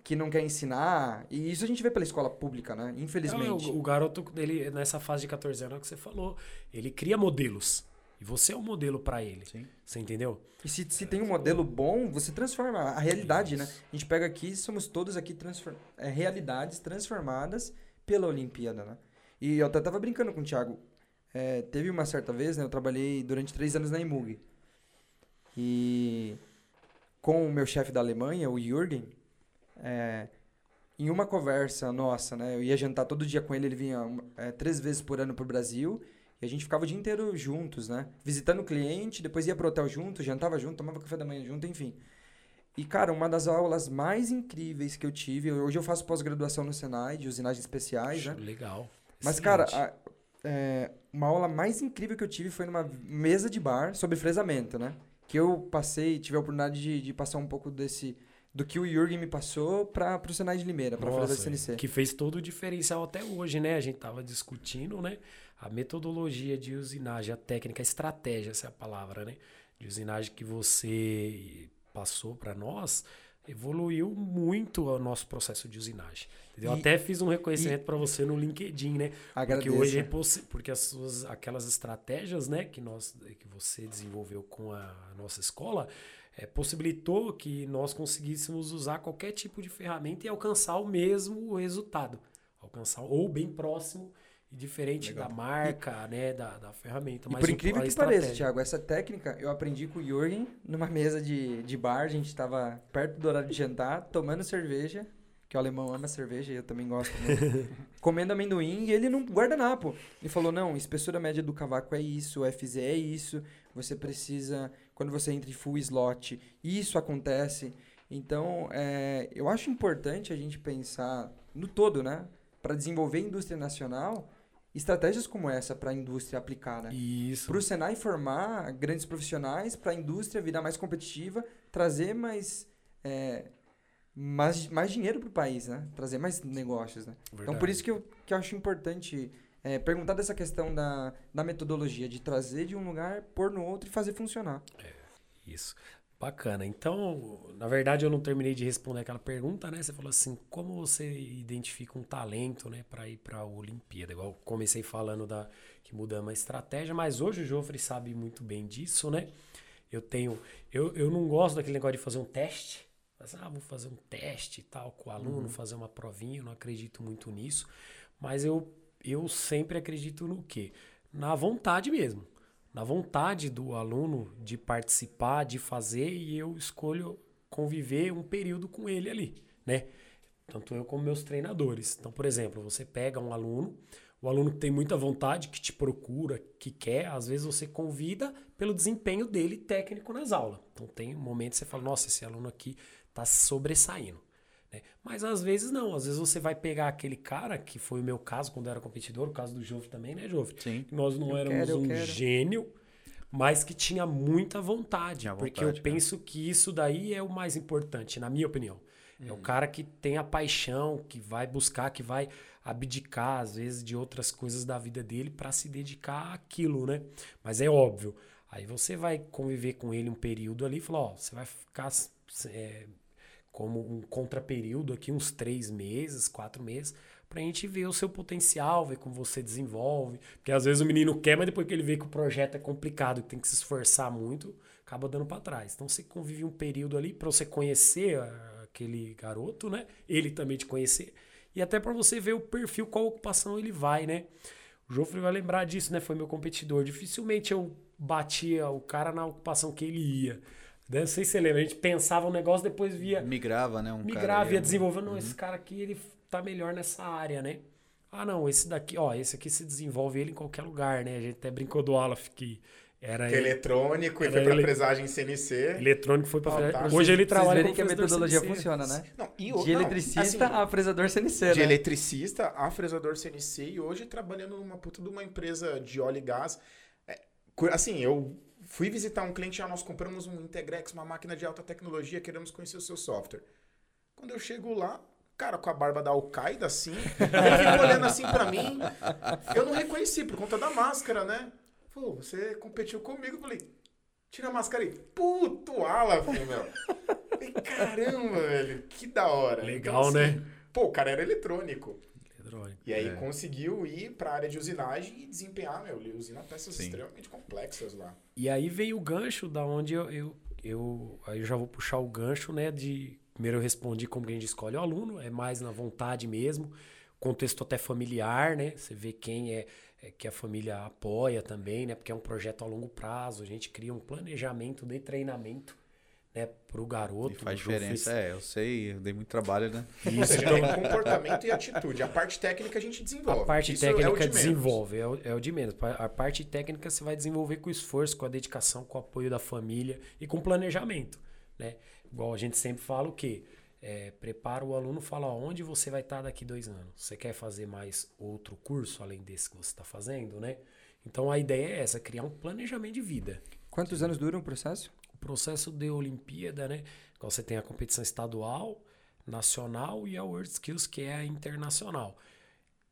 que não quer ensinar, e isso a gente vê pela escola pública, né? Infelizmente. Não, o, o garoto dele, nessa fase de 14 anos é o que você falou, ele cria modelos. E você é um modelo pra ele. Sim. Você entendeu? E se, se tem um modelo bom, você transforma a realidade, né? A gente pega aqui, somos todos aqui transform... é, realidades transformadas pela Olimpíada, né? E eu até tava brincando com o Thiago. É, teve uma certa vez, né? Eu trabalhei durante três anos na Imug. E com o meu chefe da Alemanha, o Jürgen, é, em uma conversa nossa, né? Eu ia jantar todo dia com ele, ele vinha é, três vezes por ano pro Brasil. E a gente ficava o dia inteiro juntos, né? Visitando o cliente, depois ia pro hotel junto, jantava junto, tomava café da manhã junto, enfim. E, cara, uma das aulas mais incríveis que eu tive, hoje eu faço pós-graduação no Senai, de usinagens especiais, né? Legal. Mas, cara, a- é, uma aula mais incrível que eu tive foi numa mesa de bar sobre fresamento, né? Que eu passei, tive a oportunidade de, de passar um pouco desse... Do que o Jürgen me passou para pro Senai de Limeira, Nossa, fazer CNC. que fez todo o diferencial até hoje, né? A gente tava discutindo, né? A metodologia de usinagem, a técnica, a estratégia, essa é a palavra, né? De usinagem que você passou para nós, evoluiu muito o nosso processo de usinagem. entendeu? E- até fiz um reconhecimento para você no LinkedIn, né? Porque Agradeço. hoje é possi- porque as suas aquelas estratégias, né, que nós que você desenvolveu com a nossa escola, é, possibilitou que nós conseguíssemos usar qualquer tipo de ferramenta e alcançar o mesmo resultado, alcançar ou bem próximo e diferente da marca, né, da, da ferramenta. E mas por incrível que pareça. Thiago, essa técnica eu aprendi com o Jürgen numa mesa de, de bar. A gente tava perto do horário de jantar, tomando cerveja, que o alemão ama cerveja e eu também gosto [laughs] comendo amendoim e ele num guardanapo. Ele falou: não, espessura média do cavaco é isso, o FZ é isso, você precisa, quando você entra em full slot, isso acontece. Então, é, eu acho importante a gente pensar no todo, né? Para desenvolver a indústria nacional, estratégias como essa para a indústria aplicar, né? Isso. Para o Senai formar grandes profissionais, para a indústria virar mais competitiva, trazer mais, é, mais, mais dinheiro para o país, né? Trazer mais negócios, né? Então, por Verdade. isso que eu, que eu acho importante é, perguntar dessa questão da, da metodologia, de trazer de um lugar, pôr no outro e fazer funcionar. Isso. Bacana. Então, na verdade, eu não terminei de responder aquela pergunta, né? Você falou assim, como você identifica um talento, né, para ir para a Olimpíada? Igual comecei falando da que mudamos a estratégia, mas hoje o Joffre sabe muito bem disso, né? Eu tenho, eu, eu não gosto daquele negócio de fazer um teste. Mas, ah, vou fazer um teste e tal com o aluno, fazer uma provinha, eu não acredito muito nisso. Mas eu, eu sempre acredito no quê? Na vontade mesmo na vontade do aluno de participar, de fazer, e eu escolho conviver um período com ele ali, né? Tanto eu como meus treinadores. Então, por exemplo, você pega um aluno, o aluno que tem muita vontade, que te procura, que quer, às vezes você convida pelo desempenho dele técnico nas aulas. Então, tem um momento que você fala, nossa, esse aluno aqui está sobressaindo. Né? Mas às vezes não, às vezes você vai pegar aquele cara, que foi o meu caso quando eu era competidor, o caso do Jovem também, né, Jovem? Sim. Nós não Eu éramos quero, um quero. gênio, mas que tinha muita vontade. Tinha porque vontade, eu cara. penso que isso daí é o mais importante, na minha opinião. É o cara que tem a paixão, que vai buscar, que vai abdicar, às vezes, de outras coisas da vida dele para se dedicar àquilo, né? Mas é óbvio. Aí você vai conviver com ele um período ali e falar, ó, você vai ficar é, como um contraperíodo aqui, uns três meses, quatro meses, pra gente ver o seu potencial, ver como você desenvolve. Porque às vezes o menino quer, mas depois que ele vê que o projeto é complicado, que tem que se esforçar muito, acaba dando pra trás. Então você convive um período ali pra você conhecer aquele garoto, né? Ele também te conhecer. E até pra você ver o perfil, qual ocupação ele vai, né? O Joffre vai lembrar disso, né? Foi meu competidor. Dificilmente eu batia o cara na ocupação que ele ia. Né? Não sei se você lembra, a gente pensava um negócio, depois via. Migrava, né? Um migrava, ia ia desenvolvendo. Não, esse cara aqui, ele tá melhor nessa área, né? Ah, não, esse daqui, ó, esse aqui se desenvolve ele em qualquer lugar, né? A gente até brincou do Aleph que era Que é eletrônico e Era foi pra ele- presagem CNC. eletrônico, foi pra. Hoje ele Vocês trabalha verem com que a metodologia CNC. funciona, né? Não, e De não, eletricista assim, a fresador CNC, de né? eletricista a fresador CNC e hoje trabalhando numa puta de uma empresa de óleo e gás. É, assim, eu fui visitar um cliente, ah, nós compramos um Integrex, uma máquina de alta tecnologia, queremos conhecer o seu software. Quando eu chego lá, cara, com a barba da Al-Qaeda, assim, [laughs] ele fica olhando assim pra mim, eu não reconheci por conta da máscara, né? Pô, você competiu comigo, eu falei, tira a máscara aí. Puto Aleph, meu. Falei, Caramba, velho, que da hora. Legal, assim, né? Pô, o cara era eletrônico. Eletrônico. E aí É. conseguiu ir pra área de usinagem e desempenhar, meu, usina peças Sim. extremamente complexas lá. E aí veio o gancho da onde eu, eu, eu- aí eu já vou puxar o gancho, né, de primeiro eu respondi como que a gente escolhe o aluno, é mais na vontade mesmo, contexto até familiar, né? Você vê quem é, é que a família apoia também, né? Porque é um projeto a longo prazo, a gente cria um planejamento de treinamento, né, pro garoto. E faz Ju fez- diferença. É, eu sei, eu dei muito trabalho, né? Isso, então, tem comportamento e atitude. A parte técnica a gente desenvolve. A parte Isso é o técnica menos. desenvolve, é o, é o de menos. A parte técnica você vai desenvolver com esforço, com a dedicação, com o apoio da família e com planejamento. Né? Igual a gente sempre fala o quê? É, prepara o aluno, fala onde você vai estar daqui dois anos. Você quer fazer mais outro curso além desse que você está fazendo, né? Então a ideia é essa, criar um planejamento de vida. Quantos anos dura um processo? Processo de Olimpíada, né? Igual você tem a competição estadual, nacional e a World Skills, que é a internacional.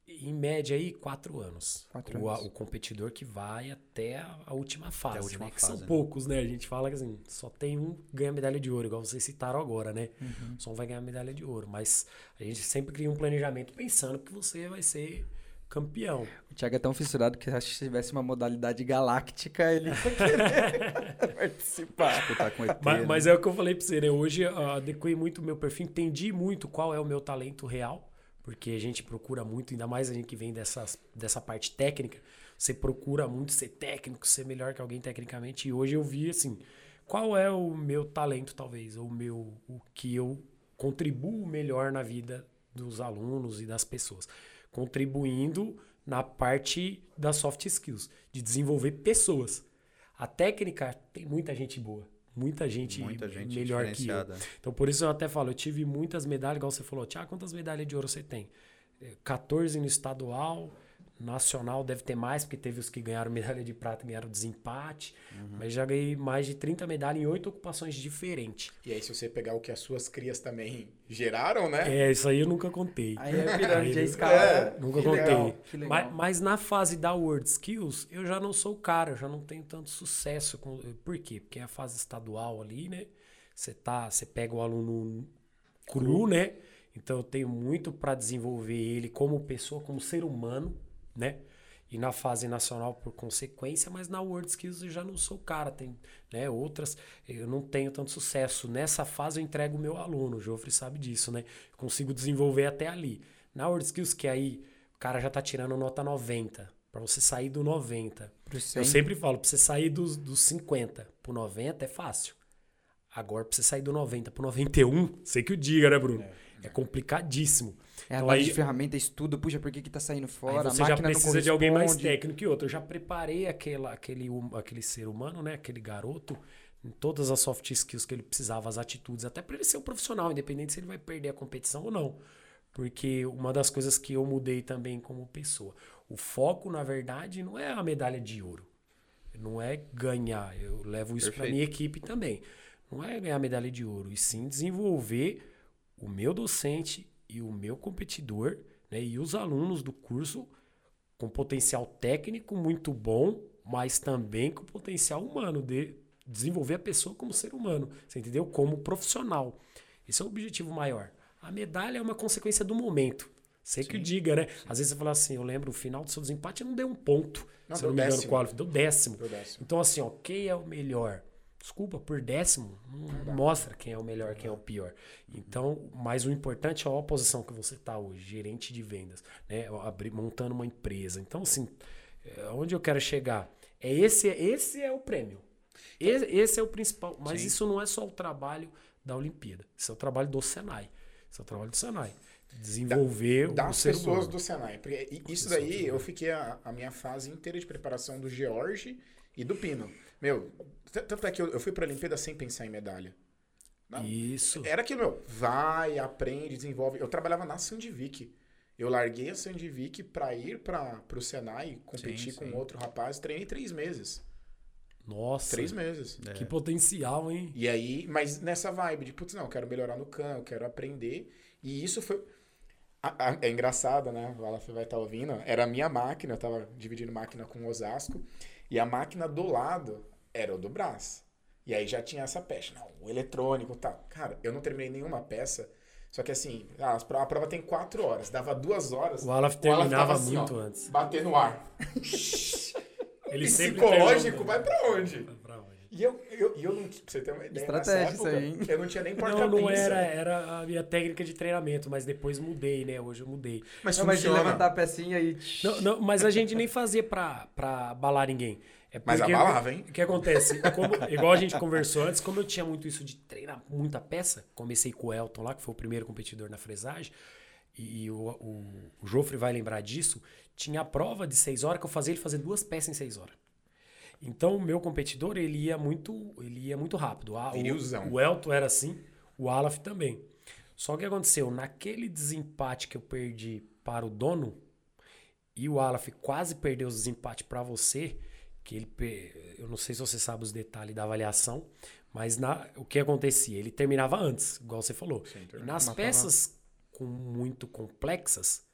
Em média aí, quatro anos. Quatro o, a- anos. o competidor que vai até a, a última fase, última né? Que fase, são né? poucos, né? A gente fala que assim, só tem um que ganha medalha de ouro, igual vocês citaram agora, né? Uhum. Só um vai ganhar medalha de ouro. Mas a gente sempre cria um planejamento pensando que você vai ser campeão. O Thiago é tão fissurado que acho que se tivesse uma modalidade galáctica, ele ia querer [laughs] participar. Com ET, Mas, né? mas é o que eu falei pra você, né? Hoje eu adequei muito o meu perfil, entendi muito qual é o meu talento real, porque a gente procura muito, ainda mais a gente que vem dessas, dessa parte técnica, você procura muito ser técnico, ser melhor que alguém tecnicamente, e hoje eu vi, assim, qual é o meu talento, talvez, ou o meu, o que eu contribuo melhor na vida dos alunos e das pessoas. Contribuindo na parte das soft skills, de desenvolver pessoas. A técnica tem muita gente boa, muita gente, Muita gente melhor que eu. Então por isso eu até falo, eu tive muitas medalhas, igual você falou, Tiago, quantas medalhas de ouro você tem? Eh, 14 no estadual, nacional deve ter mais, porque teve os que ganharam [laughs] medalha de prata, ganharam desempate, Uhum. mas já ganhei mais de 30 medalhas em oito ocupações diferentes. E aí, se você pegar o que as suas crias também geraram, né? É, isso aí eu nunca contei. Aí é pirâmide, é Aí- escala. É. Nunca contei. legal, legal. Mas, mas na fase da World Skills, eu já não sou o cara, eu já não tenho tanto sucesso. Com, por quê? Porque é a fase estadual ali, né? Você tá, você pega o aluno cru, né? Então eu tenho muito para desenvolver ele como pessoa, como ser humano, né? E na fase nacional por consequência, mas na World Skills eu já não sou o cara, tem, né, outras, eu não tenho tanto sucesso. Nessa fase eu entrego o meu aluno, o Jofre sabe disso, né? Eu consigo desenvolver até ali. Na World Skills que aí o cara já tá tirando nota 90, para você sair do 90. Pro Eu 100. sempre falo, pra você sair dos, dos 50 pro 90 é fácil. Agora, pra você sair do 90 pro 91, sei que o diga, né, Bruno? É, complicadíssimo. É Então, aí- de ferramenta, estudo, puxa, por que, que tá saindo fora? Aí a você já precisa de alguém mais técnico que outro. Eu já preparei aquela, aquele, hum- aquele ser humano, né? Aquele garoto, em todas as soft skills que ele precisava, as atitudes, até para ele ser um profissional, independente se ele vai perder a competição ou não. Porque uma das coisas que eu mudei também como pessoa. O foco, na verdade, não é a medalha de ouro. Não é ganhar. Eu levo isso para minha equipe também. Não é ganhar medalha de ouro, e sim desenvolver o meu docente e o meu competidor, né, e os alunos do curso com potencial técnico muito bom, mas também com potencial humano de desenvolver a pessoa como ser humano, você entendeu? Como profissional. Esse é o objetivo maior. A medalha é uma consequência do momento. Sei que o diga, né? Às vezes você fala assim, eu lembro, o final do seu desempate não deu um ponto. Não, se eu não me engano, qual, deu décimo. Deu décimo. Então, assim, ó, quem é o melhor? Desculpa, por décimo, não mostra quem é o melhor, quem é o pior. Então, mas o importante é a posição que você está hoje, gerente de vendas, né? Abrir, montando uma empresa. Então, assim, é, onde eu quero chegar? É esse, esse é o prêmio. Esse, esse é o principal. Mas Sim. isso não é só o trabalho da Olimpíada. Isso é o trabalho do Senai. Isso é o trabalho do Senai. Desenvolver o das pessoas do Senai. Porque isso daí eu fiquei a, a minha fase inteira de preparação do George e do Pino. Meu, tanto é que eu, eu fui pra Olimpíada sem pensar em medalha. Não, Isso. Era aquilo, meu, vai, aprende, desenvolve. Eu trabalhava na Sandvik. Eu larguei a Sandvik pra ir para pro Senai competir Sim, com sim. outro rapaz. Treinei três meses. Nossa. Três meses. É. Que potencial, hein? E aí, mas nessa vibe de, putz, não, eu quero melhorar no can, eu quero aprender. E isso foi. a- a- é engraçado, né? O Alaf vai estar ouvindo. Era a minha máquina, eu tava dividindo máquina com o Osasco. E a máquina do lado era o do Brás. E aí já tinha essa peça. Não, o eletrônico e tal. Cara, eu não terminei nenhuma peça. Só que assim, ah, a prova tem quatro horas. Dava duas horas. O Alaf terminava assim, muito ó, antes. Bater no ar. [laughs] Ele Psicológico, terminava- vai pra onde? Vai pra onde? E eu, eu, eu não. Pra você ter uma ideia, Estratégia nessa isso época, aí, hein? eu não tinha nem Não, porta-pinça. não era, era a minha técnica de treinamento, mas depois mudei, né? Hoje eu mudei. Mas Não, mas de levantar a pecinha e. Não, não, mas a gente nem fazia pra, pra abalar ninguém. É Mas abalava, hein? O que acontece? Como- igual a gente conversou antes, como eu tinha muito isso de treinar muita peça, comecei com o Elton lá, que foi o primeiro competidor na fresagem, e, e o, o, o Jofre vai lembrar disso, tinha a prova de seis horas que eu fazia ele fazer duas peças em seis horas. Então o meu competidor, ele ia muito, ele ia muito rápido. A- o, o Elton era assim, o Alaf também. Só que o que aconteceu? Naquele desempate que eu perdi para o dono, e o Alaf quase perdeu os desempates para você, que ele eu não sei se você sabe os detalhes da avaliação, mas na, o que acontecia? Ele terminava antes, igual você falou. Nas Matava. peças com muito complexas,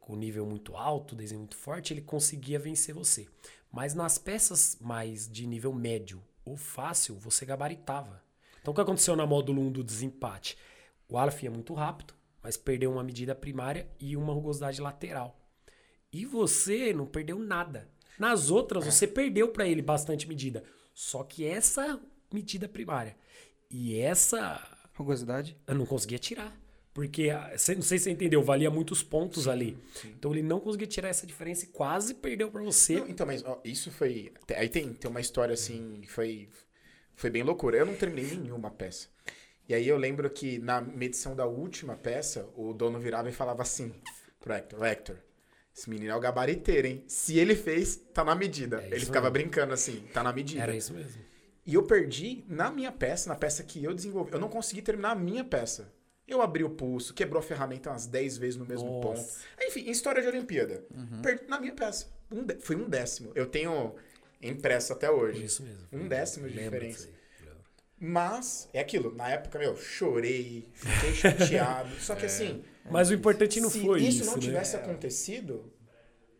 com nível muito alto, desenho muito forte, ele conseguia vencer você. Mas nas peças mais de nível médio ou fácil, você gabaritava. Então o que aconteceu na módulo 1 do desempate? O Alaf ia muito rápido, mas perdeu uma medida primária e uma rugosidade lateral. E você não perdeu nada. Nas outras, você perdeu para ele bastante medida. Só que essa medida primária e essa Rugosidade. eu não conseguia tirar. Porque, não sei se você entendeu, valia muitos pontos ali. Então ele não conseguia tirar essa diferença e quase perdeu para você. Não, então, mas ó, isso foi. Aí tem, tem uma história assim, foi, foi bem loucura. Eu não terminei nenhuma peça. E aí eu lembro que na medição da última peça, o dono virava e falava assim pro Hector, Hector, esse menino é o gabariteiro, hein? Se ele fez, tá na medida. É ele ficava mesmo. brincando assim, tá na medida. Era isso mesmo. E eu perdi na minha peça, na peça que eu desenvolvi. Eu não consegui terminar a minha peça. Eu abri o pulso, quebrou a ferramenta umas 10 vezes no mesmo Nossa. ponto. Enfim, em história de Olimpíada. Perdi na minha peça. Um dé- foi um décimo. Eu tenho impresso até hoje. isso mesmo. Um décimo de diferença. Mas, é aquilo. Na época, meu, chorei, fiquei chateado. Só que [laughs] assim, Mas o importante não se foi isso, isso, não né? tivesse acontecido,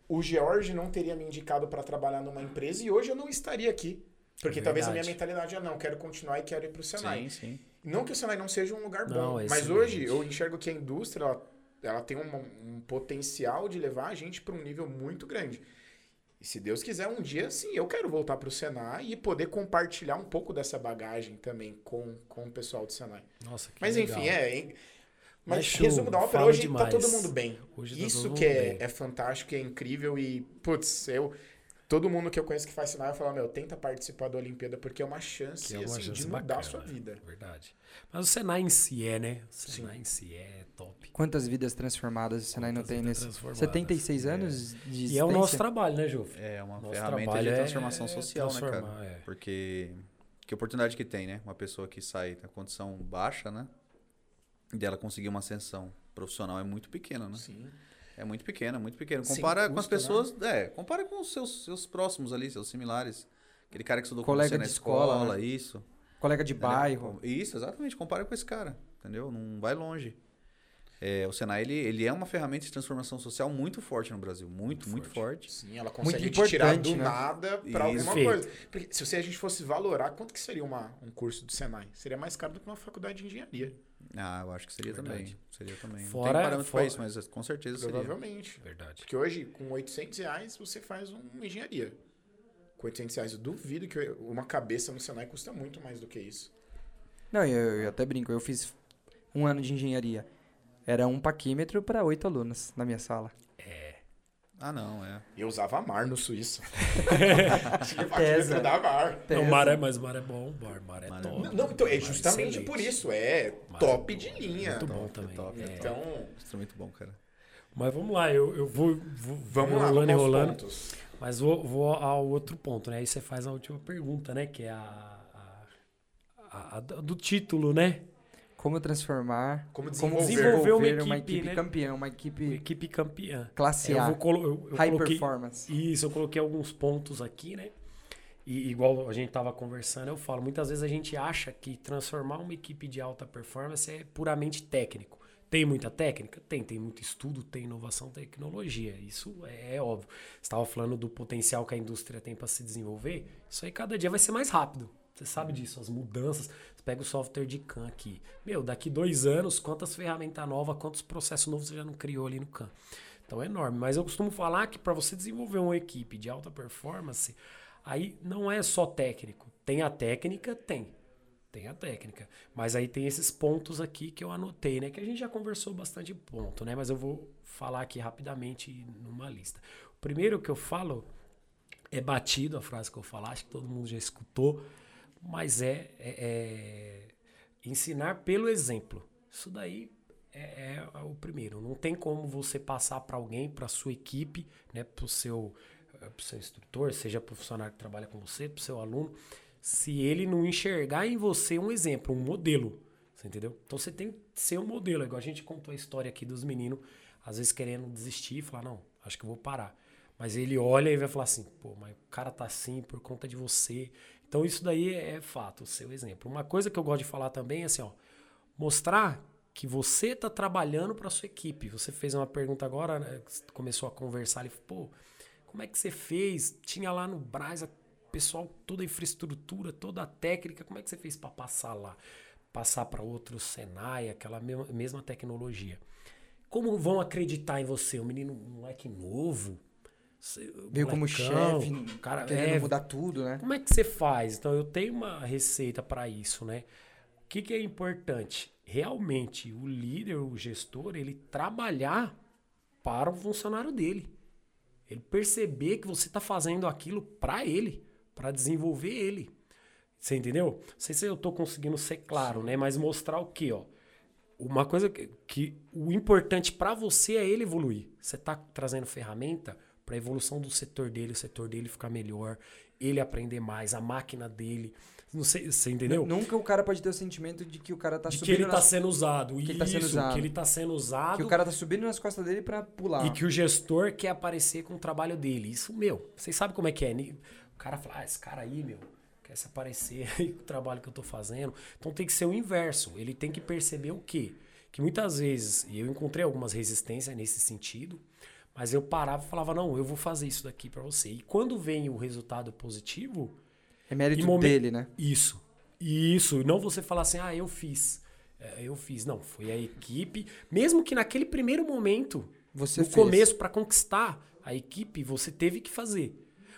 o George não teria me indicado para trabalhar numa empresa e hoje eu não estaria aqui. Porque É talvez a minha mentalidade é não, quero continuar e quero ir pro Senai. Sim, sim. Não que o Senai não seja um lugar Não, bom, é mas hoje eu enxergo que a indústria ela, ela tem um, um potencial de levar a gente para um nível muito grande. E se Deus quiser, um dia sim, eu quero voltar para o Senai e poder compartilhar um pouco dessa bagagem também com, com o pessoal do Senai. Nossa, que Mas legal. enfim, é. Mas, Mas show, resumo da ópera, hoje demais. tá todo mundo bem. Hoje tá Isso todo que é, bem. é fantástico, é incrível e, putz, eu. Todo mundo que eu conheço que faz Senai fala, meu, tenta participar da Olimpíada porque é uma chance, é uma assim, chance de mudar bacana, a sua vida. Verdade. Mas o Senai em si é, né? O Senai em si é top. Quantas vidas transformadas o Senai não Quantas tem vidas nesse. transformadas, 76 é. anos de E é o nosso existência? trabalho, né, Jofre? É uma Nosso ferramenta de é- transformação é social, né, cara? é. Porque que oportunidade que tem, né? Uma pessoa que sai da condição baixa, né? E dela conseguir uma ascensão profissional é muito pequena, né? Sim. É muito pequena, muito pequena. Compara com as custo, né? pessoas, é, compara com os seus, seus próximos ali, seus similares. Aquele cara que estudou com Colega você na de escola, escola, né? isso. Colega de entendeu? bairro. Isso, exatamente. Compara com esse cara, entendeu? Não vai longe. É, o Senai, ele, ele é uma ferramenta de transformação social muito forte no Brasil. Muito, muito, forte. Sim, ela consegue Muito te tirar importante, do né? nada pra Isso. alguma coisa. Porque se a gente fosse valorar, quanto que seria uma, um curso do Senai? Seria mais caro do que uma faculdade de engenharia. Ah, eu acho que seria Verdade. também. Seria também. não Fora- tem parâmetro fora- pra isso, mas com certeza seria. Provavelmente. Verdade. Porque hoje, com 800 reais, você faz uma engenharia. Com 800 reais, eu duvido que uma cabeça no Senai custa muito mais do que isso. Não, eu, eu até brinco. Eu fiz um ano de engenharia. Era um paquímetro para oito alunos na minha sala. Ah, não, é. Eu usava mar no Suíço. [laughs] Tinha Pesa. da mar. Não, mar é, mas mar é bom, mar, mar é Mar é top. bom. Não, então é justamente excelente. por isso. É Mar top é de linha. Muito bom Top, também. top, é. Então, Instrumento bom, cara. Mas vamos lá, eu, eu vou, vou vamos lá, rolando vamos e rolando. pontos. Mas vou, vou ao outro ponto, né? Aí você faz a última pergunta, né? Que é a, a- a- a do título, né? Como transformar, Como como desenvolver. desenvolver Desenvolver uma uma equipe, equipe, né? campeã, uma equipe Equipe campeã. classe É, eu A, vou colo- eu- eu high coloquei- performance. Isso, eu coloquei alguns pontos aqui, né? E igual a gente tava conversando, eu falo, muitas vezes a gente acha que transformar uma equipe de alta performance é puramente técnico. Tem muita técnica? Tem, tem muito estudo, tem inovação, tecnologia. Isso é, é óbvio. Você estava falando do potencial que a indústria tem para se desenvolver. Isso aí cada dia vai ser mais rápido. Você sabe disso, as mudanças. Pega o software de CAN aqui. Meu, daqui dois anos, quantas ferramentas novas, quantos processos novos você já não criou ali no CAN? Então é enorme. Mas eu costumo falar que para você desenvolver uma equipe de alta performance, aí não é só técnico. Tem a técnica? Tem. Tem a técnica. Mas aí tem esses pontos aqui que eu anotei, né? Que a gente já conversou bastante ponto, né? Mas eu vou falar aqui rapidamente numa lista. O primeiro que eu falo é batido a frase que eu falar, acho que todo mundo já escutou, mas é, é- é ensinar pelo exemplo. Isso daí é, é o primeiro. Não tem como você passar para alguém, para sua equipe, né, para o seu, eh, seu instrutor, seja pro funcionário que trabalha com você, para o seu aluno, se ele não enxergar em você um exemplo, um modelo. Você entendeu? Então você tem que ser um modelo. Igual a gente contou a história aqui dos meninos, às vezes querendo desistir e falar, não, acho que vou parar. Mas ele olha e vai falar assim, pô, mas o cara tá assim por conta de você. Então isso daí é fato, o seu exemplo. Uma coisa que eu gosto de falar também é assim, ó, mostrar que você tá trabalhando para sua equipe. Você fez uma pergunta agora, né, começou a conversar ali, pô, como é que você fez? Tinha lá no Braz, pessoal, toda a infraestrutura, toda a técnica, como é que você fez para passar lá? Passar para outro Senai, aquela mesma, mesma tecnologia. Como vão acreditar em você? Um menino, um moleque novo? Veio como chefe, cara, querendo é, mudar tudo, né? como é que você faz? Então eu tenho uma receita para isso, né? O que, que é importante? Realmente o líder, o gestor, ele trabalhar para o funcionário dele. Ele perceber que você está fazendo aquilo para ele, para desenvolver ele. Você entendeu? Não sei se eu estou conseguindo ser claro, né? Mas mostrar o quê, ó? Uma coisa que, que o importante para você é ele evoluir. Você está trazendo ferramenta para a evolução do setor dele, o setor dele ficar melhor, ele aprender mais, a máquina dele. Não sei, você entendeu? Nunca o cara pode ter o sentimento de que o cara tá de que subindo ele está nas... sendo usado. que Isso, ele tá sendo usado. que ele está sendo usado. que o cara tá subindo nas costas dele pra pular. E que o gestor quer aparecer com o trabalho dele. Isso, meu, vocês sabem como é que é. né? O cara fala, ah, esse cara aí, meu, quer se aparecer [laughs] aí com o trabalho que eu tô fazendo. Então tem que ser o inverso. Ele tem que perceber o quê? Que muitas vezes, e eu encontrei algumas resistências nesse sentido, mas eu parava e falava, não, eu vou fazer isso daqui para você. E quando vem o resultado positivo, É mérito em momen- dele, né? isso. Isso. Não você falar assim, ah, eu fiz. É, eu fiz. Não, foi a equipe. Mesmo que naquele primeiro momento, Você no fez. começo, para conquistar a equipe, você teve que fazer.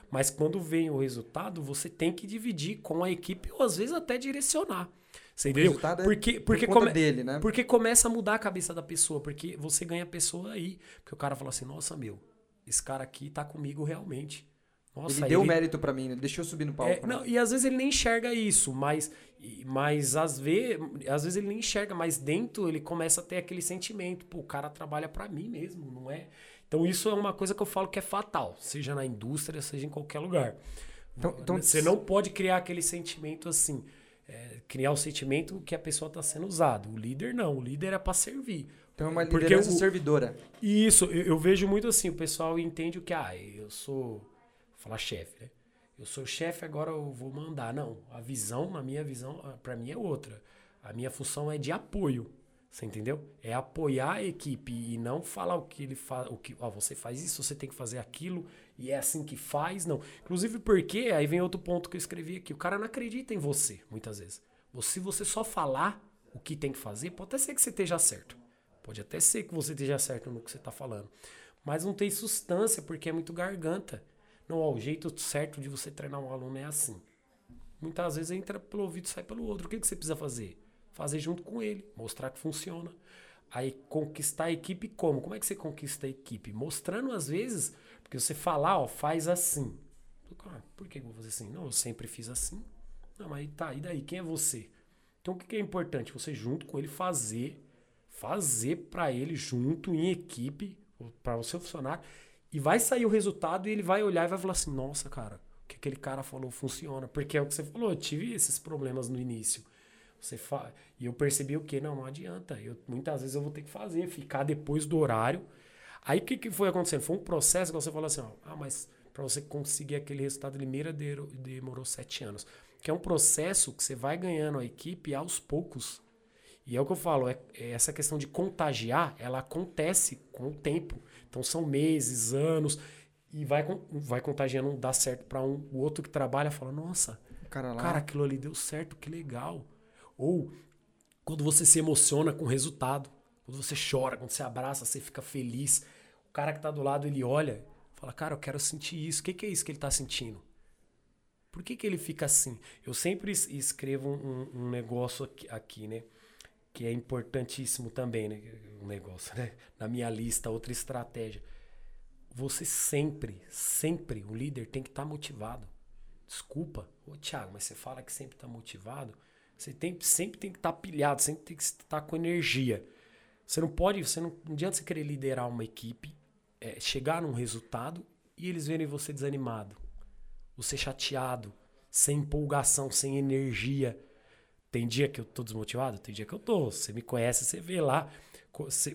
Mas quando vem o resultado, você tem que dividir com a equipe ou às vezes até direcionar. Você entendeu? resultado é porque porque, por come- dele, né? porque começa a mudar a cabeça da pessoa, porque você ganha a pessoa aí. Porque o cara fala assim: nossa, meu, esse cara aqui tá comigo realmente. Nossa, ele deu mérito pra mim, né? Deixou eu subir no palco. é, né? não, e às vezes ele nem enxerga isso, mas, mas às, vezes, às vezes ele nem enxerga, mas dentro ele começa a ter aquele sentimento, pô, o cara trabalha pra mim mesmo, não é? Então isso é uma coisa que eu falo que é fatal, seja na indústria, seja em qualquer lugar. Então- então- Você não pode criar aquele sentimento assim, é, criar o sentimento que a pessoa está sendo usada. O líder não, o líder é para servir. Então é uma Porque liderança o- servidora. Isso, eu, eu vejo muito assim, o pessoal entende o que, ah, eu sou, vou falar chefe, né? Eu sou chefe, agora eu vou mandar. Não, a visão, na minha visão, ah, pra mim é outra. A minha função é de apoio, você entendeu? É apoiar a equipe e não falar o que ele faz, o que, ó, você faz isso, você tem que fazer aquilo e é assim que faz, não. Inclusive porque, aí vem outro ponto que eu escrevi aqui, o cara não acredita em você, muitas vezes. Se você só falar o que tem que fazer, pode até ser que você esteja certo. Pode até ser que você esteja certo no que você está falando. Mas não tem substância, porque é muito garganta. Não, ó, o jeito certo de você treinar um aluno é assim. Muitas vezes entra pelo ouvido e sai pelo outro. O que, que você precisa fazer? Fazer junto com ele, mostrar que funciona. Aí conquistar a equipe como? Como é que você conquista a equipe? Mostrando às vezes, porque você falar, ó, faz assim. Ah, por que eu vou fazer assim? Não, eu sempre fiz assim. Não, mas tá, e daí? Quem é você? Então o que é importante? Você junto com ele fazer, fazer para ele junto em equipe, para o seu funcionário, e vai sair o resultado e ele vai olhar e vai falar assim: nossa, cara, o que aquele cara falou funciona. Porque é o que você falou, eu tive esses problemas no início. Você fa... E eu percebi o que? Não, não adianta. Eu, muitas vezes eu vou ter que fazer, ficar depois do horário. Aí o que, que foi acontecendo? Foi um processo que você falou assim: ó, ah, mas para você conseguir aquele resultado de Limeira demorou sete anos. Que é um processo que você vai ganhando a equipe aos poucos. E é o que eu falo, é, é essa questão de contagiar, ela acontece com o tempo. Então são meses, anos, e vai, vai contagiando, dá certo para um. O outro que trabalha fala, nossa, cara, cara, aquilo ali deu certo, que legal. Ou quando você se emociona com o resultado, quando você chora, quando você abraça, você fica feliz. O cara que está do lado, ele olha, fala, cara, eu quero sentir isso. O que, que é isso que ele está sentindo? Por que, que ele fica assim? Eu sempre escrevo um, um negócio aqui, aqui, né? Que é importantíssimo também, né? Um negócio, [laughs] né? Na minha lista, outra estratégia. Você sempre, sempre, o líder tem que estar tá motivado. Desculpa, ô Thiago, mas você fala que sempre está motivado. Você tem, sempre tem que estar tá pilhado, sempre tem que estar tá com energia. Você não pode, você não, não adianta você querer liderar uma equipe, é, chegar num resultado e eles verem você desanimado você chateado, sem empolgação, sem energia. Tem dia que eu tô desmotivado? Tem dia que eu tô. Você me conhece, você vê lá.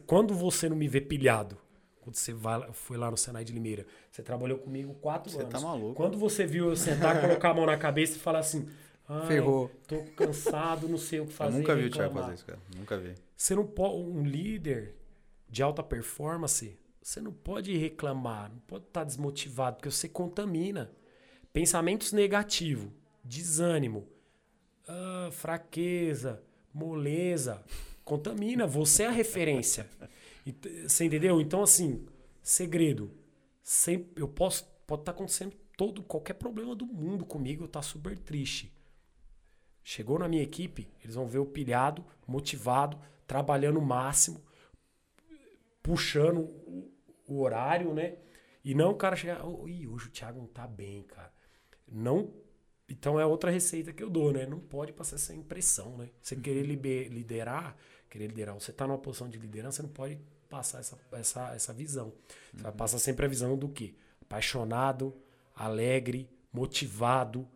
Quando você não me vê pilhado, quando você vai, foi lá no Senai de Limeira, você trabalhou comigo quatro você anos. Você tá maluco. Quando você viu eu sentar, colocar a mão na cabeça e falar assim, Ferrou. Tô cansado, não sei o que fazer. Eu nunca vi o Thiago fazer isso, cara. Nunca vi. Você não pode. Um líder de alta performance, você não pode reclamar, não pode estar desmotivado, porque você contamina. Pensamentos negativos, desânimo, ah, fraqueza, moleza, contamina. Você é a referência. Você entendeu? Então, assim, segredo. Sempre, eu posso pode estar tá acontecendo todo qualquer problema do mundo comigo, eu tá super triste. Chegou na minha equipe, eles vão ver o pilhado, motivado, trabalhando o máximo, puxando o, o horário, né? E não o cara chegar, oh, Ih, hoje o Thiago não tá bem, cara. Não. Então é outra receita que eu dou, né? Não pode passar essa impressão, né? Você querer liderar, querer liderar, você está numa posição de liderança, você não pode passar essa, essa, essa visão. Você uhum. vai passar sempre a visão do quê? Apaixonado, alegre, motivado,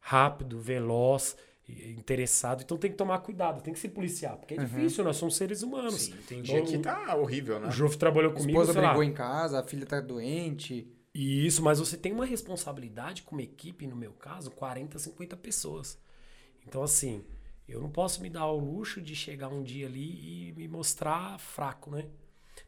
rápido, veloz, interessado. Então tem que tomar cuidado, tem que se policiar, porque é uhum. difícil, nós somos seres humanos. Sim, tem dia que tá horrível, né? O Joff trabalhou comigo, a esposa brigou lá, em casa, a filha tá doente. Isso, mas você tem uma responsabilidade como equipe, no meu caso, 40, 50 pessoas. Então, assim, eu não posso me dar ao luxo de chegar um dia ali e me mostrar fraco, né?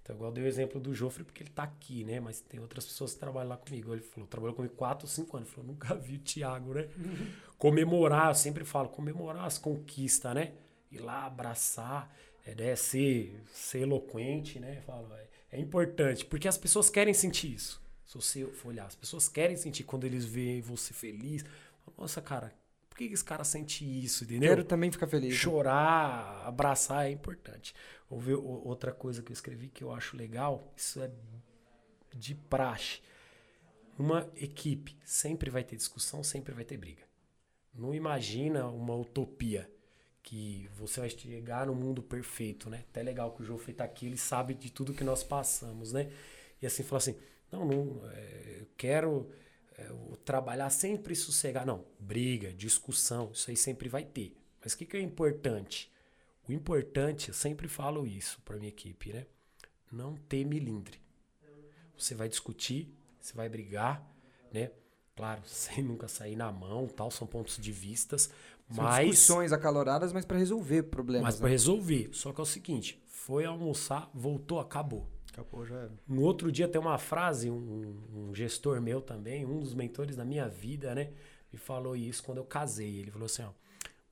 Então, igual dei o exemplo do Jofre, porque ele tá aqui, né? Mas tem outras pessoas que trabalham lá comigo. Ele falou, trabalhou comigo 4 ou 5 anos. Ele falou, nunca vi o Thiago, né? [laughs] Comemorar, eu sempre falo, comemorar as conquistas, né? Ir lá, abraçar, é, né? ser, ser eloquente, né? Falo, é, é importante, porque as pessoas querem sentir isso. Se você for olhar, as pessoas querem sentir quando eles veem você feliz. Nossa, cara, por que esse cara sente isso, entendeu? Quero também ficar feliz. Chorar, abraçar é importante. Houve outra coisa que eu escrevi que eu acho legal, isso é de praxe. Uma equipe sempre vai ter discussão, sempre vai ter briga. Não imagina uma utopia que você vai chegar no mundo perfeito, né? Até legal que o João está aqui, ele sabe de tudo que nós passamos, né? E assim, falou assim, não, não é, quero é, trabalhar sempre sossegar. Não, briga, discussão, isso aí sempre vai ter. Mas o que, que é importante? O importante, eu sempre falo isso para minha equipe, né? Não ter milindre. Você vai discutir, você vai brigar, né? Claro, [laughs] sem nunca sair na mão, tal, são pontos de vistas, são mas discussões acaloradas, mas para resolver problemas. Mas né? para resolver. Só que é o seguinte, foi almoçar, voltou, acabou. Acabou, já era. No outro dia tem uma frase, um, um, gestor meu também, um dos mentores da minha vida, né? Me falou isso quando eu casei. Ele falou assim: ó,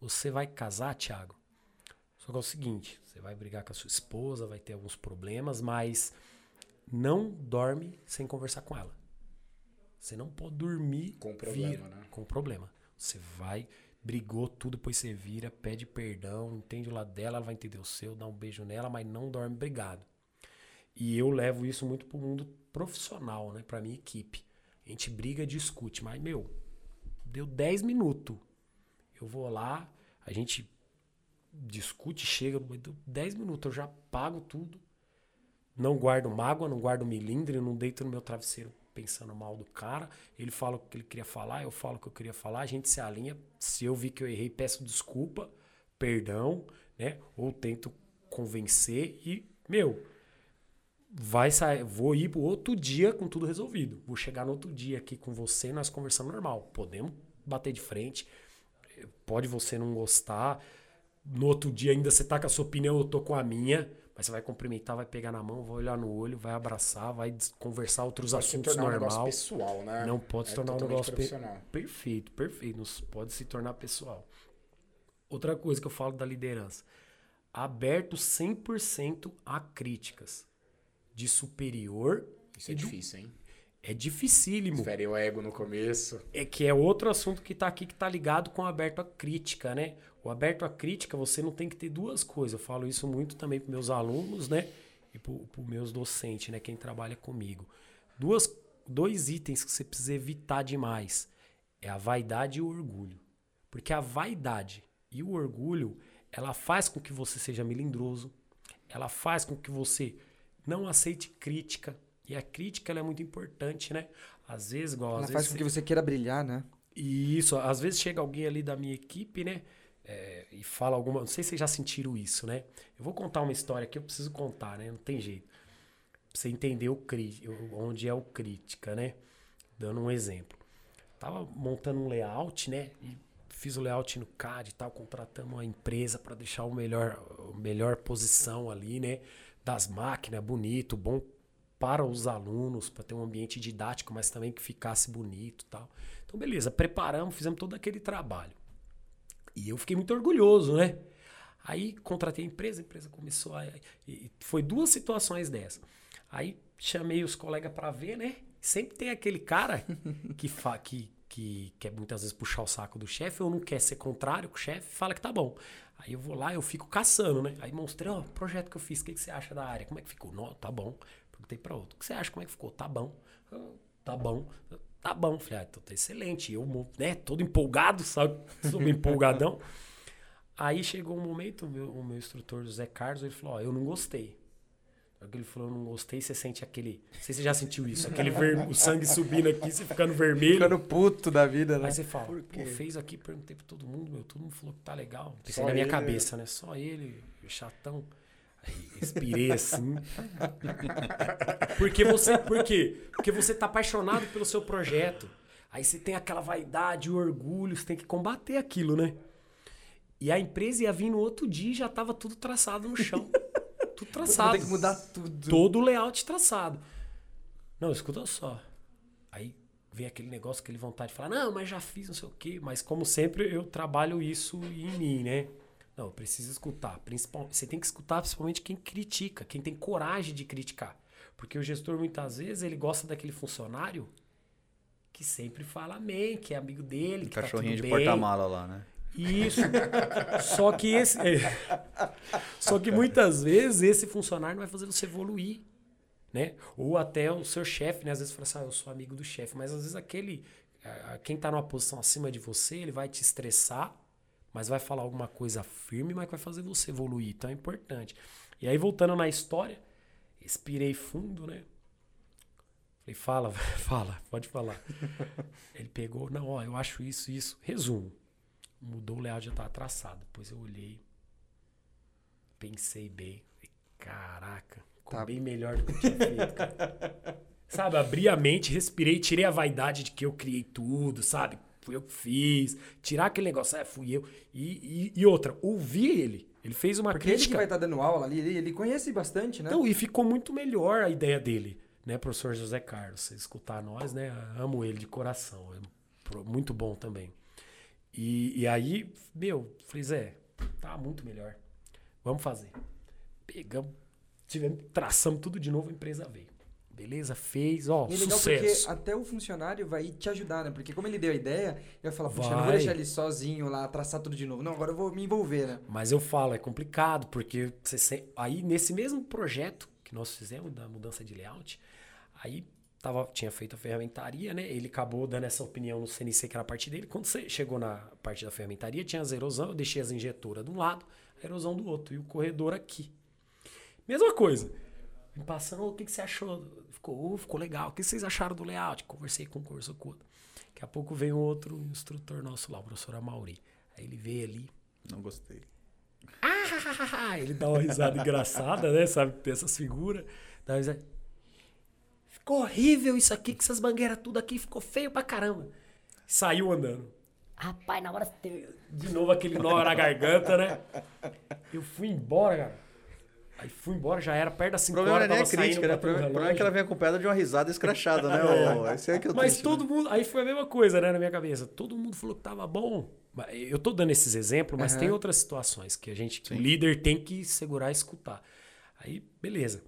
você vai casar, Thiago? Só que é o seguinte: você vai brigar com a sua esposa, vai ter alguns problemas, mas não dorme sem conversar com ela. Você não pode dormir com problema, né? Com problema. Você vai brigou tudo, depois você vira, pede perdão, entende o lado dela, ela vai entender o seu, dá um beijo nela, mas não dorme brigado. E eu levo isso muito pro mundo profissional, né? Pra minha equipe. A gente briga, discute, mas, meu, deu 10 minutos. Eu vou lá, a gente discute, chega, deu 10 minutos, eu já pago tudo. Não guardo mágoa, não guardo milindre, não deito no meu travesseiro pensando mal do cara. Ele fala o que ele queria falar, eu falo o que eu queria falar, a gente se alinha. Se eu vi que eu errei, peço desculpa, perdão, né? Ou tento convencer e, meu, vai sair, vou ir pro outro dia com tudo resolvido. Vou chegar no outro dia aqui com você, nós conversando normal. Podemos bater de frente. Pode você não gostar. No outro dia ainda você tá com a sua opinião, eu tô com a minha. Mas você vai cumprimentar, vai pegar na mão, vai olhar no olho, vai abraçar, vai conversar outros Pode se assuntos tornar um normal. negócio pessoal, né? Não pode se É tornar um negócio pe- profissional. perfeito, perfeito. Não se- pode se tornar pessoal. Outra coisa que eu falo da liderança: aberto 100% a críticas de superior. Isso é do- difícil, hein? É dificílimo. Fere o ego no começo. É que é outro assunto que tá aqui que tá ligado com o aberto à crítica, né? O aberto à crítica, você não tem que ter duas coisas. Eu falo isso muito também para meus alunos, né? E para os meus docentes, né? Quem trabalha comigo. Duas, dois itens que você precisa evitar demais. É a vaidade e o orgulho. Porque a vaidade e o orgulho, ela faz com que você seja melindroso. Ela faz com que você não aceite crítica. E a crítica é muito importante, né? Às vezes, igual... Ela às faz vezes com que você queira brilhar, né? e isso, às vezes chega alguém ali da minha equipe, né? é, e fala alguma. Não sei se vocês já sentiram isso, né? Eu vou contar uma história que eu preciso contar, né? Não tem jeito. Pra você entender o cri- onde é o crítica, né? Dando um exemplo. Tava montando um layout, né? E fiz o layout no CAD e tal, contratamos uma empresa para deixar o melhor, a melhor posição ali, né? Das máquinas, bonito, bom para os alunos, para ter um ambiente didático, mas também que ficasse bonito e tal. Então, beleza, preparamos, fizemos todo aquele trabalho. E eu fiquei muito orgulhoso, né? Aí contratei a empresa, a empresa começou a. foi duas situações dessa. Aí chamei os colegas para ver, né? Sempre tem aquele cara [laughs] que, fa, que, que quer muitas vezes puxar o saco do chefe ou não quer ser contrário com o chefe fala que tá bom. Aí eu vou lá, eu fico caçando, né? Aí mostrei, ó, o projeto que eu fiz, o que, que você acha da área? Como é que ficou? Não, tá bom. Perguntei para outro, o que você acha? Como é que ficou? Tá bom. "Ah, Tá bom. Tá bom. Falei, ah, então tá excelente. Eu, né, todo empolgado, sabe? [laughs] Sou empolgadão. Aí chegou um momento, o meu, o meu instrutor, o Zé Carlos, ele falou, ó, eu não gostei. Ele falou, eu não gostei, você sente aquele... Não sei se você já sentiu isso, aquele ver, o sangue subindo aqui, você ficando vermelho. Ficando puto da vida, né? Aí você fala, pô, fez aqui, perguntei pra todo mundo, meu, todo mundo falou que tá legal. Pensei na minha ele, cabeça, né? Só ele, chatão. [laughs] Respirei assim. Porque você, por quê? Porque você tá apaixonado pelo seu projeto. Aí você tem aquela vaidade, o orgulho, você tem que combater aquilo, né? E a empresa ia vir no outro dia e já tava tudo traçado no chão. [laughs] Tudo traçado. Tem que mudar tudo. Todo o layout traçado. Não, escuta só. Aí vem aquele negócio, aquele vontade de falar, não, mas já fiz não sei o quê. Mas como sempre, eu trabalho isso em mim, né? Não, eu preciso escutar. Principal, você tem que escutar principalmente quem critica, quem tem coragem de criticar. Porque o gestor, muitas vezes, ele gosta daquele funcionário que sempre fala amém, que é amigo dele, que Cachorrinho tá de porta-mala lá, né? Isso. Só que esse. é. Só que muitas vezes esse funcionário não vai fazer você evoluir. Né? Ou até o seu chefe, né? Às vezes fala assim, ah, eu sou amigo do chefe, mas às vezes aquele. Quem tá numa posição acima de você, ele vai te estressar, mas vai falar alguma coisa firme, mas vai fazer você evoluir. Então é importante. E aí, voltando na história, respirei fundo, né? Falei, fala, [laughs] fala, pode falar. [laughs] Ele pegou, não, ó, eu acho isso, isso. Resumo. Mudou o layout, já tava traçado. Depois eu olhei, pensei bem. Falei, Caraca, ficou Tá. bem melhor do que eu tinha feito, cara. [laughs] sabe, abri a mente, respirei, tirei a vaidade de que eu criei tudo, sabe? Fui eu que fiz. Tirar aquele negócio, é, fui eu. E, e, e outra, ouvi ele. Ele fez uma Porque ele que crítica. vai estar dando aula ali, ele, ele conhece bastante, né? Então, e ficou muito melhor a ideia dele, né, professor José Carlos? Se escutar nós, né, amo ele de coração, é muito bom também. E, e aí, meu, falei, Zé, tá muito melhor, vamos fazer. Pegamos, tivemos, traçamos tudo de novo, a empresa veio. Beleza, fez, ó, E é legal sucesso. porque até o funcionário vai te ajudar, né? Porque como ele deu a ideia, ele vai falar, puxa, eu não vou Vai. deixar ele sozinho lá, traçar tudo de novo. Não, agora eu vou me envolver, né? Mas eu falo, é complicado, porque você aí nesse mesmo projeto que nós fizemos da mudança de layout, aí tava, tinha feito a ferramentaria, né? Ele acabou dando essa opinião no CNC, que era a parte dele. Quando você chegou na parte da ferramentaria, tinha as erosão, eu deixei as injetoras de um lado, a erosão do outro, e o corredor aqui. Mesma coisa. Me passando, o que, que você achou? Ficou, "Uh, ficou legal. O que vocês acharam do layout? Conversei com com outro. Daqui a pouco veio um outro instrutor nosso lá, o professor Amauri. Aí ele veio ali, Não gostei. ah, ele dá uma risada engraçada, né? Sabe? Tem essas figuras. Dá uma risada. Ficou horrível isso aqui, que essas mangueiras tudo aqui ficou feio pra caramba. Saiu andando. Rapaz, na hora. De novo aquele nó na garganta, né? Eu fui embora, cara. Aí fui embora, já era perto das O 5 problema horas. não é nem a tava saindo crítica, né? O problema é que ela vem acompanhada de uma risada escrachada, né? [laughs] ô? Esse é que eu Mas triste, todo né? mundo. Aí foi a mesma coisa, né, na minha cabeça. Todo mundo falou que tava bom. Mas Eu tô dando esses exemplos, mas Aham. tem outras situações que a gente, o líder tem que segurar e escutar. Aí, beleza.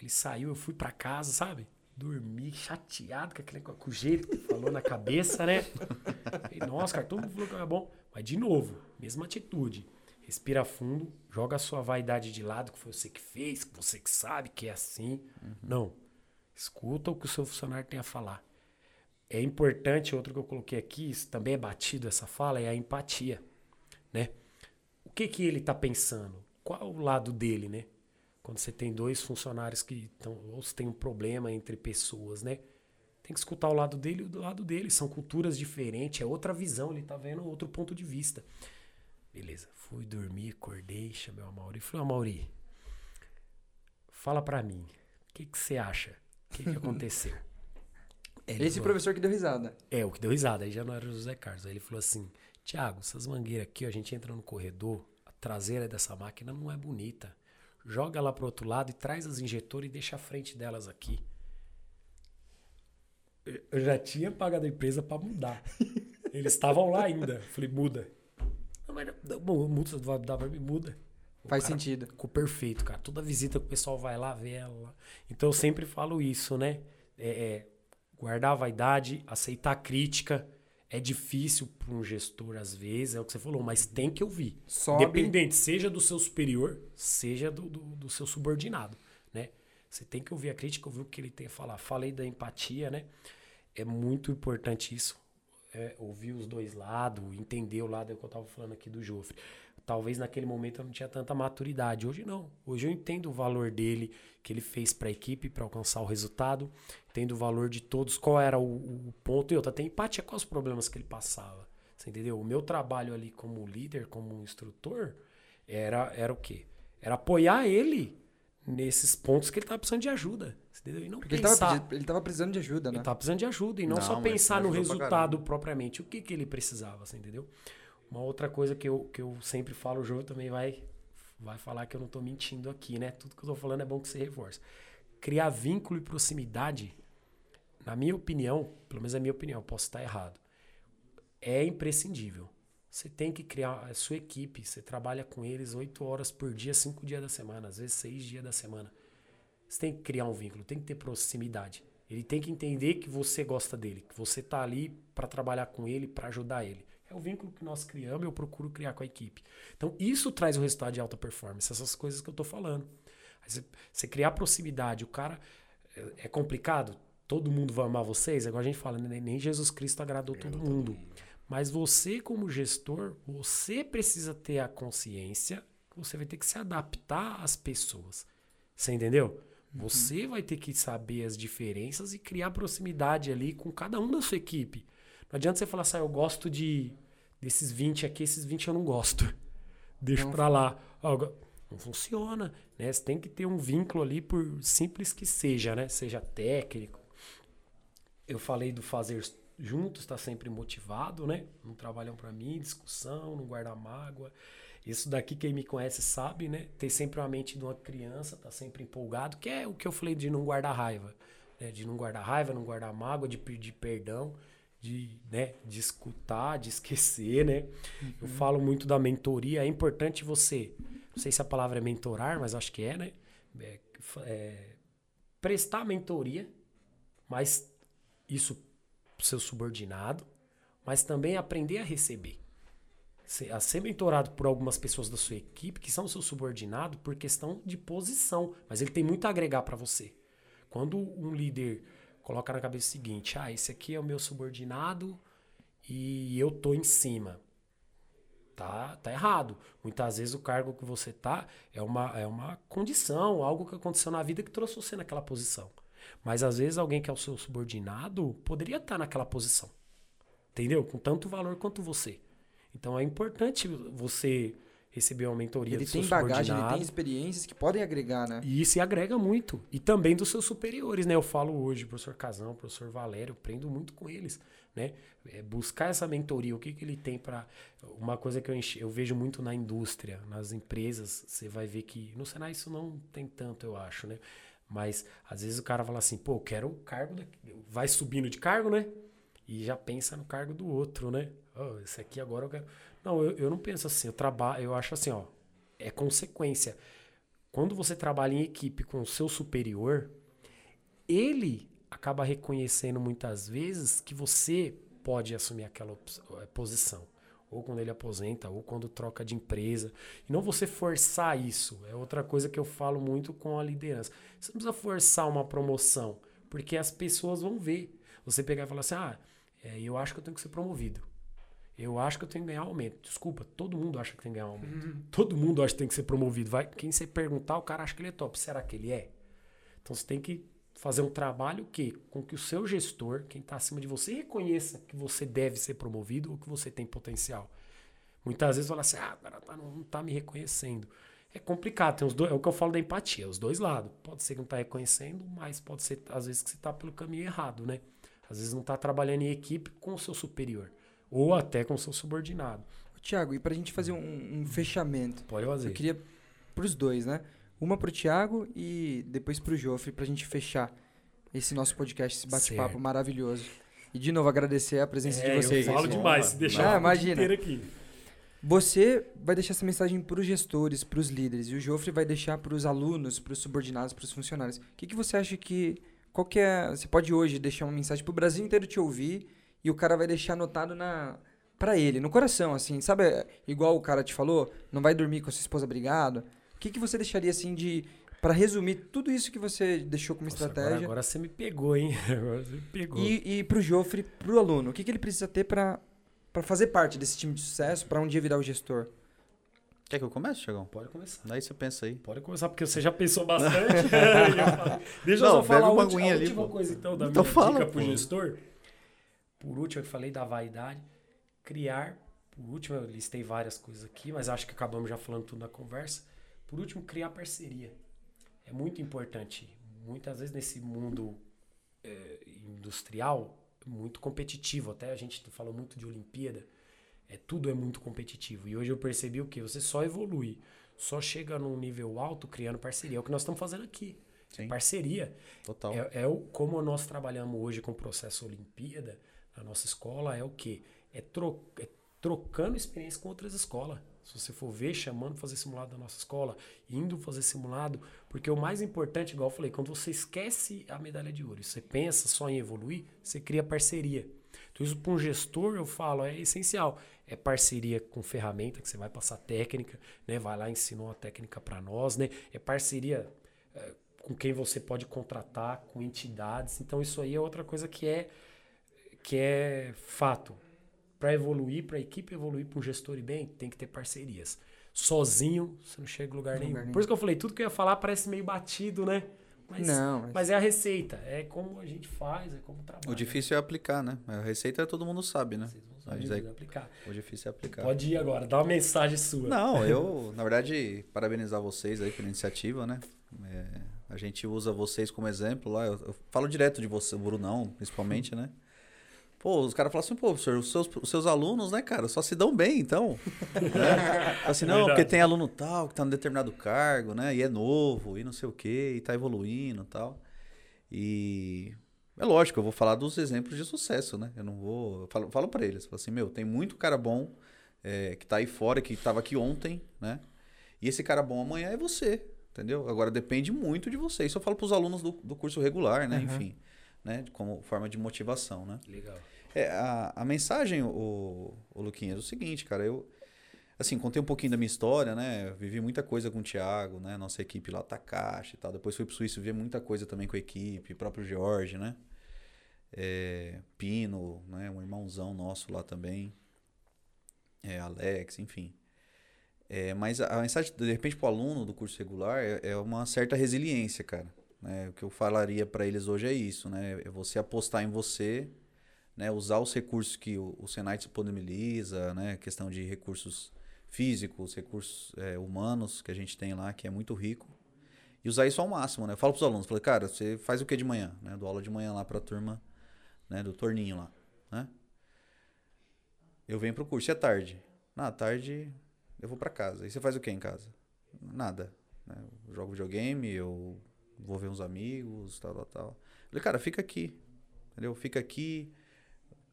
Ele saiu, eu fui pra casa, sabe? Dormi chateado com, aquele, com o jeito que falou na cabeça, né? [laughs] Falei, Nossa, cara, todo mundo falou que era bom. Mas, de novo, mesma atitude. Respira fundo, joga a sua vaidade de lado, que foi você que fez, que você que sabe que é assim. Não. Escuta o que o seu funcionário tem a falar. É importante, outro que eu coloquei aqui, isso também é batido essa fala, é a empatia, né? O que que ele está pensando? Qual o lado dele, né? Quando você tem dois funcionários que estão, ou se tem um problema entre pessoas, né? Tem que escutar o lado dele e o do lado dele. São culturas diferentes, é outra visão, ele tá vendo outro ponto de vista. Beleza, fui dormir, acordei, chamei o Amauri e falei, Amauri, fala pra mim, o que que você acha? O que que aconteceu? [laughs] Ele Esse falou, professor que deu risada. é, o que deu risada, aí já não era o José Carlos. Aí ele falou assim: Tiago, essas mangueiras aqui, ó, a gente entra no corredor, a traseira dessa máquina não é bonita. Joga lá pro outro lado e traz as injetoras e deixa a frente delas aqui. Eu- já tinha pagado a empresa pra mudar. [laughs] Eles estavam lá ainda. Falei, muda. Mas bom, muda, muda. O Faz cara sentido. Ficou perfeito, cara. Toda visita que o pessoal vai lá, vê ela. Então eu sempre falo isso, né? É, é, guardar a vaidade, aceitar a crítica. É difícil para um gestor, às vezes, é o que você falou, mas tem que ouvir. Sobe. Independente, seja do seu superior, seja do, do, do seu subordinado, né? Você tem que ouvir a crítica, ouvir o que ele tem a falar. Falei da empatia, né? É muito importante isso. É, ouvir os dois lados, entender o lado que eu tava falando aqui do Jofre. Talvez naquele momento eu não tinha tanta maturidade. Hoje não. Hoje eu entendo o valor dele, que ele fez para a equipe para alcançar o resultado. Entendo o valor de todos, qual era o, o ponto. E outra, tem empatia com os problemas que ele passava. Você entendeu? O meu trabalho ali como líder, como instrutor, era, era o quê? Era apoiar ele nesses pontos que ele tava precisando de ajuda. Entendeu? E não Porque ele pensar... ele tava precisando de ajuda, né? Ele tava precisando de ajuda e não, Não, só pensar no resultado propriamente. O que, que ele precisava, você entendeu? Uma outra coisa que eu, que eu sempre falo, o João também vai, vai falar que eu não tô mentindo aqui, né? Tudo que eu tô falando é bom que você reforça. Criar vínculo e proximidade, na minha opinião, pelo menos é a minha opinião, posso estar errado, é imprescindível. Você tem que criar a sua equipe, você trabalha com eles oito horas por dia, cinco dias da semana, às vezes seis dias da semana. Você tem que criar um vínculo, tem que ter proximidade. Ele tem que entender que você gosta dele, que você tá ali para trabalhar com ele, para ajudar ele. É o vínculo que nós criamos, eu procuro criar com a equipe. Então, isso traz o resultado de alta performance, essas coisas que eu tô falando. Você, você criar proximidade, o cara é, é complicado, todo mundo vai amar vocês, agora a gente fala, né? nem Jesus Cristo agradou todo mundo. Mas você, como gestor, você precisa ter a consciência que você vai ter que se adaptar às pessoas. Você entendeu? Você vai ter que saber as diferenças e criar proximidade ali com cada um da sua equipe. Não adianta você falar assim, ah, eu gosto de desses 20 aqui, esses 20 eu não gosto. [laughs] Deixa pra lá. Não funciona, né? Você tem que ter um vínculo ali, por simples que seja, né? Seja técnico. Eu falei do fazer juntos, tá sempre motivado, né? Não trabalham pra mim, discussão, não guarda mágoa. Isso daqui quem me conhece sabe, né? Ter sempre uma mente de uma criança, tá sempre empolgado, que é o que eu falei de não guardar raiva, né? De não guardar raiva, não guardar mágoa, de pedir perdão, de, né, de escutar, de esquecer, né? Eu falo muito da mentoria, é importante você, não sei se a palavra é mentorar, mas acho que é, né? É, é, prestar mentoria, mas isso pro seu subordinado, mas também aprender a receber. A ser mentorado por algumas pessoas da sua equipe que são seu subordinado por questão de posição, mas ele tem muito a agregar para você. Quando um líder coloca na cabeça o seguinte: ah, esse aqui é o meu subordinado e eu tô em cima. Tá, tá errado. Muitas vezes o cargo que você tá é uma, é uma condição, algo que aconteceu na vida que trouxe você naquela posição. Mas às vezes alguém que é o seu subordinado poderia estar naquela posição. Entendeu? Com tanto valor quanto você. Então é importante você receber uma mentoria Ele do tem seu bagagem, ele subordinado. tem experiências que podem agregar, né? E isso agrega muito. E também dos seus superiores, né? Eu falo hoje, professor Casão, professor Valério, aprendo muito com eles, né? É buscar essa mentoria, o que, que ele tem para Uma coisa que eu, enche- eu vejo muito na indústria, nas empresas, você vai ver que. No Senai isso não tem tanto, eu acho, né? Mas às vezes o cara fala assim, pô, eu quero o cargo. Vai subindo de cargo, né? E já pensa no cargo do outro, né? Oh, esse aqui agora eu quero. Não, eu, eu não penso assim. Eu trabalho, eu acho assim, ó. É consequência. Quando você trabalha em equipe com o seu superior, ele acaba reconhecendo muitas vezes que você pode assumir aquela eh, posição. Ou quando ele aposenta, ou quando troca de empresa. E não você forçar isso. É outra coisa que eu falo muito com a liderança. Você não precisa forçar uma promoção, porque as pessoas vão ver. Você pegar e falar assim: ah, é, eu acho que eu tenho que ser promovido. Eu acho que eu tenho que ganhar aumento. Desculpa, todo mundo acha que tem que ganhar aumento. Todo mundo acha que tem que ser promovido. Vai, quem você perguntar, o cara acha que ele é top. Será que ele é? Então você tem que fazer um trabalho que com que o seu gestor, quem está acima de você, reconheça que você deve ser promovido ou que você tem potencial. Muitas vezes fala assim, ah, o cara tá- não está me reconhecendo. É complicado, tem os dois, é o que eu falo da empatia, os dois lados. Pode ser que não está reconhecendo, mas pode ser, às vezes, que você está pelo caminho errado, né? Às vezes não está trabalhando em equipe com o seu superior. Ou até com o seu subordinado. Tiago, e pra gente fazer um, um fechamento, Pode fazer. eu queria pros dois, né? Uma pro Thiago e depois pro Joffre, pra gente fechar esse nosso podcast, esse bate-papo maravilhoso. E de novo agradecer a presença É, de vocês. eu falo demais, se deixar Ah, imagina. inteiro aqui. Você vai deixar essa mensagem para os gestores, para os líderes, e o Joffre vai deixar para os alunos, para os subordinados, para os funcionários. O que, que você acha que. Qual que é. Você pode hoje deixar uma mensagem para o Brasil inteiro te ouvir e o cara vai deixar anotado na. Pra ele, no coração, assim, sabe? Igual o cara te falou, não vai dormir com a sua esposa brigado. O que, que você deixaria, assim, de. Pra resumir tudo isso que você deixou como Nossa, estratégia. Agora, agora você me pegou, hein? [laughs] Agora você me pegou. E, e pro Joffre, pro aluno, o que, que ele precisa ter pra fazer parte desse time de sucesso, pra um dia virar o gestor? Quer que eu comece, Chegão? Pode começar. Daí você pensa aí. Pode começar, porque você já pensou bastante. [laughs] Eu Deixa eu Não, só falar a uma última, a ali, última pô. coisa, então, da Então minha fala, dica pro pô. gestor. Por último, eu falei da vaidade. Criar. Por último, eu listei várias coisas aqui, mas acho que acabamos já falando tudo na conversa. Por último, criar parceria. É muito importante. Muitas vezes nesse mundo eh, industrial, muito competitivo. Até a gente falou muito de Olimpíada. É, tudo é muito competitivo. E hoje eu percebi o que? Você só evolui. Só chega num nível alto criando parceria. É o que nós estamos fazendo aqui. Sim. Parceria. Total. É, é o, como nós trabalhamos hoje com o processo Olimpíada, na nossa escola, é o quê? É, tro, é trocando experiência com outras escolas. Se você for ver, chamando fazer simulado da nossa escola, indo fazer simulado, porque o mais importante, igual eu falei, quando você esquece a medalha de ouro, você pensa só em evoluir, você cria parceria. Então, isso para um gestor, eu falo, é essencial. É parceria com ferramenta, que você vai passar técnica, né? Vai lá e ensina uma técnica para nós, né? É parceria eh, com quem você pode contratar, com entidades. Então, isso aí é outra coisa que é, que é fato. Para evoluir, para a equipe evoluir, para um gestor ir bem, tem que ter parcerias. Sozinho, você não chega em lugar nenhum. Lugar nenhum. Por isso que eu falei, tudo que eu ia falar parece meio batido, né? Mas, Não, mas- mas é a receita, é como a gente faz, é como trabalha. O difícil é aplicar, né? A receita todo mundo sabe, né? Vocês vão saber Mas aí- aplicar. O difícil é aplicar. Pode ir agora, dá uma mensagem sua. Não, eu, [laughs] na verdade, parabenizar vocês aí pela iniciativa, né? É, a gente usa vocês como exemplo lá. Eu, eu falo direto de você, o Brunão, principalmente, né? Pô, os caras falam assim, pô, professor, os seus, os seus alunos, né, cara, só se dão bem, então. [laughs] né? Fala assim, não, Verdade. porque tem aluno tal que tá num determinado cargo, né? E é novo, e não sei o quê, e tá evoluindo e tal. E é lógico, eu vou falar dos exemplos de sucesso, né? Eu não vou. Eu falo, falo pra eles, falo assim, meu, tem muito cara bom é, que tá aí fora, que tava aqui ontem, né? E esse cara bom amanhã é você. entendeu? Agora depende muito de você. Isso eu falo para os alunos do, do curso regular, né? Uhum. Enfim, né? Como forma de motivação, né? Legal. É, a, a mensagem, o, o Luquinhas, é o seguinte, cara, eu assim, contei um pouquinho da minha história, né? Vivi muita coisa com o Thiago, né? Nossa equipe lá, Takashi e tal. Depois fui pro Suíço ver muita coisa também com a equipe, próprio Jorge, né? É, Pino, né? Um irmãozão nosso lá também. É, Alex, enfim. É, mas a, mensagem, de repente, pro aluno do curso regular é, é uma certa resiliência, cara. Né? O que eu falaria para eles hoje é isso, né? É você apostar em você, né? Usar os recursos que o, o Senai disponibiliza, né? Questão de recursos físicos, recursos é, humanos que a gente tem lá, que é muito rico. E usar isso ao máximo, né? Eu falo pros alunos, falei, cara, você faz o que de manhã? Né? Dou aula de manhã lá pra turma, né? Do torninho lá, né? Eu venho pro curso, e à tarde? Na tarde eu vou pra casa. E você faz o que em casa? Nada. Né? Eu jogo videogame, eu vou ver uns amigos, tal, tal, tal. Falei, cara, fica aqui, entendeu? Fica aqui,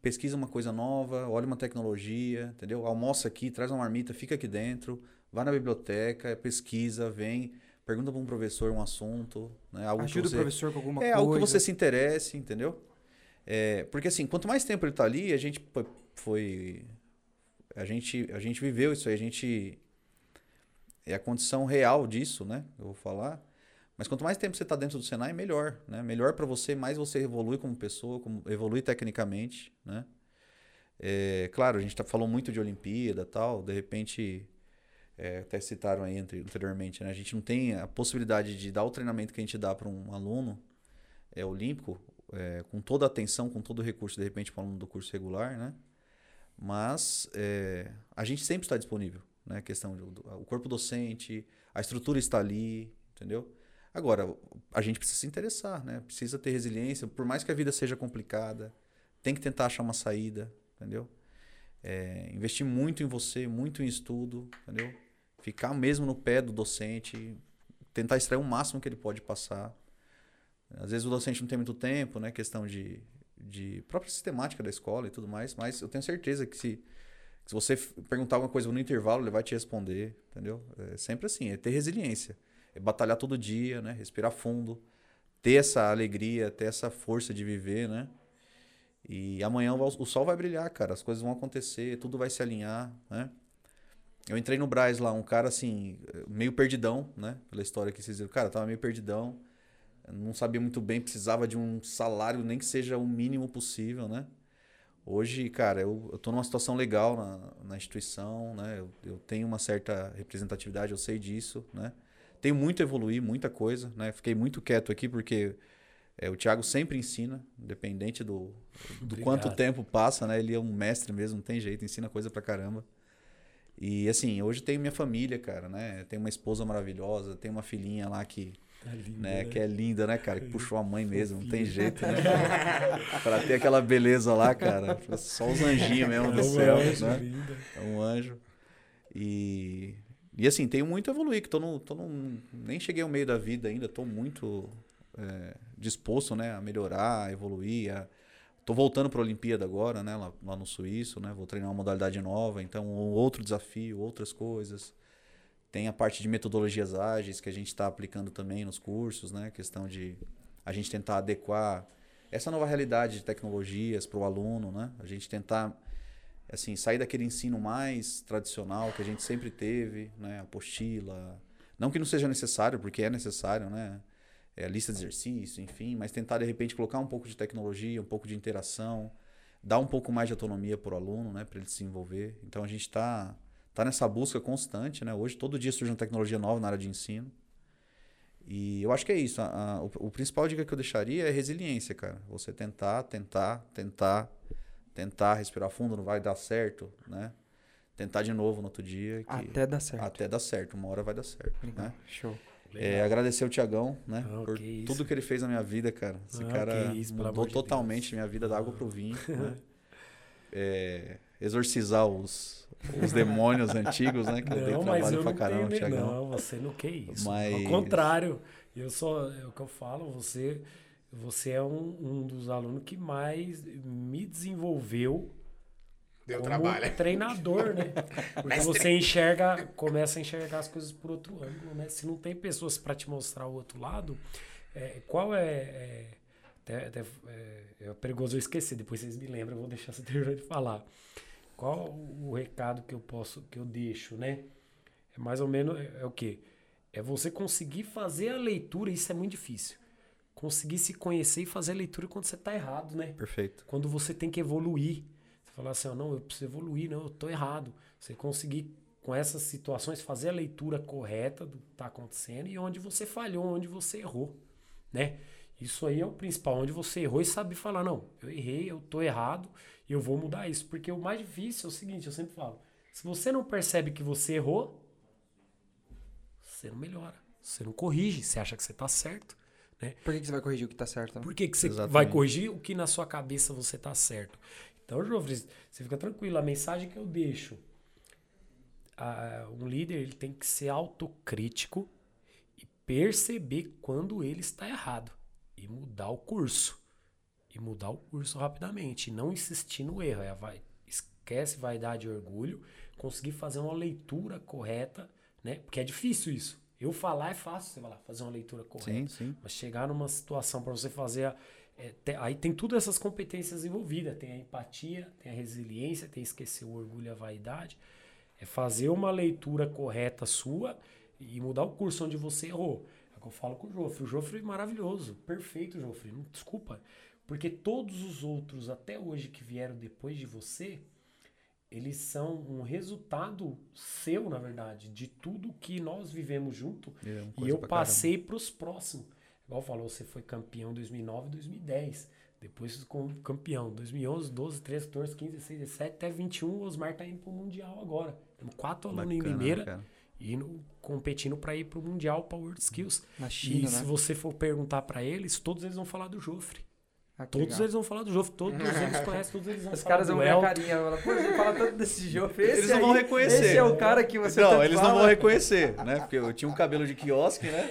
pesquisa uma coisa nova, olha uma tecnologia, entendeu? Almoça aqui, traz uma marmita, fica aqui dentro, vai na biblioteca, pesquisa, vem, pergunta para um professor um assunto, né? Algo Ajuda você, o professor com alguma é coisa. algo que você se interesse, entendeu? É, porque assim, quanto mais tempo ele tá ali, a gente foi- foi a gente a gente viveu isso aí, a gente é a condição real disso, né? Eu vou falar. Mas quanto mais tempo você está dentro do Senai, melhor, né? Melhor para você, mais você evolui como pessoa, como evolui tecnicamente, né? É, claro, a gente tá, falou muito de Olimpíada tal, de repente, é, até citaram aí anteriormente, né? A gente não tem a possibilidade de dar o treinamento que a gente dá para um aluno é, olímpico, é, com toda a atenção, com todo o recurso, de repente, para um aluno do curso regular, né? Mas é, a gente sempre está disponível, né? A questão do, do- o corpo docente, a estrutura está ali, entendeu? Agora, a gente precisa se interessar, né? Precisa ter resiliência, por mais que a vida seja complicada, tem que tentar achar uma saída, entendeu? É, investir muito em você, muito em estudo, entendeu? Ficar mesmo no pé do docente, tentar extrair o máximo que ele pode passar. Às vezes o docente não tem muito tempo, né? Questão de, de própria sistemática da escola e tudo mais, mas eu tenho certeza que se, se você perguntar alguma coisa no intervalo, ele vai te responder, entendeu? É sempre assim, é ter resiliência, batalhar todo dia, né? Respirar fundo, ter essa alegria, ter essa força de viver, né? E amanhã o o sol vai brilhar, cara, as coisas vão acontecer, tudo vai se alinhar, né? Eu entrei no Braz lá, um cara assim, meio perdidão, né? Pela história que vocês viram. Cara, tava meio perdidão não sabia muito bem, precisava de um salário, nem que seja o mínimo possível, né? Hoje, cara, eu, eu tô numa situação legal na, na instituição, né? Eu, eu tenho uma certa representatividade, eu sei disso, né? Tenho muito a evoluir, muita coisa, né? Fiquei muito quieto aqui porque é, o Thiago sempre ensina, independente do, do Obrigado. quanto tempo passa, né? Ele é um mestre mesmo, não tem jeito, ensina coisa pra caramba. E assim, hoje tenho minha família, cara, né? Tenho uma esposa maravilhosa, tenho uma filhinha lá que Tá lindo, né? né? Que é linda, né, cara? Que puxou a mãe [laughs] mesmo, não tem jeito, né? [laughs] pra ter aquela beleza lá, cara. Só os anjinhos mesmo do É um céu, anjo, né? linda. É um anjo. E, e assim, tenho muito a evoluir, que tô no, tô no, nem cheguei ao meio da vida ainda, tô muito é, disposto, né, a melhorar, a evoluir, a, Tô voltando para a Olimpíada agora, né, lá, lá no Suíço, né? Vou treinar uma modalidade nova, então outro desafio, outras coisas. Tem a parte de metodologias ágeis que a gente está aplicando também nos cursos, né? Questão de a gente tentar adequar essa nova realidade de tecnologias para o aluno, né? A gente tentar assim sair daquele ensino mais tradicional que a gente sempre teve, né? Apostila, não que não seja necessário, porque é necessário, né? É, lista de exercício, enfim, mas tentar de repente colocar um pouco de tecnologia, um pouco de interação, dar um pouco mais de autonomia para o aluno, né? Para ele se envolver. Então a gente está tá nessa busca constante, né? Hoje todo dia surge uma tecnologia nova na área de ensino. E eu acho que é isso. A, a, o, o principal dica que eu deixaria é resiliência, cara. Você tentar, tentar, tentar, tentar respirar fundo, não vai dar certo, né? Tentar de novo no outro dia. que- Até dar certo. até dar certo. Uma hora vai dar certo, Legal. né? Show. É, agradecer o Tiagão, né? Não, por que tudo que ele fez na minha vida, cara. Esse Não, cara que isso, mudou de totalmente Deus. minha vida da água pro vinho. [laughs] né? É, exorcizar os, os demônios [laughs] antigos, né? Que eu dei Não, mas trabalho eu pra não caramba, Tiagão. não, você não quer isso. Mas- Ao contrário, eu só, é o que eu falo, você, você é um, um dos alunos que mais me desenvolveu Deu como trabalho. treinador, né? [laughs] Porque Mestre. você enxerga, começa a enxergar as coisas por outro ângulo, né? Se não tem pessoas para te mostrar o outro lado, é, qual é, é, até- até, é, é perigoso eu esquecer, depois vocês me lembram, eu vou deixar você [laughs] terminar de falar. Qual o recado que eu posso, que eu deixo, né? É mais ou menos, é, é o quê? É você conseguir fazer a leitura, isso é muito difícil. Conseguir se conhecer e fazer a leitura quando você tá errado, né? Perfeito. quando você tem que evoluir. Você falar assim, ó, não, eu preciso evoluir, não, eu tô errado. Você conseguir, com essas situações, fazer a leitura correta do que tá acontecendo e onde você falhou, onde você errou, né? Isso aí é o principal, onde você errou e sabe falar, não, eu errei, eu tô errado e eu vou mudar isso. Porque o mais difícil é o seguinte, eu sempre falo, se você não percebe que você errou, você não melhora, você não corrige, você acha que você tá certo, né? Por que, que você vai corrigir o que tá certo? né? Por que, que você Exatamente. vai corrigir o que na sua cabeça você tá certo? Então, Jofre, você fica tranquilo. A mensagem que eu deixo, ah, um líder ele tem que ser autocrítico e perceber quando ele está errado e mudar o curso. E mudar o curso rapidamente. E não insistir no erro. É, vai, esquece vaidade e orgulho. Conseguir fazer uma leitura correta, né? Porque é difícil isso. Eu falar é fácil, você vai lá fazer uma leitura correta. Sim, sim. Mas chegar numa situação para você fazer. a- é, te- aí tem todas essas competências envolvidas. Tem a empatia, tem a resiliência, tem esquecer o orgulho e a vaidade. É fazer uma leitura correta sua e mudar o curso onde você errou. É o que eu falo com o Jofre. O Jofre é maravilhoso, perfeito, Jofre. Desculpa. Porque todos os outros, até hoje, que vieram depois de você, eles são um resultado seu, na verdade, de tudo que nós vivemos junto. É E eu passei para os próximos. Igual falou, você foi campeão em 2009 e 2010. Depois com campeão 2011, 12, 13, 14, 15, 16, 17 até 21. O Osmar tá indo pro Mundial agora. Temos quatro alunos em Limeira cara? indo, competindo para ir pro Mundial Power Skills. Na E China, se né? você for perguntar para eles, todos eles vão falar do Jofre. Ah, Todos legal. eles vão falar do Jofre. Todos eles [laughs] conhecem, todos eles vão Os falar caras vão ver a carinha. Falar, Pô, você fala tanto desse jogo. Esse Eles não vão aí- reconhecer. Esse é o cara que você Não, tanto eles não fala. vão reconhecer, né? Porque eu tinha um cabelo de quiosque, né?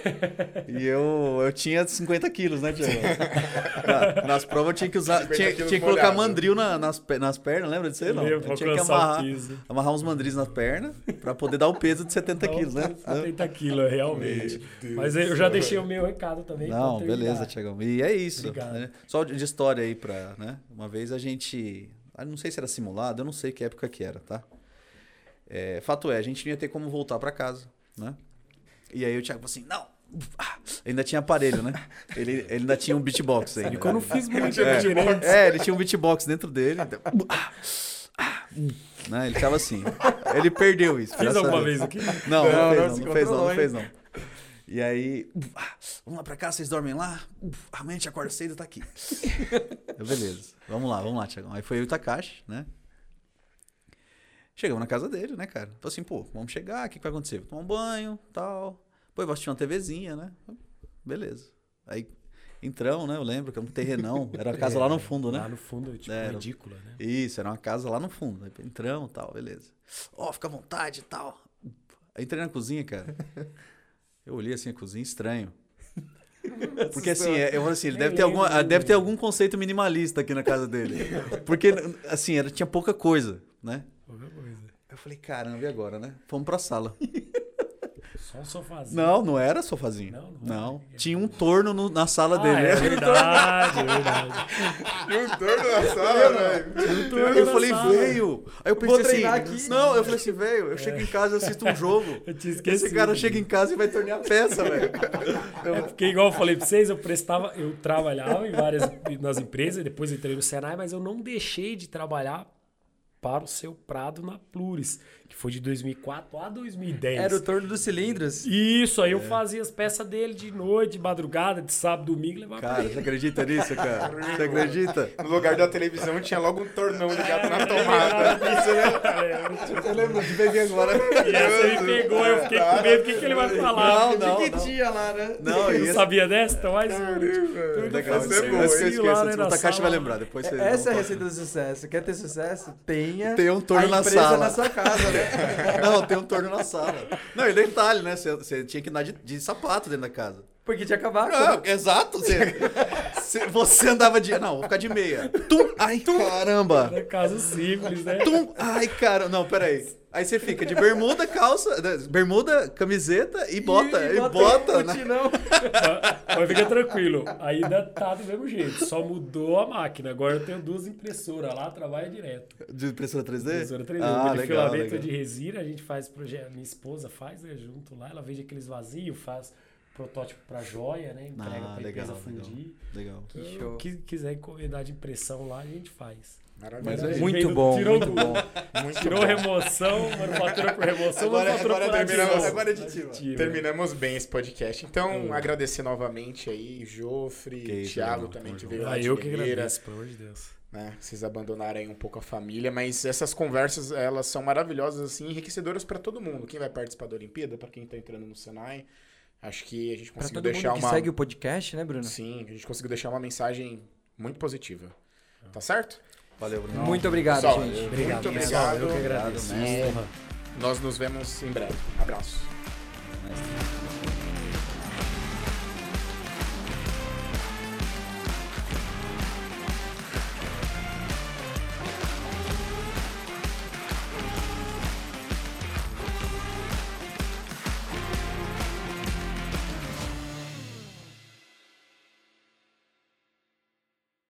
E eu, eu tinha 50 quilos, né, Tiago? [laughs] Na- nas provas eu tinha que usar. 50 Tinha, tinha que colocar mandril na- nas, nas pernas, lembra disso aí? Não? Eu tinha que amarrar, amarrar uns mandris nas pernas pra poder dar o peso de 70 quilos, né? 70 quilos, realmente. Deus Mas eu já deixei o meu recado também. Não, beleza, Tiagão. E é isso. Obrigado. né? Só de história aí pra, né? Uma vez a gente. ah, Não sei se era simulado, eu não sei que época que era, tá? É, fato é, a gente não ia ter como voltar pra casa, né? E aí o Thiago falou assim, não. ah, Ainda tinha aparelho, né? Ele, ele ainda tinha um beatbox aí. E quando eu fiz muito É. direito. É, ele tinha um beatbox dentro dele. Né? Ele tava assim. Ele perdeu isso. A alguma vez aqui? Não, Não, não, fez, não, não, fez não, não fez não. E aí, ah, vamos lá pra cá, vocês dormem lá? Uf, Amanhã a gente acorda cedo, tá aqui. [laughs] Beleza, vamos lá, vamos lá, Tiagão. Aí foi eu e o Takashi, né? Chegamos na casa dele, né, cara? Falei assim, pô, vamos chegar, o que, que vai acontecer? Vou tomar um banho, tal. Pô, eu vou assistir uma TVzinha, né? Beleza. Aí entramos, né? Eu lembro que era um terrenão. Era a [laughs] casa lá no fundo, né? Lá no fundo, tipo, É, ridícula, né? Isso, era uma casa lá no fundo. Aí entramos e tal, beleza. Ó, fica à vontade e tal. Aí entrei na cozinha, cara. [laughs] Eu olhei assim a cozinha, estranho. [laughs] Porque assim, é- eu falei assim, ele Nem deve ter, alguma, deve ter algum conceito minimalista aqui na casa dele. Porque, assim, era, tinha pouca coisa, né? Qualquer coisa. Eu falei, caramba, e agora, né? Fomos pra sala. Só um sofazinho. Não, não era sofazinho. Não, não Não. era. Tinha um torno no- na sala Ah, dele. é [laughs] verdade, é verdade. E o torno na sala, velho. Aí eu falei, velho. Aí eu pensei treinar assim. aqui. Não, eu falei assim, velho, eu chego em casa e assisto um jogo. Eu tinha esquecido. Esse cara chega em casa e vai tornear peça, velho. É porque, igual eu falei pra vocês, eu prestava, eu trabalhava em várias nas empresas, depois entrei no Senai, mas eu não deixei de trabalhar para o seu Prado na Pluris, que foi de 2004 a 2010. Era o torno dos cilindros. Isso, É. aí eu fazia as peças dele de noite, de madrugada, de sábado, domingo, levava pra Cara, ele. você acredita nisso, cara? [laughs] Você acredita? No lugar da televisão tinha logo um tornão ligado na [laughs] tomada. [laughs] Eu lembro de beber agora. E essa me pegou, eu fiquei com medo, o que, que ele vai falar? Não, não, que não. tinha lá, né? Não, Eu não sabia dessa? Então, mais um. Essa é isso boa, essa eu né, esqueço. O Takashi vai lembrar, depois você... Essa é a receita do sucesso. Quer ter sucesso? Tenha, Tem um torno a na empresa sala. na sua casa, né? [laughs] Não, tem um torno na sala. Não, e detalhe, né? Você, você tinha que andar de, de sapato dentro da casa. Porque tinha acabado. Não, exato. [laughs] Você, Você, andava de. Não, vou ficar de meia. Tum! Ai, caramba! Era caso simples, né? Tum! Ai, cara. Não, peraí. Aí você fica de bermuda, calça, né, bermuda, camiseta e bota. E, bota. né? não. Mas, mas fica tranquilo. Ainda tá do mesmo jeito. Só mudou a máquina. Agora eu tenho duas impressoras lá, trabalha direto. De impressora 3D? Impressora 3D. Ah, Aquele legal, filamento legal. de resina, a gente faz projeto. Minha esposa faz, né, junto lá. Ela vende aqueles vazios, faz protótipo pra joia, né? Entrega Ah, pra legal, empresa legal. fundir. Legal. Que Então, show. Que quiser encomendar de impressão lá, a gente faz. Maravilha. Mas é Muito bom, tirou muito bom. [laughs] Muito Tirou bom. remoção, manufatura por remoção, Agora- manufatura agora por terminamos- agora é aditiva. Aditiva. Terminamos bem esse podcast. Então, Hum. agradecer novamente aí, Jofre, Que Thiago também, que veio lá Ah, de eu que agradeço, pelo amor de Deus. né? Vocês abandonaram aí um pouco a família, mas essas conversas, elas são maravilhosas, assim, enriquecedoras para todo mundo. Quem vai participar da Olimpíada, para quem tá entrando no Senai, acho que a gente Pra conseguiu todo deixar mundo que uma... segue o podcast, né, Bruno? Sim, a gente conseguiu deixar uma mensagem muito positiva. Tá certo? Valeu, Bruno. Muito obrigado, Pessoal, gente. Obrigado, Muito obrigado. Eu que agradeço. Honra. Nós nos vemos em breve. Abraço.